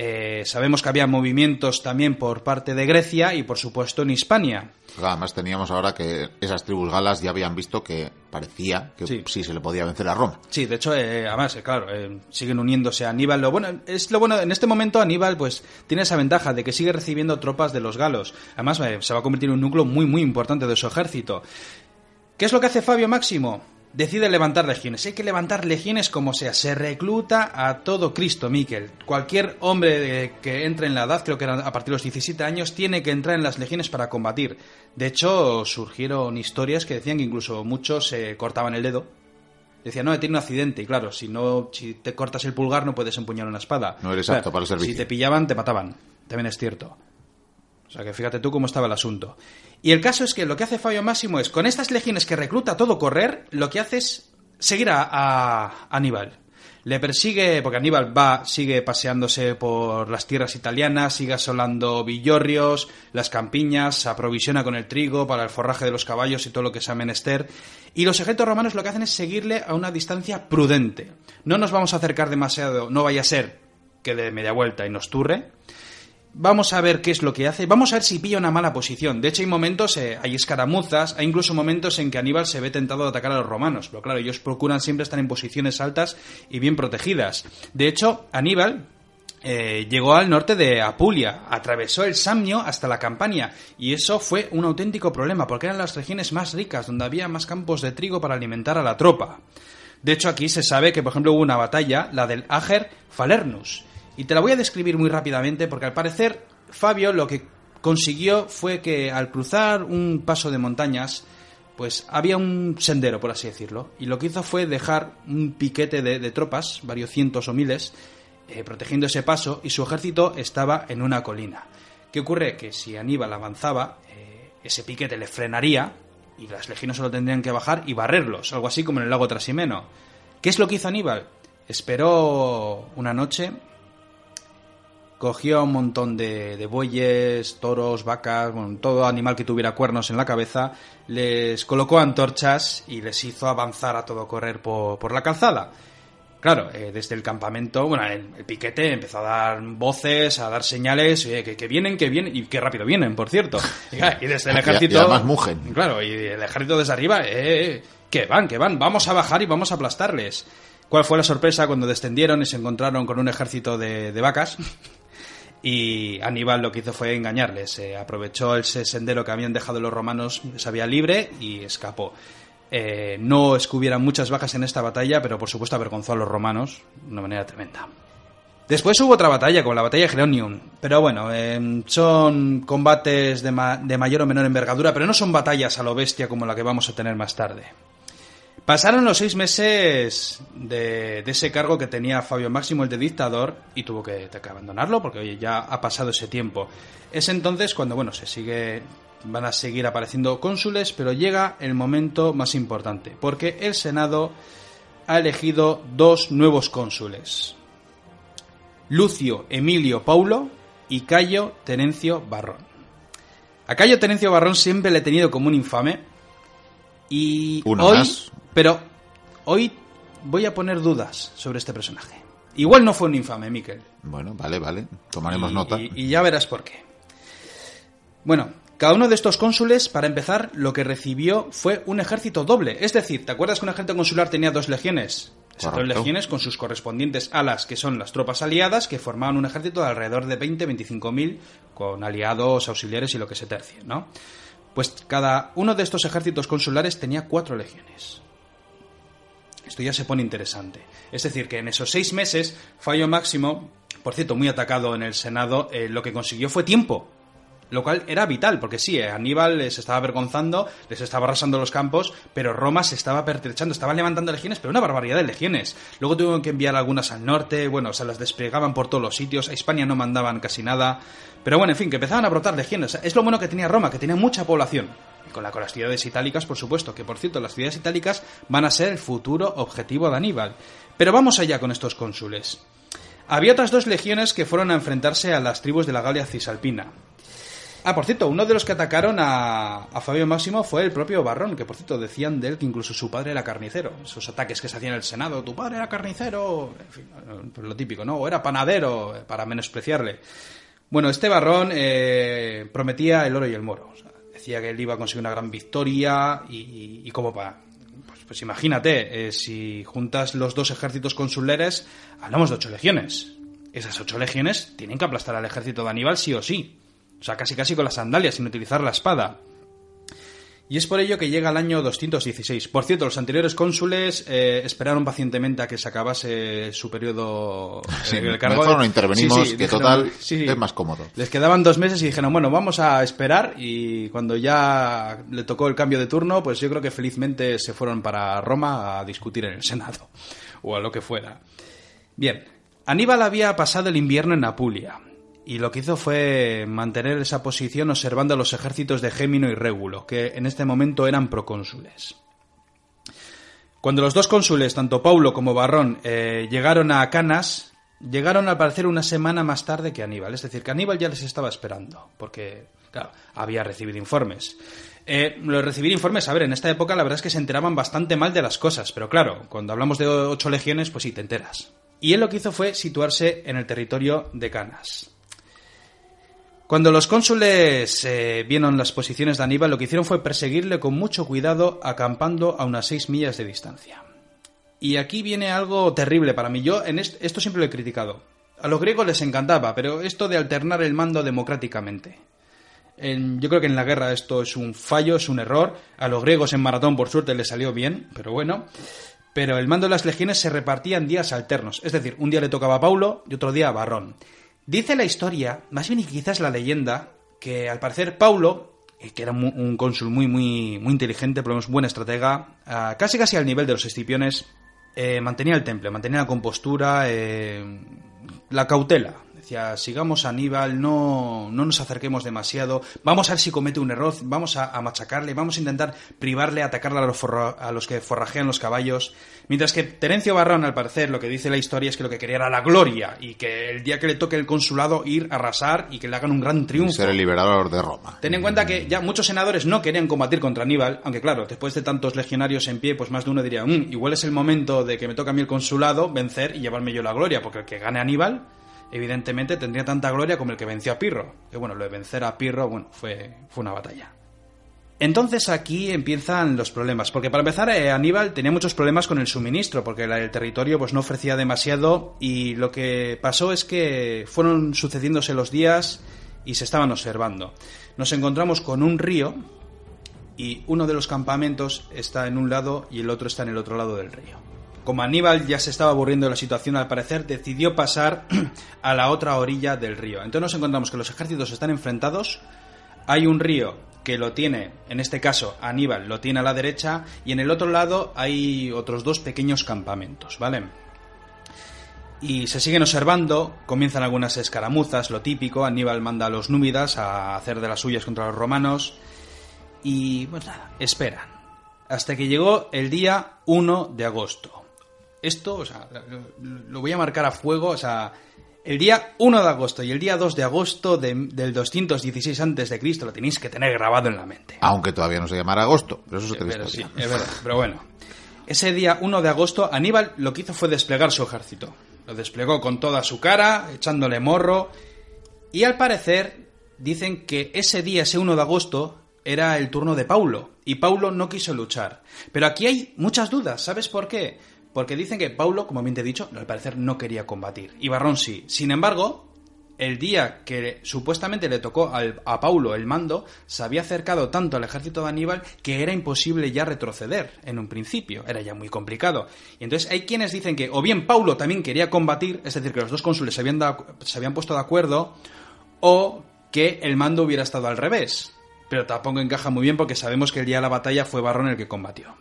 Eh, sabemos que había movimientos también por parte de Grecia y por supuesto en Hispania. Además teníamos ahora que esas tribus galas ya habían visto que parecía que Sí. sí, se le podía vencer a Roma. Sí, de hecho, eh, además, eh, claro, eh, siguen uniéndose a Aníbal. Lo bueno, es lo bueno, en este momento Aníbal pues tiene esa ventaja de que sigue recibiendo tropas de los galos. Además, se va a convertir en un núcleo muy, muy importante de su ejército. ¿Qué es lo que hace Fabio Máximo? Decide levantar legiones. Hay que levantar legiones como sea. Se recluta a todo Cristo, Miquel. Cualquier hombre de- que entre en la edad, creo que era a partir de los 17 años, tiene que entrar en las legiones para combatir. De hecho, surgieron historias que decían que incluso muchos se cortaban el dedo. Decían, no, he tenido un accidente. Y claro, si no, si te cortas el pulgar no puedes empuñar una espada. No eres Claro, apto para el servicio. Si te pillaban, te mataban. También es cierto. O sea que fíjate tú cómo estaba el asunto. Y el caso es que lo que hace Fabio Máximo es, con estas legiones que recluta todo correr, lo que hace es seguir a, a Aníbal. Le persigue, porque Aníbal va, sigue paseándose por las tierras italianas, sigue asolando villorrios, las campiñas, se aprovisiona con el trigo para el forraje de los caballos y todo lo que sea menester. Y los ejércitos romanos lo que hacen es seguirle a una distancia prudente. No nos vamos a acercar demasiado, no vaya a ser que de media vuelta y nos turre. Vamos a ver qué es lo que hace. Vamos a ver si pilla una mala posición. De hecho, hay momentos, eh, hay escaramuzas, hay incluso momentos en que Aníbal se ve tentado de atacar a los romanos. Pero claro, ellos procuran siempre estar en posiciones altas y bien protegidas. De hecho, Aníbal eh, llegó al norte de Apulia, atravesó el Samnio hasta la Campania, y eso fue un auténtico problema, porque eran las regiones más ricas, donde había más campos de trigo para alimentar a la tropa. De hecho, aquí se sabe que, por ejemplo, hubo una batalla, la del Ager Falernus, y te la voy a describir muy rápidamente porque al parecer Fabio lo que consiguió fue que al cruzar un paso de montañas, pues había un sendero, por así decirlo, y lo que hizo fue dejar un piquete de, tropas, varios cientos o miles, eh, protegiendo ese paso, y su ejército estaba en una colina. ¿Qué ocurre? Que si Aníbal avanzaba, eh, ese piquete le frenaría y las legiones solo tendrían que bajar y barrerlos, algo así como en el lago Trasimeno. ¿Qué es lo que hizo Aníbal? Esperó una noche cogió un montón de, bueyes, toros, vacas, todo animal que tuviera cuernos en la cabeza, les colocó antorchas y les hizo avanzar a todo correr por, la calzada. Claro, eh, desde el campamento, bueno, el, piquete empezó a dar voces, a dar señales, que, vienen, que vienen, y qué rápido vienen, por cierto. Y, desde el ejército... mugen. Claro, y el ejército desde arriba, eh, eh, que van, que van, vamos a bajar y vamos a aplastarles. ¿Cuál fue la sorpresa cuando descendieron y se encontraron con un ejército de, de vacas? Y Aníbal lo que hizo fue engañarles. aprovechó ese sendero que habían dejado los romanos, se había libre y escapó. Eh, no es que hubiera muchas bajas en esta batalla, pero por supuesto avergonzó a los romanos de una manera tremenda. Después hubo otra batalla, como la batalla de Geronium. Pero bueno, eh, son combates de, de mayor o menor envergadura, pero no son batallas a lo bestia como la que vamos a tener más tarde. Pasaron los seis meses de, ese cargo que tenía Fabio Máximo, el de dictador, y tuvo que, abandonarlo porque oye, ya ha pasado ese tiempo. Es entonces cuando, bueno, se sigue, van a seguir apareciendo cónsules, pero llega el momento más importante, porque el Senado ha elegido dos nuevos cónsules. Lucio Emilio Paulo y Cayo Tenencio Barrón. A Cayo Tenencio Barrón siempre le he tenido como un infame. Y hoy, pero hoy voy a poner dudas sobre este personaje. Igual no fue un infame, Miquel. Bueno, vale, vale. Tomaremos nota. Y, ya verás por qué. Bueno, cada uno de estos cónsules, para empezar, lo que recibió fue un ejército doble. Es decir, ¿te acuerdas que un ejército consular tenía dos legiones? Esas dos legiones con sus correspondientes alas, que son las tropas aliadas, que formaban un ejército de alrededor de 20-25 mil, con aliados, auxiliares y lo que se tercie, ¿no? Pues cada uno de estos ejércitos consulares tenía cuatro legiones. Esto ya se pone interesante. Es decir, que en esos seis meses, Fallo Máximo, por cierto, muy atacado en el Senado, eh, lo que consiguió fue tiempo. Lo cual era vital, porque sí, eh, Aníbal les estaba avergonzando, les estaba arrasando los campos, pero Roma se estaba pertrechando, estaba levantando legiones, pero una barbaridad de legiones. Luego tuvieron que enviar algunas al norte, bueno, se las desplegaban por todos los sitios, a España no mandaban casi nada. Pero bueno, en fin, que empezaban a brotar legiones. Es lo bueno que tenía Roma, que tenía mucha población con, la, con las ciudades itálicas, por supuesto, que por cierto, las ciudades itálicas van a ser el futuro objetivo de Aníbal. Pero vamos allá con estos cónsules. Había otras dos legiones que fueron a enfrentarse a las tribus de la Galia Cisalpina. Ah, por cierto, uno de los que atacaron a, Fabio Máximo fue el propio Barrón, que por cierto decían de él que incluso su padre era carnicero. Esos ataques que se hacían en el Senado, tu padre era carnicero, en fin, pues lo típico, ¿no? O era panadero, para menospreciarle. Bueno, este Barrón eh, prometía el oro y el moro. Decía que él iba a conseguir una gran victoria y, como para... Pues, pues imagínate, eh, si juntas los dos ejércitos consulares, hablamos de ocho legiones. Esas ocho legiones tienen que aplastar al ejército de Aníbal sí o sí. O sea, casi casi con las sandalias, sin utilizar la espada. Y es por ello que llega el año 216. Por cierto, los anteriores cónsules eh, esperaron pacientemente a que se acabase su periodo sí, el cargo. No intervenimos, que total es más cómodo. Les quedaban dos meses y dijeron, bueno, vamos a esperar. Y cuando ya le tocó el cambio de turno, pues yo creo que felizmente se fueron para Roma a discutir en el Senado, o a lo que fuera. Bien, Aníbal había pasado el invierno en Apulia y lo que hizo fue mantener esa posición observando a los ejércitos de Gémino y Régulo, que en este momento eran procónsules. Cuando los dos cónsules, tanto Paulo como Barrón, eh, llegaron a Canas, llegaron al parecer una semana más tarde que Aníbal. Es decir, que Aníbal ya les estaba esperando, porque, claro, había recibido informes. Eh, lo de recibir informes, a ver, en esta época la verdad es que se enteraban bastante mal de las cosas, pero claro, cuando hablamos de ocho legiones, pues sí, te enteras. Y él lo que hizo fue situarse en el territorio de Canas. Cuando los cónsules eh, vieron las posiciones de Aníbal, lo que hicieron fue perseguirle con mucho cuidado, acampando a unas seis millas de distancia. Y aquí viene algo terrible para mí. Yo en esto siempre lo he criticado. A los griegos les encantaba, pero esto de alternar el mando democráticamente. yo creo que en la guerra esto es un fallo, es un error. A los griegos en maratón, por suerte, les salió bien, pero bueno. Pero el mando de las legiones se repartía en días alternos. Es decir, un día le tocaba a Paulo y otro día a Barrón. Dice la historia, más bien y quizás la leyenda, que al parecer Paulo, eh, que era un cónsul muy, muy, muy inteligente, pero un buen estratega, casi casi al nivel de los escipiones, eh, mantenía el temple, mantenía la compostura, eh, la cautela, Decía, sigamos a Aníbal, no, no nos acerquemos demasiado, vamos a ver si comete un error, vamos a, machacarle, vamos a intentar privarle, atacarle a los, a los que forrajean los caballos. Mientras que Terencio Barrón, al parecer, lo que dice la historia es que lo que quería era la gloria y que el día que le toque el consulado ir a arrasar y que le hagan un gran triunfo. ser el liberador de Roma. Ten en cuenta que ya muchos senadores no querían combatir contra Aníbal, aunque claro, después de tantos legionarios en pie, pues más de uno diría, mm, igual es el momento de que me toque a mí el consulado, vencer y llevarme yo la gloria, porque el que gane Aníbal evidentemente tendría tanta gloria como el que venció a Pirro. Que bueno, lo de vencer a Pirro, bueno, fue, fue una batalla. Entonces aquí empiezan los problemas, porque para empezar eh, Aníbal tenía muchos problemas con el suministro, porque el territorio pues no ofrecía demasiado y lo que pasó es que fueron sucediéndose los días y se estaban observando. Nos encontramos con un río y uno de los campamentos está en un lado y el otro está en el otro lado del río. Como Aníbal ya se estaba aburriendo de la situación, al parecer decidió pasar a la otra orilla del río. Entonces nos encontramos que los ejércitos están enfrentados, hay un río que lo tiene, en este caso Aníbal lo tiene a la derecha, y en el otro lado hay otros dos pequeños campamentos, ¿vale? Y se siguen observando, comienzan algunas escaramuzas, lo típico, Aníbal manda a los númidas a hacer de las suyas contra los romanos, y pues nada, esperan. Hasta que llegó el día 1 de agosto esto, o sea, lo voy a marcar a fuego, o sea, el día 1 de agosto y el día 2 de agosto del 216 a.C. lo tenéis que tener grabado en la mente. Aunque todavía no se llamara agosto, pero eso es pero, sí, es verdad, pero bueno. Ese día 1 de agosto, Aníbal lo que hizo fue desplegar su ejército. Lo desplegó con toda su cara, echándole morro. Y al parecer, dicen que ese día, ese 1 de agosto, era el turno de Paulo. Y Paulo no quiso luchar. Pero aquí hay muchas dudas. ¿Sabes por qué? Porque dicen que Paulo, como bien te he dicho, al parecer no quería combatir. Y Barrón sí. Sin embargo, el día que supuestamente le tocó a Paulo el mando, se había acercado tanto al ejército de Aníbal que era imposible ya retroceder en un principio, era ya muy complicado. Y entonces hay quienes dicen que o bien Paulo también quería combatir, es decir, que los dos cónsules se habían, se habían puesto de acuerdo, o que el mando hubiera estado al revés. Pero tampoco encaja muy bien porque sabemos que el día de la batalla fue Barrón el que combatió.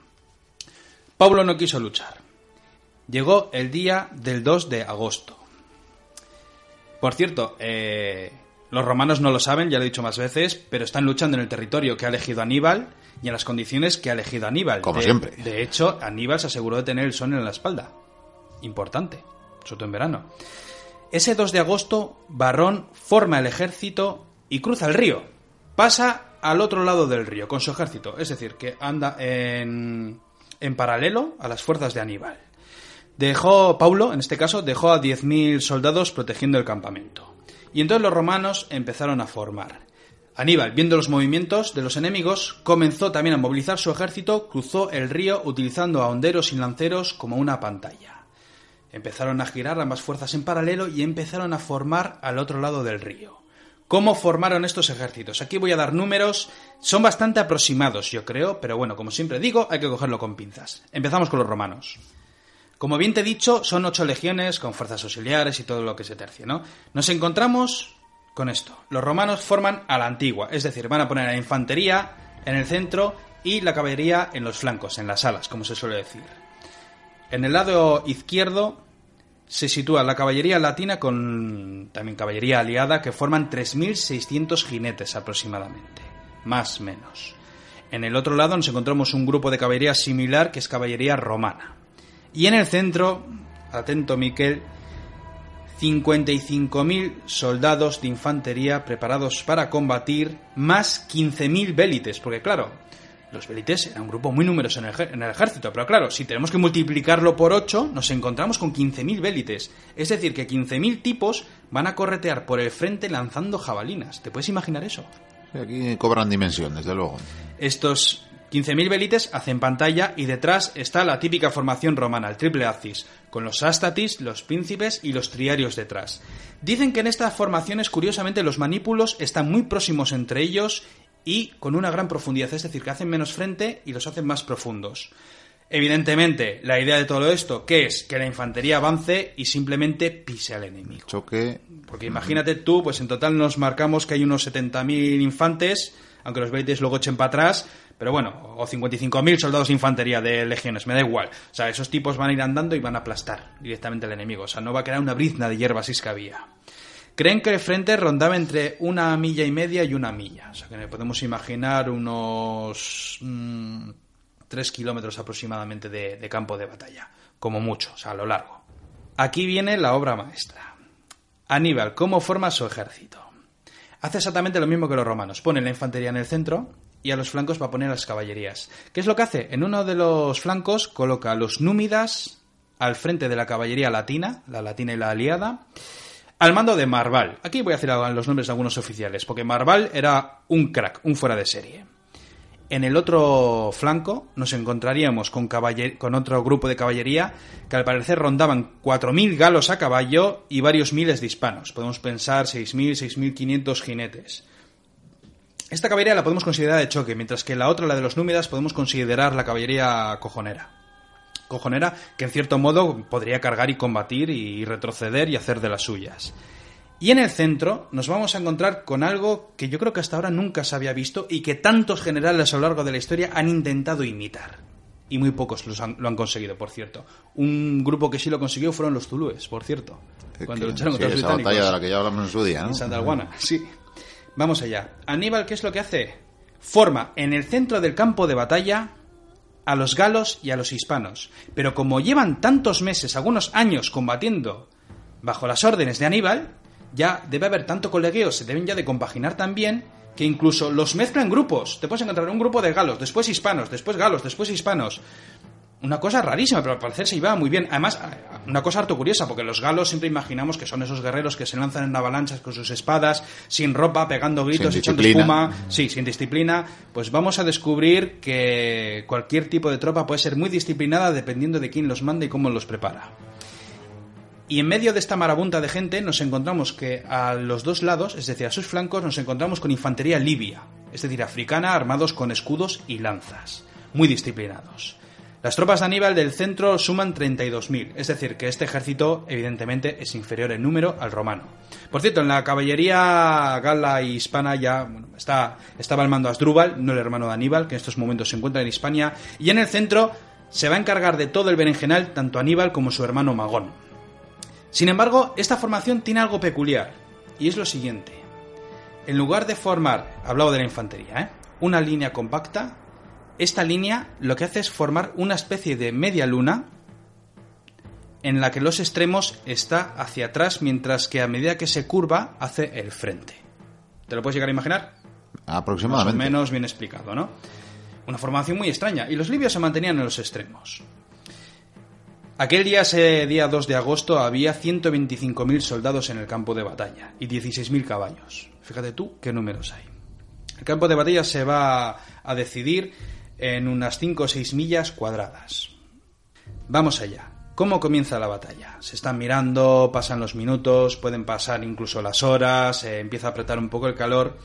Paulo no quiso luchar. Llegó el día del 2 de agosto. Por cierto, eh, los romanos no lo saben, ya lo he dicho más veces, pero están luchando en el territorio que ha elegido Aníbal y en las condiciones que ha elegido Aníbal. Como siempre. De hecho, Aníbal se aseguró de tener el sol en la espalda. Importante, sobre todo en verano. Ese 2 de agosto, Barrón forma el ejército y cruza el río. Pasa al otro lado del río con su ejército, es decir, que anda en, en paralelo a las fuerzas de Aníbal. Dejó, Paulo, en este caso, dejó a 10.000 soldados protegiendo el campamento. Y entonces los romanos empezaron a formar. Aníbal, viendo los movimientos de los enemigos, comenzó también a movilizar su ejército, cruzó el río utilizando a honderos y lanceros como una pantalla. Empezaron a girar ambas fuerzas en paralelo y empezaron a formar al otro lado del río. ¿Cómo formaron estos ejércitos? Aquí voy a dar números, son bastante aproximados, yo creo, pero bueno, como siempre digo, hay que cogerlo con pinzas. Empezamos con los romanos. Como bien te he dicho, son ocho legiones con fuerzas auxiliares y todo lo que se tercie, ¿no? Nos encontramos con esto. Los romanos forman a la antigua, es decir, van a poner la infantería en el centro y la caballería en los flancos, en las alas, como se suele decir. En el lado izquierdo se sitúa la caballería latina con también caballería aliada que forman 3.600 jinetes aproximadamente, más menos. En el otro lado nos encontramos un grupo de caballería similar que es caballería romana. Y en el centro, atento Miquel, 55.000 soldados de infantería preparados para combatir, más 15.000 vélites, porque claro, Los velites eran un grupo muy numeroso en el, ejer- en el ejército, pero claro, si tenemos que multiplicarlo por 8, nos encontramos con 15.000 vélites. Es decir, que 15.000 tipos van a corretear por el frente lanzando jabalinas. ¿Te puedes imaginar eso? Aquí cobran dimensión, desde luego. Estos 15.000 velites hacen pantalla y detrás está la típica formación romana, el triple axis, con los ástatis, los príncipes y los triarios detrás. Dicen que en estas formaciones, curiosamente, los manípulos están muy próximos entre ellos y con una gran profundidad, es decir, que hacen menos frente y los hacen más profundos. Evidentemente, la idea de todo esto, que es que la infantería avance y simplemente pise al enemigo. Choque. Porque imagínate tú, pues en total nos marcamos que hay unos 70.000 infantes, aunque los velites luego echen para atrás, pero bueno, o 55.000 soldados de infantería de legiones, me da igual. O sea, esos tipos van a ir andando y van a aplastar directamente al enemigo. O sea, no va a quedar una brizna de hierba si es que había. Creen que el frente rondaba entre una milla y media y una milla. O sea, que podemos imaginar unos... mm, tres kilómetros aproximadamente de, de campo de batalla. Como mucho, o sea, a lo largo. Aquí viene la obra maestra. Aníbal, ¿cómo forma su ejército? Hace exactamente lo mismo que los romanos. Pone la infantería en el centro y a los flancos va a poner las caballerías. ¿Qué es lo que hace? En uno de los flancos coloca a los númidas al frente de la caballería latina, la latina y la aliada, al mando de Marval. Aquí voy a hacer los nombres de algunos oficiales, porque Marval era un crack, un fuera de serie. En el otro flanco nos encontraríamos con, con otro grupo de caballería que al parecer rondaban 4.000 galos a caballo y varios miles de hispanos. Podemos pensar 6.000, 6.500 jinetes. Esta caballería la podemos considerar de choque, mientras que la otra, la de los númidas, podemos considerar la caballería cojonera. Cojonera que en cierto modo podría cargar y combatir y retroceder y hacer de las suyas. Y en el centro nos vamos a encontrar con algo que yo creo que hasta ahora nunca se había visto y que tantos generales a lo largo de la historia han intentado imitar. Y muy pocos los han- lo han conseguido, por cierto. Un grupo que sí lo consiguió fueron los Zulúes, por cierto. Cuando lucharon sí, contra los esa británicos. batalla de la que ya hablamos en su día, ¿no? En sí. Vamos allá. Aníbal, ¿qué es lo que hace? Forma en el centro del campo de batalla a los galos y a los hispanos. Pero como llevan tantos meses, algunos años combatiendo bajo las órdenes de Aníbal, ya debe haber tanto colegueo, se deben ya de compaginar también, que incluso los mezclan grupos. Te puedes encontrar un grupo de galos, después hispanos, después galos, después hispanos. Una cosa rarísima, pero al parecer se iba muy bien. Además, una cosa harto curiosa, porque los galos siempre imaginamos que son esos guerreros que se lanzan en avalanchas con sus espadas, sin ropa, pegando gritos, Sin echando espuma. Sí, sin disciplina. Pues vamos a descubrir que cualquier tipo de tropa puede ser muy disciplinada dependiendo de quién los manda y cómo los prepara. Y en medio de esta marabunta de gente nos encontramos que a los dos lados, es decir, a sus flancos, nos encontramos con infantería libia, es decir, africana, armados con escudos y lanzas, muy disciplinados. Las tropas de Aníbal del centro suman 32.000, es decir, que este ejército evidentemente es inferior en número al romano. Por cierto, en la caballería gala y hispana ya bueno, está, estaba al mando Asdrúbal, no el hermano de Aníbal, que en estos momentos se encuentra en Hispania, y en el centro se va a encargar de todo el berenjenal tanto Aníbal como su hermano Magón. Sin embargo, esta formación tiene algo peculiar, y es lo siguiente. En lugar de formar, hablado de la infantería, ¿eh? una línea compacta, esta línea lo que hace es formar una especie de media luna en la que los extremos está hacia atrás, mientras que a medida que se curva hace el frente. ¿Te lo puedes llegar a imaginar? Más o Aproximadamente. menos bien explicado, ¿no? Una formación muy extraña. Y los libios se mantenían en los extremos. Aquel día, ese día 2 de agosto, había 125.000 soldados en el campo de batalla y 16.000 caballos. Fíjate tú qué números hay. El campo de batalla se va a decidir en unas 5 o 6 millas cuadradas. Vamos allá. ¿Cómo comienza la batalla? Se están mirando, pasan los minutos, pueden pasar incluso las horas, eh, empieza a apretar un poco el calor.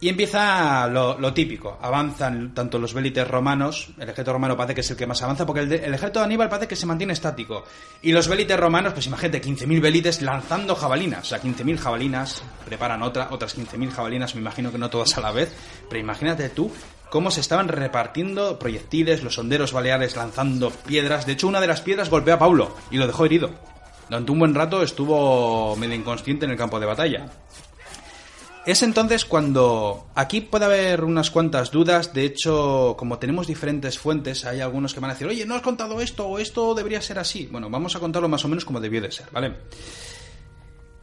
Y empieza lo, típico. Avanzan tanto los vélites romanos, el ejército romano parece que es el que más avanza, porque el ejército de Aníbal parece que se mantiene estático. Y los vélites romanos, pues imagínate, 15.000 vélites lanzando jabalinas. O sea, 15.000 jabalinas, preparan otra, otras 15.000 jabalinas, me imagino que no todas a la vez. Pero imagínate tú cómo se estaban repartiendo proyectiles, los honderos baleares lanzando piedras. De hecho, una de las piedras golpeó a Paulo y lo dejó herido. Durante un buen rato estuvo medio inconsciente en el campo de batalla. Es entonces cuando aquí puede haber unas cuantas dudas, de hecho, como tenemos diferentes fuentes, hay algunos que van a decir, oye, no has contado esto o esto debería ser así. Bueno, vamos a contarlo más o menos como debió de ser, ¿vale?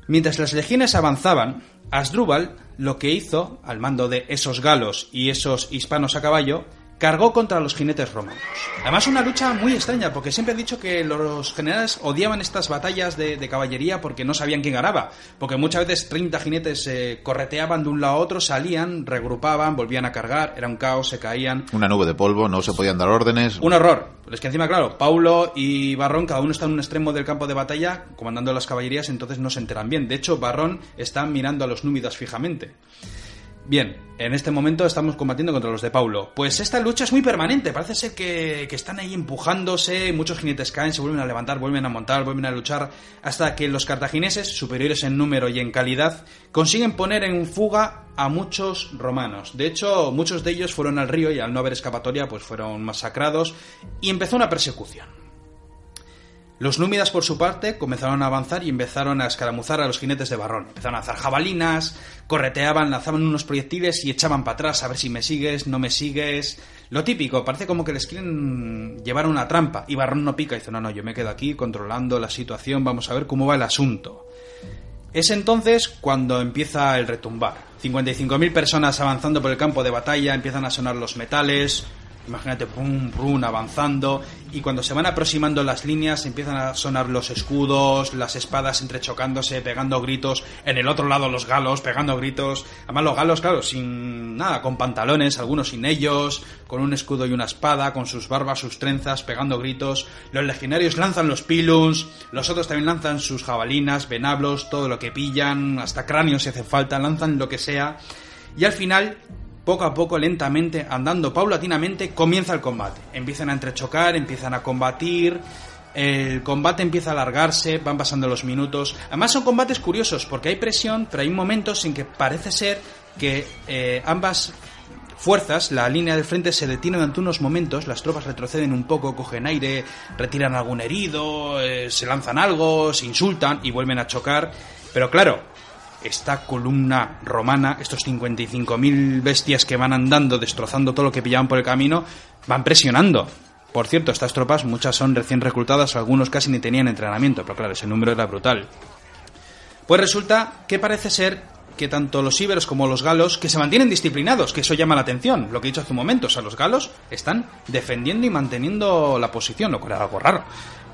Mientras las legiones avanzaban, Asdrúbal lo que hizo, al mando de esos galos y esos hispanos a caballo, cargó contra los jinetes romanos. Además, una lucha muy extraña, porque siempre he dicho que los generales odiaban estas batallas de, de caballería porque no sabían quién ganaba. Porque muchas veces 30 jinetes se correteaban de un lado a otro, salían, regrupaban, volvían a cargar, era un caos, se caían. Una nube de polvo, no se podían dar órdenes. Un horror. Es que encima, claro, Paulo y Barrón, cada uno está en un extremo del campo de batalla, comandando las caballerías, entonces no se enteran bien. De hecho, Barrón está mirando a los númidas fijamente. Bien, en este momento estamos combatiendo contra los de Paulo. Pues esta lucha es muy permanente, parece ser que, que, están ahí empujándose, muchos jinetes caen, se vuelven a levantar, vuelven a montar, vuelven a luchar, hasta que los cartagineses, superiores en número y en calidad, consiguen poner en fuga a muchos romanos. De hecho, muchos de ellos fueron al río y al no haber escapatoria, pues fueron masacrados y empezó una persecución. Los númidas, por su parte, comenzaron a avanzar y empezaron a escaramuzar a los jinetes de Barrón. Empezaron a lanzar jabalinas, correteaban, lanzaban unos proyectiles y echaban para atrás a ver si me sigues, no me sigues. Lo típico, parece como que les quieren llevar una trampa. Y Barrón no pica y dice, no, no, yo me quedo aquí controlando la situación, vamos a ver cómo va el asunto. Es entonces cuando empieza el retumbar. 55.000 personas avanzando por el campo de batalla, empiezan a sonar los metales, Imagínate, pum, pum, avanzando. Y cuando se van aproximando las líneas, empiezan a sonar los escudos, las espadas entrechocándose, pegando gritos. En el otro lado, los galos pegando gritos. Además, los galos, claro, sin nada, con pantalones, algunos sin ellos, con un escudo y una espada, con sus barbas, sus trenzas, pegando gritos. Los legionarios lanzan los piluns, los otros también lanzan sus jabalinas, venablos, todo lo que pillan, hasta cráneos si hace falta, lanzan lo que sea. Y al final poco a poco, lentamente, andando paulatinamente, comienza el combate. Empiezan a entrechocar, empiezan a combatir, el combate empieza a alargarse, van pasando los minutos. Además son combates curiosos porque hay presión, pero hay momentos en que parece ser que eh, ambas fuerzas, la línea del frente se detiene durante unos momentos, las tropas retroceden un poco, cogen aire, retiran algún herido, eh, se lanzan algo, se insultan y vuelven a chocar. Pero claro, esta columna romana, estos 55.000 bestias que van andando, destrozando todo lo que pillaban por el camino, van presionando. Por cierto, estas tropas, muchas son recién reclutadas, algunos casi ni tenían entrenamiento, pero claro, ese número era brutal. Pues resulta que parece ser que tanto los íberos como los galos, que se mantienen disciplinados, que eso llama la atención, lo que he dicho hace un momento, o sea, los galos están defendiendo y manteniendo la posición, lo cual era algo raro.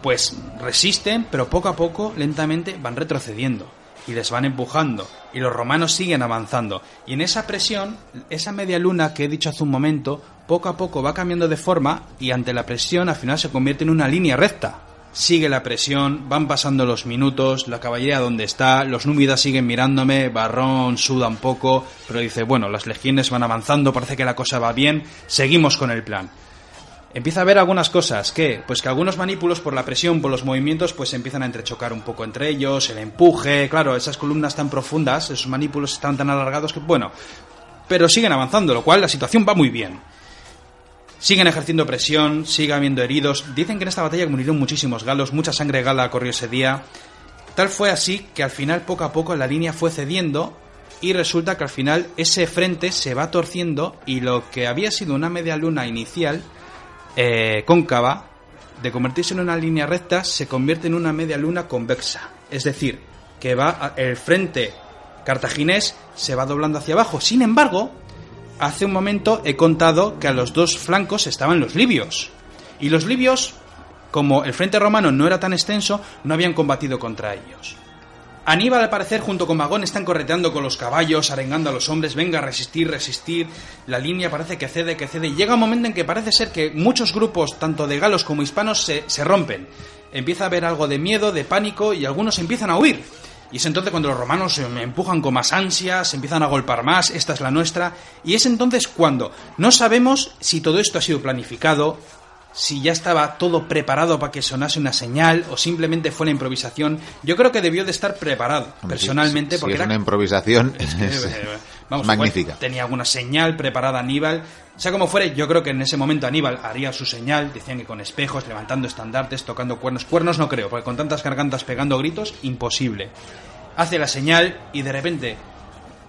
Pues resisten, pero poco a poco, lentamente, van retrocediendo y les van empujando y los romanos siguen avanzando. Y en esa presión esa media luna que he dicho hace un momento poco a poco va cambiando de forma y ante la presión al final se convierte en una línea recta. Sigue la presión van pasando los minutos la caballería donde está los númidas siguen mirándome Barrón suda un poco pero dice bueno las legiones van avanzando parece que la cosa va bien seguimos con el plan empieza a haber algunas cosas que pues que algunos manípulos por la presión por los movimientos pues empiezan a entrechocar un poco entre ellos el empuje claro esas columnas tan profundas esos manípulos están tan alargados que bueno pero siguen avanzando lo cual la situación va muy bien. Siguen ejerciendo presión sigue habiendo heridos. Dicen que en esta batalla murieron muchísimos galos mucha sangre gala corrió ese día. Tal fue así que al final poco a poco la línea fue cediendo y resulta que al final ese frente se va torciendo y lo que había sido una media luna inicial eh, cóncava, de convertirse en una línea recta, se convierte en una media luna convexa. Es decir, que va el frente cartaginés se va doblando hacia abajo. Sin embargo, hace un momento he contado que a los dos flancos estaban los libios. Y los libios, como el frente romano no era tan extenso, no habían combatido contra ellos. Aníbal, al parecer, junto con Magón, están correteando con los caballos, arengando a los hombres, venga, resistir, resistir. La línea parece que cede, que cede. Y llega un momento en que parece ser que muchos grupos, tanto de galos como hispanos, se, se rompen. Empieza a haber algo de miedo, de pánico, y algunos empiezan a huir. Y es entonces cuando los romanos se empujan con más ansias, empiezan a golpear más, esta es la nuestra. Y es entonces cuando no sabemos si todo esto ha sido planificado, si ya estaba todo preparado para que sonase una señal o simplemente fue la improvisación. Yo creo que debió de estar preparado, personalmente, porque es era una improvisación es que, es- eh, vamos, magnífica. igual tenía alguna señal preparada Aníbal. Sea como fuere, yo creo que en ese momento Aníbal haría su señal. Decían que con espejos, levantando estandartes, tocando cuernos. Cuernos no creo, porque con tantas gargantas pegando gritos, imposible. Hace la señal y de repente,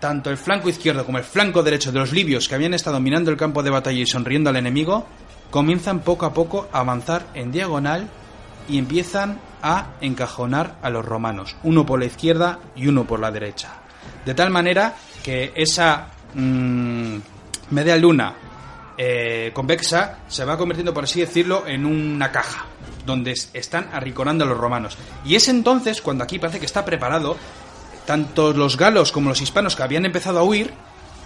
tanto el flanco izquierdo como el flanco derecho de los libios que habían estado minando el campo de batalla y sonriendo al enemigo, comienzan poco a poco a avanzar en diagonal y empiezan a encajonar a los romanos, uno por la izquierda y uno por la derecha. De tal manera que esa mm, media luna eh, convexa se va convirtiendo, por así decirlo, en una caja donde es- están arriconando a los romanos. Y es entonces cuando aquí parece que está preparado, tanto los galos como los hispanos que habían empezado a huir,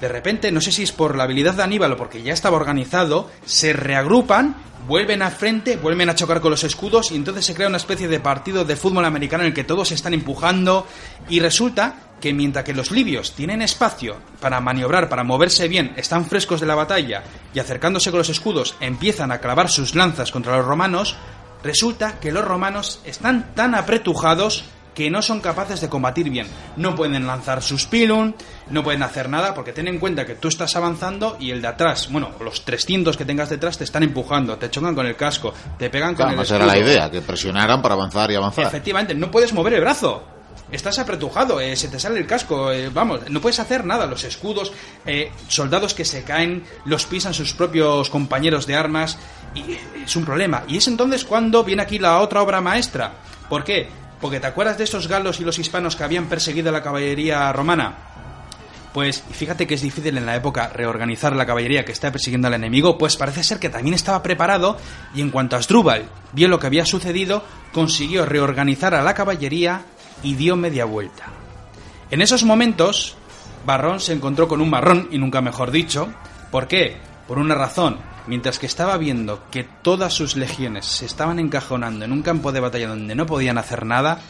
de repente, no sé si es por la habilidad de Aníbal o porque ya estaba organizado, se reagrupan, vuelven al frente, vuelven a chocar con los escudos y entonces se crea una especie de partido de fútbol americano en el que todos se están empujando y resulta que mientras que los libios tienen espacio para maniobrar, para moverse bien, están frescos de la batalla y acercándose con los escudos empiezan a clavar sus lanzas contra los romanos, resulta que los romanos están tan apretujados que no son capaces de combatir bien. No pueden lanzar sus pilum, no pueden hacer nada, porque ten en cuenta que tú estás avanzando y el de atrás, bueno, los 300 que tengas detrás te están empujando, te chocan con el casco, te pegan con el esa era la idea, que presionaran para avanzar y avanzar. Efectivamente, no puedes mover el brazo. Estás apretujado, eh, se te sale el casco, eh, vamos, no puedes hacer nada. Los escudos, eh, soldados que se caen, los pisan sus propios compañeros de armas, y es un problema. Y es entonces cuando viene aquí la otra obra maestra. ¿Por qué? Porque te acuerdas de estos galos y los hispanos que habían perseguido a la caballería romana. Pues fíjate que es difícil en la época reorganizar la caballería que está persiguiendo al enemigo, pues parece ser que también estaba preparado y en cuanto Asdrúbal vio lo que había sucedido, consiguió reorganizar a la caballería y dio media vuelta. En esos momentos, Barrón se encontró con un marrón, y nunca mejor dicho. ¿Por qué? Por una razón. Mientras que estaba viendo que todas sus legiones se estaban encajonando en un campo de batalla donde no podían hacer nada,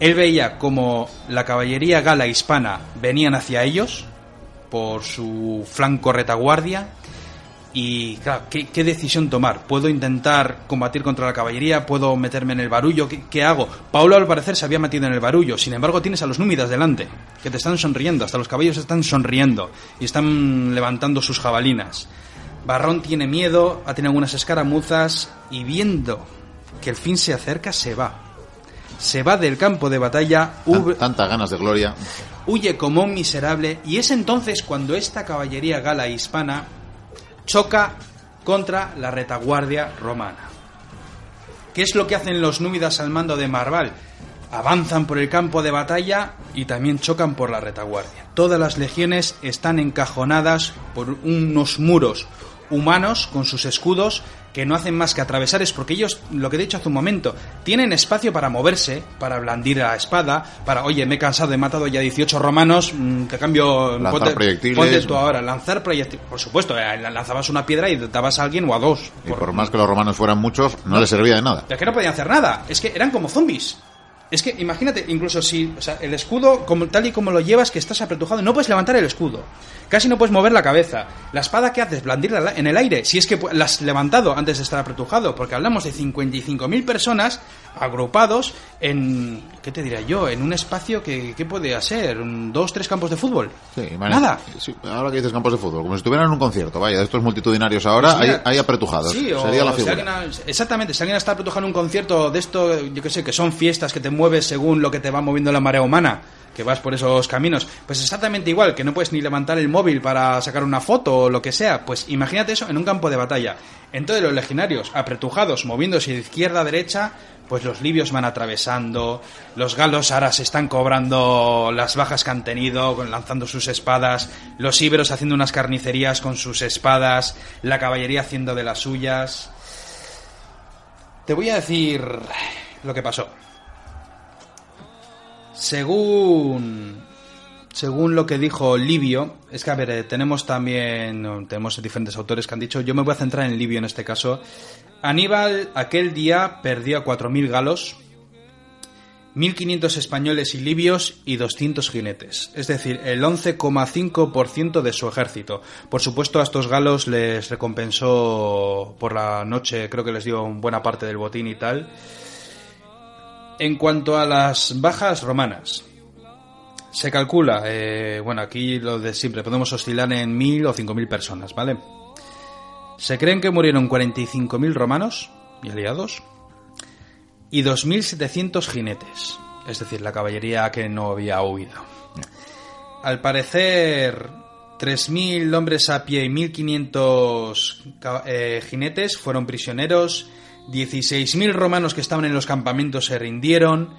él veía como la caballería gala hispana venían hacia ellos por su flanco retaguardia y claro, ¿qué, decisión tomar? ¿Puedo intentar combatir contra la caballería? ¿Puedo meterme en el barullo? ¿Qué, qué hago? Paulo al parecer se había metido en el barullo, sin embargo tienes a los númidas delante, que te están sonriendo, hasta los caballos están sonriendo y están levantando sus jabalinas. Barrón tiene miedo, ha tenido algunas escaramuzas y viendo que el fin se acerca, se va. Se va del campo de batalla, Tan- tantas ganas de gloria. huye como un miserable y es entonces cuando esta caballería gala hispana choca contra la retaguardia romana. ¿Qué es lo que hacen los númidas al mando de Marval? Avanzan por el campo de batalla y también chocan por la retaguardia. Todas las legiones están encajonadas por unos muros humanos con sus escudos que no hacen más que atravesar es porque ellos, lo que he dicho hace un momento, tienen espacio para moverse, para blandir la espada, para, oye, me he cansado, he matado ya 18 romanos, mm, te cambio... Lanzar proyectiles. ponte tú ahora, lanzar proyectiles. Por supuesto, eh, lanzabas una piedra y dabas a alguien o a dos. Y por más que los romanos fueran muchos, no les servía de nada. Es que no podían hacer nada. Es que eran como zombies. Es que imagínate, incluso si o sea, el escudo, como, tal y como lo llevas, que estás apretujado, no puedes levantar el escudo. Casi no puedes mover la cabeza. La espada que haces, blandirla en el aire, si es que la has levantado antes de estar apretujado, porque hablamos de 55.000 personas agrupados en, ¿qué te diría yo? En un espacio que, ¿qué puede ser? ¿Un- ¿Dos, tres campos de fútbol? Sí, vale. Nada. Sí, ahora que dices campos de fútbol, como si estuvieran en un concierto, vaya, de estos multitudinarios ahora, Pues mira, hay, hay apretujados. Sí, o si alguien ha- exactamente, si alguien está apretujando un concierto de esto, yo que sé, que son fiestas que te mueves según lo que te va moviendo la marea humana, que vas por esos caminos, pues exactamente igual, que no puedes ni levantar el móvil para sacar una foto o lo que sea, pues imagínate eso en un campo de batalla. Entonces los legionarios apretujados, moviéndose de izquierda a derecha, pues los libios van atravesando, los galos ahora se están cobrando las bajas que han tenido, lanzando sus espadas, los íberos haciendo unas carnicerías con sus espadas, la caballería haciendo de las suyas. Te voy a decir lo que pasó. Según según lo que dijo Livio, es que a ver, eh, tenemos también tenemos diferentes autores que han dicho, yo me voy a centrar en Livio en este caso. Aníbal aquel día perdió a 4000 galos, 1500 españoles y libios y 200 jinetes, es decir, el 11,5% de su ejército. Por supuesto, a estos galos les recompensó por la noche, creo que les dio buena parte del botín y tal. En cuanto a las bajas romanas, se calcula, eh, bueno, aquí lo de siempre, podemos oscilar en 1.000 o 5.000 personas, ¿vale? Se creen que murieron 45.000 romanos y aliados y 2.700 jinetes, es decir, la caballería que no había huido. Al parecer, 3.000 hombres a pie y 1.500 ca- eh, jinetes fueron prisioneros, 16.000 romanos que estaban en los campamentos se rindieron.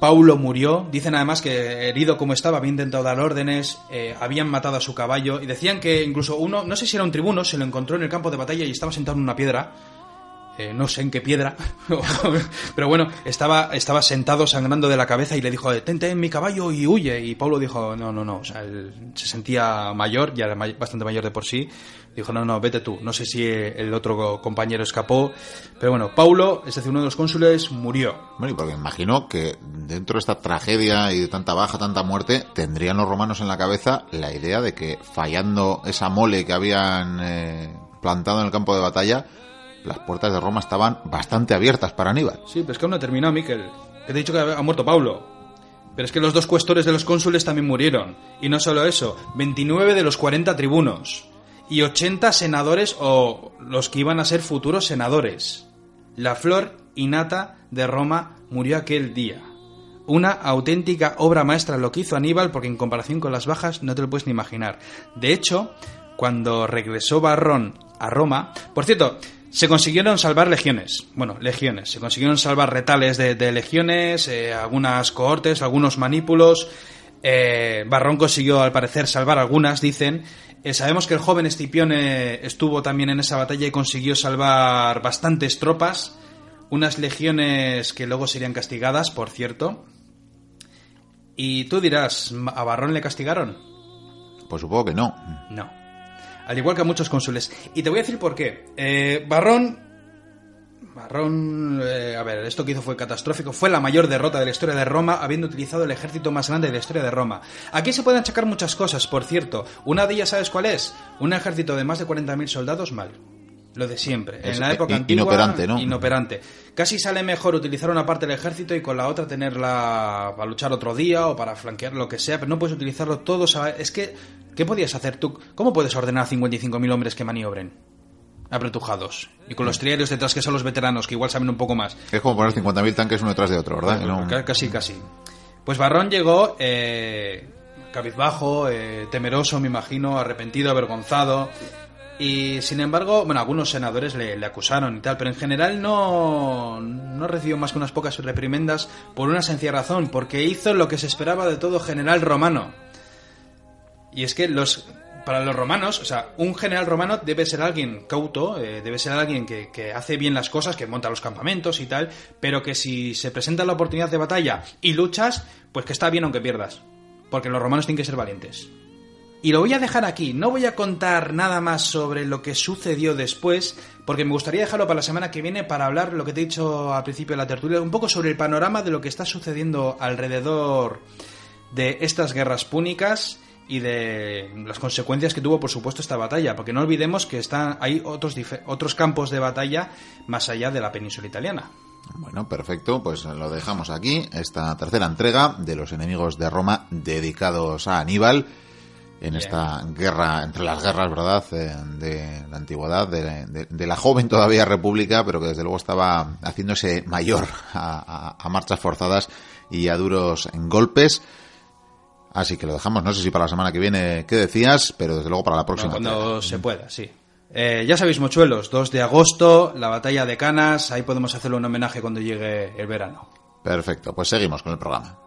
Paulo murió. Dicen además que herido como estaba, había intentado dar órdenes, eh, habían matado a su caballo y decían que incluso uno, no sé si era un tribuno, se lo encontró en el campo de batalla y estaba sentado en una piedra. Eh, no sé en qué piedra, pero bueno, estaba, estaba sentado sangrando de la cabeza y le dijo, tente en mi caballo y huye. Y Paulo dijo, no, no, no, o sea, él se sentía mayor, ya era bastante mayor de por sí, Dijo, no, no, vete tú. No sé si el otro compañero escapó. Pero bueno, Paulo, es decir, uno de los cónsules, murió. Bueno, y porque imagino que dentro de esta tragedia y de tanta baja, tanta muerte, tendrían los romanos en la cabeza la idea de que fallando esa mole que habían eh, plantado en el campo de batalla, las puertas de Roma estaban bastante abiertas para Aníbal. Sí, pero es que aún no terminado, Miquel. Que te he dicho que ha muerto Paulo. Pero es que los dos cuestores de los cónsules también murieron. Y no solo eso, 29 de los 40 tribunos y 80 senadores o los que iban a ser futuros senadores. La flor innata de Roma murió aquel día. Una auténtica obra maestra lo que hizo Aníbal porque en comparación con las bajas no te lo puedes ni imaginar. De hecho, cuando regresó Barrón a Roma, por cierto, se consiguieron salvar legiones, bueno, legiones, se consiguieron salvar retales de, legiones, eh, algunas cohortes, algunos manípulos, eh, Barrón consiguió al parecer salvar algunas, dicen, eh, sabemos que el joven Escipione estuvo también en esa batalla y consiguió salvar bastantes tropas, unas legiones que luego serían castigadas, por cierto. Y tú dirás, ¿a Barrón le castigaron? Pues supongo que no. No. Al igual que a muchos cónsules. Y te voy a decir por qué. Eh, Barrón Marrón, eh, a ver, esto que hizo fue catastrófico. Fue la mayor derrota de la historia de Roma, habiendo utilizado el ejército más grande de la historia de Roma. Aquí se pueden achacar muchas cosas, por cierto. Una de ellas, ¿sabes cuál es? Un ejército de más de 40.000 soldados, mal. Lo de siempre. en la época antigua. Inoperante, ¿no? Inoperante. Casi sale mejor utilizar una parte del ejército y con la otra tenerla para luchar otro día o para flanquear lo que sea, pero no puedes utilizarlo todo. Es que, ¿qué podías hacer tú? ¿Cómo puedes ordenar a 55.000 hombres que maniobren? apretujados. Y con los triarios detrás que son los veteranos, que igual saben un poco más. Es como poner 50.000 tanques uno detrás de otro, ¿verdad? Casi, casi. Pues Barrón llegó eh, cabizbajo, eh, temeroso, me imagino, arrepentido, avergonzado. Y sin embargo, bueno, algunos senadores le, acusaron y tal, pero en general no, no recibió más que unas pocas reprimendas por una sencilla razón, porque hizo lo que se esperaba de todo general romano. Y es que los para los romanos, o sea, un general romano debe ser alguien cauto, eh, debe ser alguien que, hace bien las cosas, que monta los campamentos y tal, pero que si se presenta la oportunidad de batalla y luchas, pues que está bien aunque pierdas. Porque los romanos tienen que ser valientes. Y lo voy a dejar aquí, no voy a contar nada más sobre lo que sucedió después, porque me gustaría dejarlo para la semana que viene para hablar lo que te he dicho al principio de la tertulia, un poco sobre el panorama de lo que está sucediendo alrededor de estas guerras púnicas y de las consecuencias que tuvo, por supuesto, esta batalla, porque no olvidemos que están, hay otros, otros campos de batalla más allá de la península italiana. Bueno, perfecto, pues lo dejamos aquí, esta tercera entrega de los enemigos de Roma dedicados a Aníbal en esta guerra, entre las guerras, ¿verdad?, eh, de la antigüedad, de, la joven todavía república, pero que desde luego estaba haciéndose mayor a, a marchas forzadas y a duros golpes. Así que lo dejamos, no sé si para la semana que viene, ¿qué decías? Pero desde luego para la próxima. cuando se pueda, sí. Eh, ya sabéis, mochuelos, 2 de agosto, la batalla de Canas, ahí podemos hacerle un homenaje cuando llegue el verano. Perfecto, pues seguimos con el programa.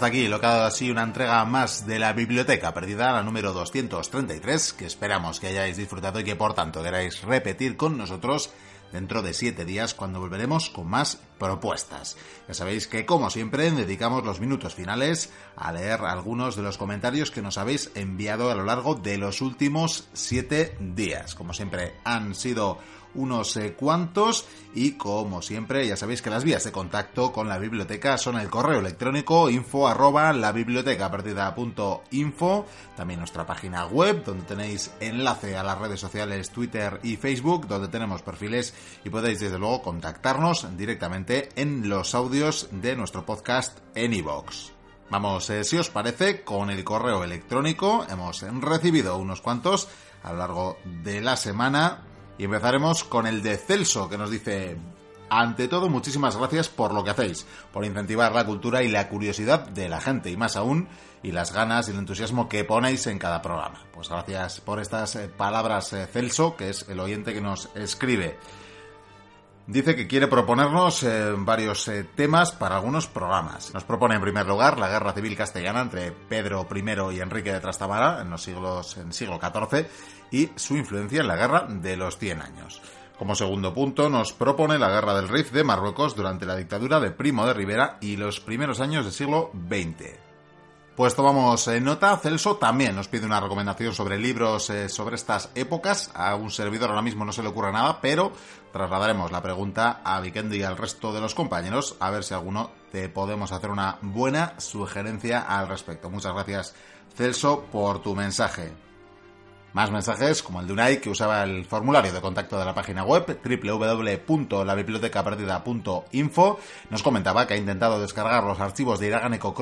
Hasta aquí lo que ha dado así una entrega más de la biblioteca perdida, la número 233, que esperamos que hayáis disfrutado y que por tanto queráis repetir con nosotros dentro de siete días cuando volveremos con más propuestas. Ya sabéis que como siempre dedicamos los minutos finales a leer algunos de los comentarios que nos habéis enviado a lo largo de los últimos siete días. Como siempre han sido unos eh, cuantos y como siempre ya sabéis que las vías de contacto con la biblioteca son el correo electrónico info arroba la biblioteca info, también nuestra página web donde tenéis enlace a las redes sociales Twitter y Facebook donde tenemos perfiles y podéis desde luego contactarnos directamente en los audios de nuestro podcast en iVoox. Vamos, eh, si os parece, con el correo electrónico. Hemos recibido unos cuantos a lo largo de la semana. Y empezaremos con el de Celso, que nos dice, ante todo, muchísimas gracias por lo que hacéis, por incentivar la cultura y la curiosidad de la gente, y más aún, y las ganas y el entusiasmo que ponéis en cada programa. Pues gracias por estas eh, palabras, eh, Celso, que es el oyente que nos escribe. Dice que quiere proponernos eh, varios temas para algunos programas. Nos propone en primer lugar la guerra civil castellana entre Pedro I y Enrique de Trastamara en los siglos en siglo XIV y su influencia en la guerra de los 100 años. Como segundo punto nos propone la guerra del Rif de Marruecos durante la dictadura de Primo de Rivera y los primeros años del siglo XX. Pues tomamos nota. Celso también nos pide una recomendación sobre libros eh, sobre estas épocas. A un servidor ahora mismo no se le ocurre nada, pero trasladaremos la pregunta a Vikendi y al resto de los compañeros a ver si alguno te podemos hacer una buena sugerencia al respecto. Muchas gracias, Celso, por tu mensaje. Más mensajes, como el de Unai, que usaba el formulario de contacto de la página web www.labibliotecaperdida.info, nos comentaba que ha intentado descargar los archivos de Iragan Eco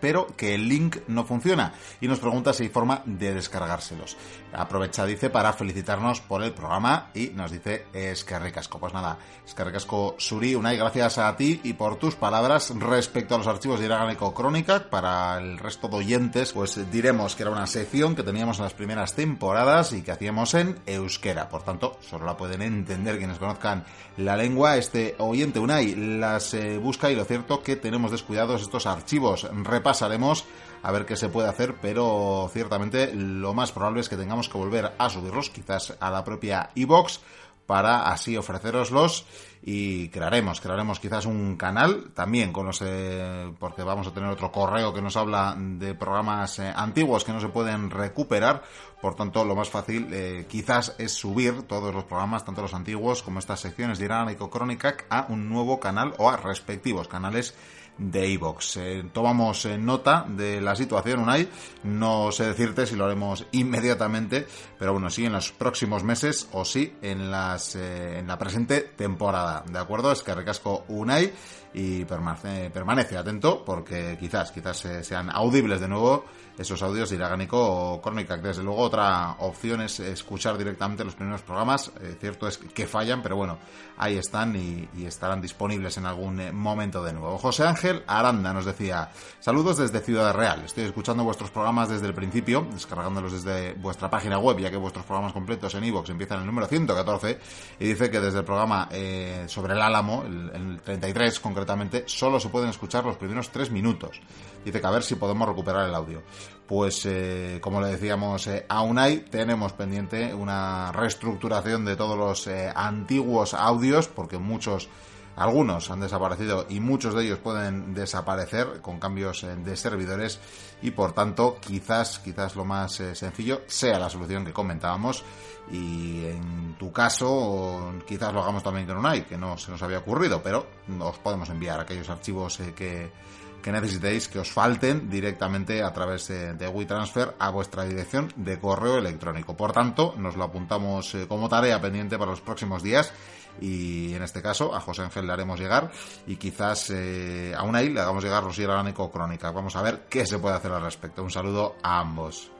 pero que el link no funciona y nos pregunta si hay forma de descargárselos. Aprovecha, dice, para felicitarnos por el programa y nos dice es que ricasco. Pues nada, es que ricasco Suri, Unai, gracias a ti y por tus palabras respecto a los archivos de Iragan Eco Para el resto de oyentes, pues diremos que era una sección que teníamos en las primeras temporadas y que hacíamos en euskera. Por tanto, solo la pueden entender quienes conozcan la lengua. Este oyente Unai las eh, busca y lo cierto que tenemos descuidados estos archivos. Repasaremos a ver qué se puede hacer, pero ciertamente lo más probable es que tengamos que volver a subirlos, quizás a la propia iBox para así ofreceroslos y crearemos, crearemos quizás un canal también con los, eh, porque vamos a tener otro correo que nos habla de programas eh, antiguos que no se pueden recuperar, por tanto lo más fácil eh, quizás es subir todos los programas, tanto los antiguos como estas secciones de Irán y Crónica a un nuevo canal o a respectivos canales de iVox. Eh, tomamos eh, nota de la situación, Unai. No sé decirte si lo haremos inmediatamente, pero bueno, sí en los próximos meses o sí en, las, eh, en la presente temporada. ¿De acuerdo? Es que recasco Unai y permanece, permanece atento porque quizás, quizás sean audibles de nuevo esos audios de Iragánico o Crónica. Desde luego, otra opción es escuchar directamente los primeros programas. Eh, cierto es que fallan, pero bueno, ahí están y, estarán disponibles en algún eh, momento de nuevo. José Ángel Aranda nos decía: Saludos desde Ciudad Real. Estoy escuchando vuestros programas desde el principio, descargándolos desde vuestra página web, ya que vuestros programas completos en iVoox empiezan en el número 114. Y dice que desde el programa eh, sobre el Álamo, el, el 33 concretamente, solo se pueden escuchar los primeros tres minutos. Dice que a ver si podemos recuperar el audio. Pues eh, como le decíamos eh, a Unai, tenemos pendiente una reestructuración de todos los eh, antiguos audios, porque muchos, algunos han desaparecido y muchos de ellos pueden desaparecer con cambios de servidores y por tanto quizás, quizás lo más sencillo sea la solución que comentábamos y en tu caso quizás lo hagamos también con Unai, que no se nos había ocurrido, pero os podemos enviar aquellos archivos que que necesitéis que os falten directamente a través de, WeTransfer a vuestra dirección de correo electrónico. Por tanto, nos lo apuntamos eh, como tarea pendiente para los próximos días y en este caso a José Ángel le haremos llegar y quizás eh, a ahí le hagamos llegar Rosier Aránico Crónica. Vamos a ver qué se puede hacer al respecto. Un saludo a ambos.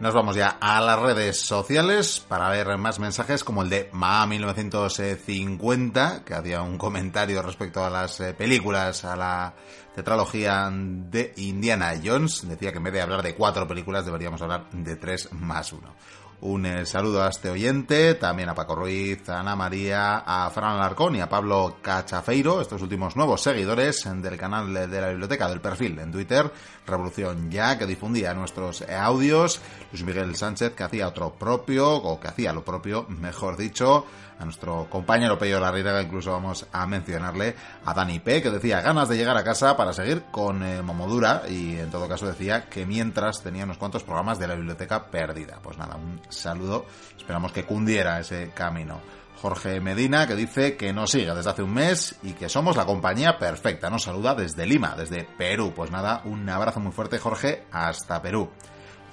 Nos vamos ya a las redes sociales para ver más mensajes como el de Ma1950, que hacía un comentario respecto a las eh, películas, a la tetralogía de Indiana Jones. Decía que en vez de hablar de cuatro películas deberíamos hablar de tres más uno. Un eh, saludo a este oyente, también a Paco Ruiz, a Ana María, a Fran Alarcón y a Pablo Cachafeiro, estos últimos nuevos seguidores del canal de la biblioteca del perfil en Twitter, Revolución Ya, que difundía nuestros audios, Luis Miguel Sánchez, que hacía otro propio, o que hacía lo propio, mejor dicho, a nuestro compañero Peyo Larriaga, incluso vamos a mencionarle a Dani P, que decía ganas de llegar a casa para seguir con eh, Momodura y en todo caso decía que mientras tenía unos cuantos programas de la biblioteca perdida. Pues nada, un saludo, esperamos que cundiera ese camino. Jorge Medina, que dice que nos sigue desde hace un mes y que somos la compañía perfecta. Nos saluda desde Lima, desde Perú. Pues nada, un abrazo muy fuerte, Jorge, hasta Perú.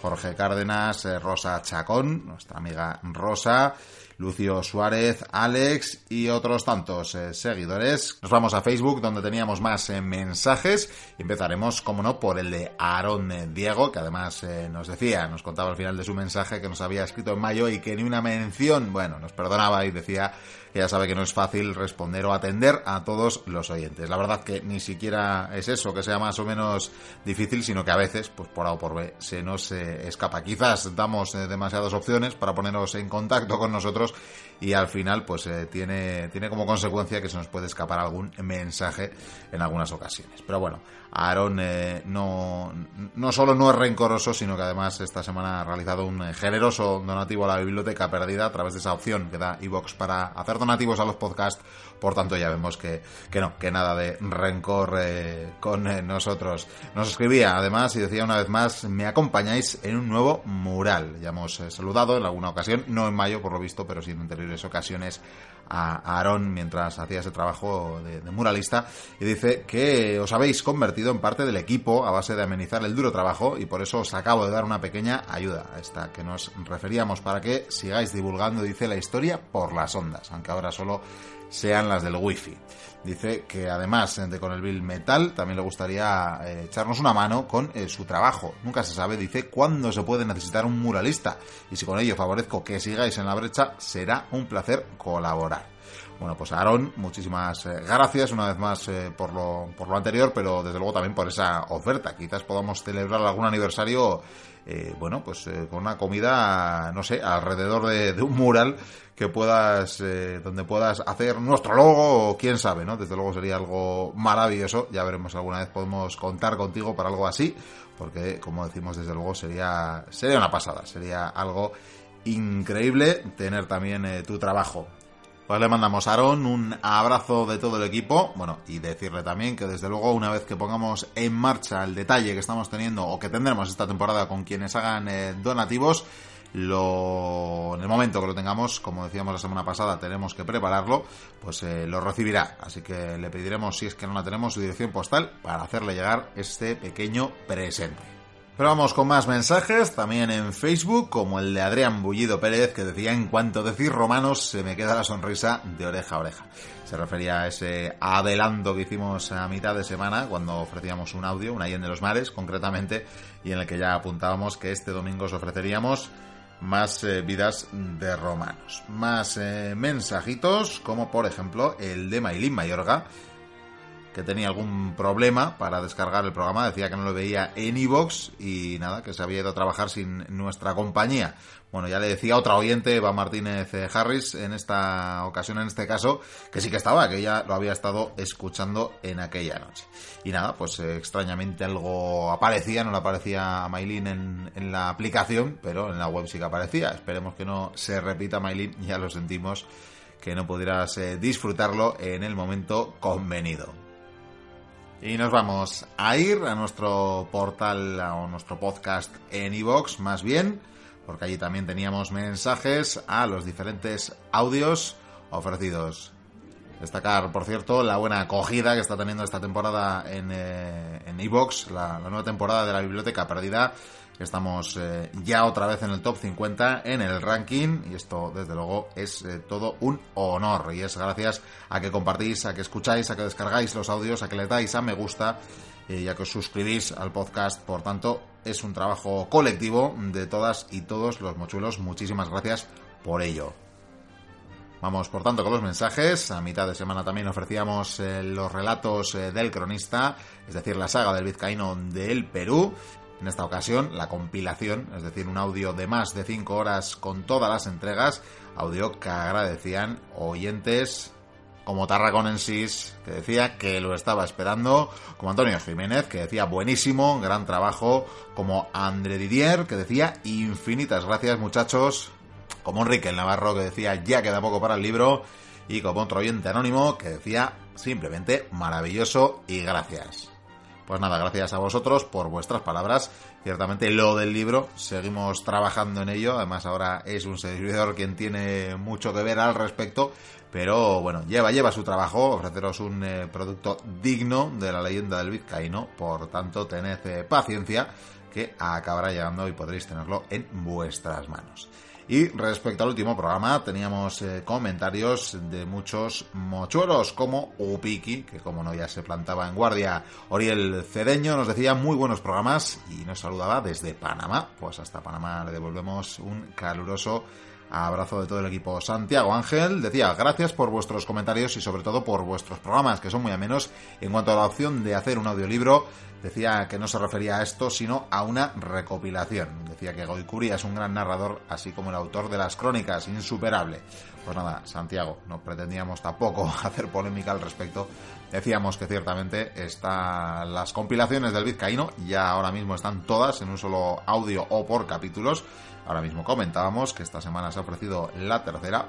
Jorge Cárdenas, eh, Rosa Chacón, nuestra amiga Rosa, Lucio Suárez, Alex y otros tantos eh, seguidores. Nos vamos a Facebook donde teníamos más eh, mensajes empezaremos, como no, por el de Aarón eh, Diego, que además nos decía, nos contaba al final de su mensaje que nos había escrito en mayo y que ni una mención, bueno, nos perdonaba y decía que ya sabe que no es fácil responder o atender a todos los oyentes. La verdad que ni siquiera es eso, que sea más o menos difícil, sino que a veces, pues por A o por B, se nos escapa. Quizás damos demasiadas opciones para ponernos en contacto con nosotros y al final pues eh, tiene, tiene como consecuencia que se nos puede escapar algún mensaje en algunas ocasiones. Pero bueno, Aaron eh, no, no solo no es rencoroso, sino que además esta semana ha realizado un generoso donativo a la biblioteca perdida a través de esa opción que da Evox para hacer donativos a los podcasts. Por tanto, ya vemos que, que no, que nada de rencor eh, con nosotros. Nos escribía además y decía una vez más, me acompañáis en un nuevo mural. Ya hemos saludado en alguna ocasión, no en mayo por lo visto, pero sí en anteriores ocasiones a Aaron mientras hacía ese trabajo de, muralista y dice que os habéis convertido en parte del equipo a base de amenizar el duro trabajo y por eso os acabo de dar una pequeña ayuda a esta que nos referíamos para que sigáis divulgando, dice la historia, por las ondas, aunque ahora solo sean las del wifi. Dice que además de con el Bill Metal también le gustaría eh, echarnos una mano con eh, su trabajo. Nunca se sabe, dice, cuándo se puede necesitar un muralista. Y si con ello favorezco que sigáis en la brecha, será un placer colaborar. Bueno, pues Aaron, muchísimas eh, gracias una vez más por, lo, por lo anterior, pero desde luego también por esa oferta. Quizás podamos celebrar algún aniversario eh, bueno, pues eh, con una comida, no sé, alrededor de, un mural que puedas, eh, donde puedas hacer nuestro logo, o quién sabe, ¿no? Desde luego sería algo maravilloso. Ya veremos alguna vez podemos contar contigo para algo así, porque como decimos, desde luego sería, sería una pasada, sería algo increíble tener también tu trabajo pues le mandamos a Aaron un abrazo de todo el equipo. Bueno, y decirle también que desde luego una vez que pongamos en marcha el detalle que estamos teniendo o que tendremos esta temporada con quienes hagan eh, donativos, lo, en el momento que lo tengamos, como decíamos la semana pasada, tenemos que prepararlo, pues eh, lo recibirá. Así que le pediremos, si es que no la tenemos, su dirección postal para hacerle llegar este pequeño presente. Pero vamos con más mensajes, también en Facebook, como el de Adrián Bullido Pérez, que decía, en cuanto decir romanos, se me queda la sonrisa de oreja a oreja. Se refería a ese adelanto que hicimos a mitad de semana, cuando ofrecíamos un audio, un en de los Mares, concretamente, y en el que ya apuntábamos que este domingo os ofreceríamos más eh, vidas de romanos. Más eh, mensajitos, como por ejemplo el de Maylin Mayorga, que tenía algún problema para descargar el programa, decía que no lo veía en iVoox y nada, que se había ido a trabajar sin nuestra compañía. Bueno, ya le decía otra oyente, Eva Martínez eh, Harris, en esta ocasión, en este caso, que sí que estaba, que ella lo había estado escuchando en aquella noche. Y nada, pues eh, extrañamente algo aparecía, no le aparecía a Maylin en, en, la aplicación, pero en la web sí que aparecía. Esperemos que no se repita, Maylin, ya lo sentimos, que no pudieras eh, disfrutarlo en el momento convenido. Y nos vamos a ir a nuestro portal o nuestro podcast en iVoox, más bien, porque allí también teníamos mensajes a los diferentes audios ofrecidos. Destacar, por cierto, la buena acogida que está teniendo esta temporada en eh, en iVoox, la nueva temporada de la Biblioteca Perdida Estamos eh, ya otra vez en el top 50 en el ranking y esto desde luego es eh, todo un honor y es gracias a que compartís, a que escucháis, a que descargáis los audios, a que le dais a me gusta y a que os suscribís al podcast. Por tanto, es un trabajo colectivo de todas y todos los mochuelos. Muchísimas gracias por ello. Vamos, por tanto, con los mensajes. A mitad de semana también ofrecíamos eh, los relatos del cronista, es decir, la saga del vizcaíno del Perú. En esta ocasión, la compilación, es decir, un audio de más de 5 horas con todas las entregas, audio que agradecían oyentes como Tarraconensis, que decía que lo estaba esperando, como Antonio Jiménez, que decía buenísimo, gran trabajo, como André Didier, que decía infinitas gracias muchachos, como Enrique el Navarro, que decía ya queda poco para el libro, y como otro oyente anónimo, que decía simplemente maravilloso y gracias. Pues nada, gracias a vosotros por vuestras palabras. Ciertamente lo del libro, seguimos trabajando en ello, además ahora es un servidor quien tiene mucho que ver al respecto, pero bueno, lleva, lleva su trabajo, ofreceros un eh, producto digno de la leyenda del vizcaíno, por tanto tened eh, paciencia que acabará llegando y podréis tenerlo en vuestras manos. Y respecto al último programa, teníamos eh, comentarios de muchos mochuelos, como Upiki, que como no ya se plantaba en guardia. Oriel Cedeño nos decía muy buenos programas y nos saludaba desde Panamá. Pues hasta Panamá le devolvemos un caluroso abrazo de todo el equipo. Santiago Ángel decía, gracias por vuestros comentarios y sobre todo por vuestros programas, que son muy amenos. En cuanto a la opción de hacer un audiolibro, decía que no se refería a esto, sino a una recopilación. Decía que Goikuri es un gran narrador, así como el autor de las crónicas, insuperable. Pues nada, Santiago, no pretendíamos tampoco hacer polémica al respecto. Decíamos que ciertamente están las compilaciones del Vizcaíno, ya ahora mismo están todas en un solo audio o por capítulos. Ahora mismo comentábamos que esta semana se ha ofrecido la tercera.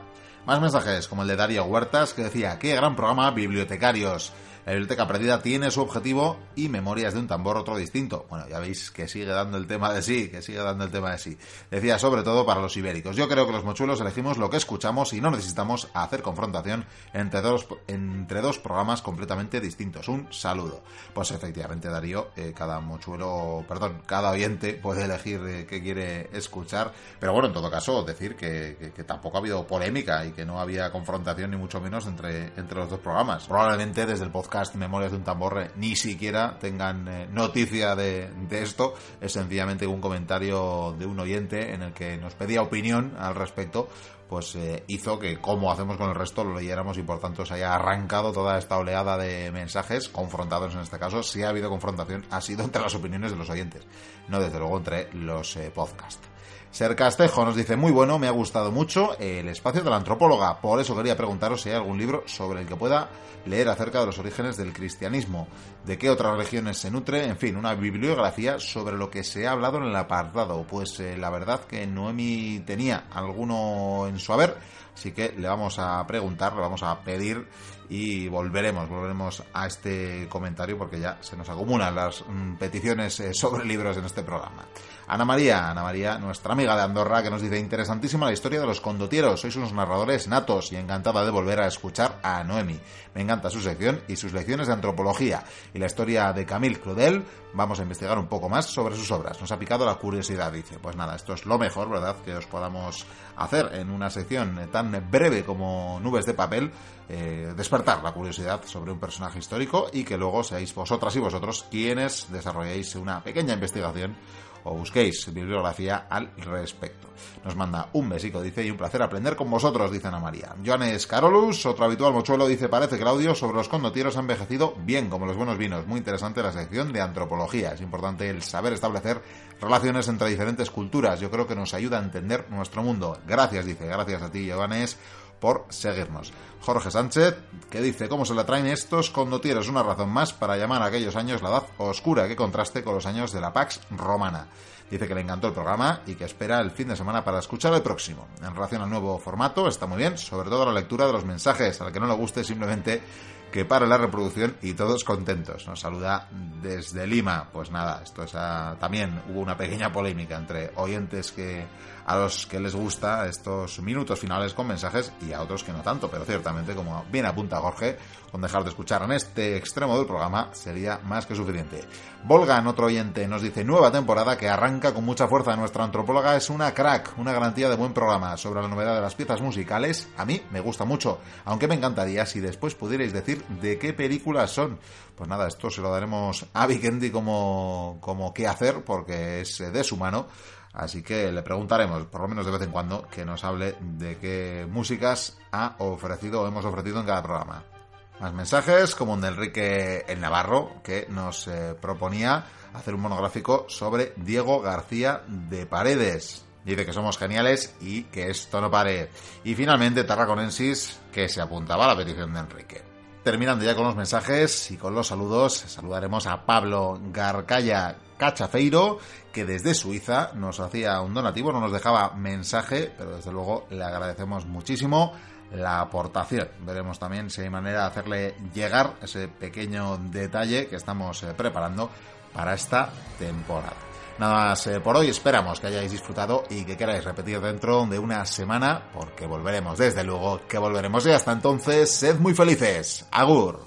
Más mensajes, como el de Darío Huertas, que decía, qué gran programa, bibliotecarios. La biblioteca perdida tiene su objetivo y Memorias de un tambor otro distinto. Bueno, ya veis que sigue dando el tema de sí, que sigue dando el tema de sí. Decía sobre todo para los ibéricos. Yo creo que los mochuelos elegimos lo que escuchamos y no necesitamos hacer confrontación entre dos, entre dos programas completamente distintos. Un saludo. Pues efectivamente, Darío, eh, cada mochuelo, perdón, cada oyente puede elegir eh, qué quiere escuchar. Pero bueno, en todo caso, decir que, que, tampoco ha habido polémica y que no había confrontación ni mucho menos entre, entre los dos programas. Probablemente desde el podcast Memorias de un Tambor ni siquiera tengan eh, noticia de, de, esto. Es sencillamente un comentario de un oyente en el que nos pedía opinión al respecto. Pues eh, hizo que, como hacemos con el resto, lo leyéramos y por tanto se haya arrancado toda esta oleada de mensajes, confrontados en este caso. Si ha habido confrontación, ha sido entre las opiniones de los oyentes, no desde luego entre los eh, podcasts. Ser Castejo nos dice, muy bueno, me ha gustado mucho el espacio de la antropóloga. Por eso quería preguntaros si hay algún libro sobre el que pueda leer acerca de los orígenes del cristianismo, de qué otras religiones se nutre, en fin, una bibliografía sobre lo que se ha hablado en el apartado. Pues eh, la verdad que Noemi tenía alguno en su haber, así que le vamos a preguntar, le vamos a pedir y volveremos, volveremos a este comentario porque ya se nos acumulan las mm, peticiones eh, sobre libros en este programa. Ana María, Ana María, nuestra amiga de Andorra, que nos dice interesantísima la historia de los condotieros, sois unos narradores natos y encantada de volver a escuchar a Noemi. Me encanta su sección y sus lecciones de antropología y la historia de Camille Claudel. Vamos a investigar un poco más sobre sus obras. Nos ha picado la curiosidad, dice. Pues nada, esto es lo mejor, ¿verdad? Que os podamos hacer en una sección tan breve como Nubes de Papel. Eh, despertar la curiosidad sobre un personaje histórico y que luego seáis vosotras y vosotros quienes desarrolléis una pequeña investigación o busquéis bibliografía al respecto. Nos manda un besico, dice, y un placer aprender con vosotros, dice Ana María. Joanes Carolus, otro habitual mochuelo, dice, parece que el audio sobre los condotieros ha envejecido bien, como los buenos vinos. Muy interesante la sección de antropología. Es importante el saber establecer relaciones entre diferentes culturas. Yo creo que nos ayuda a entender nuestro mundo. Gracias, dice, gracias a ti, Joanes por seguirnos. Jorge Sánchez, que dice, ¿cómo se la traen estos condotieros? Una razón más para llamar a aquellos años la edad oscura que contraste con los años de la Pax romana. Dice que le encantó el programa y que espera el fin de semana para escuchar el próximo. En relación al nuevo formato, está muy bien, sobre todo la lectura de los mensajes. Al que no le guste, simplemente que pare la reproducción y todos contentos. Nos saluda desde Lima. Pues nada, esto es a... también hubo una pequeña polémica entre oyentes que a los que les gusta estos minutos finales con mensajes y a otros que no tanto, pero ciertamente, como bien apunta Jorge, con dejar de escuchar en este extremo del programa sería más que suficiente. Volgan, otro oyente, nos dice nueva temporada que arranca con mucha fuerza. Nuestra antropóloga es una crack, una garantía de buen programa. Sobre la novedad de las piezas musicales, a mí me gusta mucho, aunque me encantaría si después pudierais decir de qué películas son. Pues nada, esto se lo daremos a Vikendi como, como qué hacer, porque es de su mano. Así que le preguntaremos, por lo menos de vez en cuando, que nos hable de qué músicas ha ofrecido o hemos ofrecido en cada programa. Más mensajes, como el de Enrique el Navarro, que nos eh, proponía hacer un monográfico sobre Diego García de Paredes. Dice que somos geniales y que esto no pare. Y finalmente Tarraconensis, que se apuntaba a la petición de Enrique. Terminando ya con los mensajes y con los saludos, saludaremos a Pablo Garcaya Cachafeiro, que desde Suiza nos hacía un donativo, no nos dejaba mensaje, pero desde luego le agradecemos muchísimo la aportación. Veremos también si hay manera de hacerle llegar ese pequeño detalle que estamos eh, preparando para esta temporada. Nada más eh, por hoy, esperamos que hayáis disfrutado y que queráis repetir dentro de una semana, porque volveremos, desde luego que volveremos y hasta entonces, sed muy felices. Agur.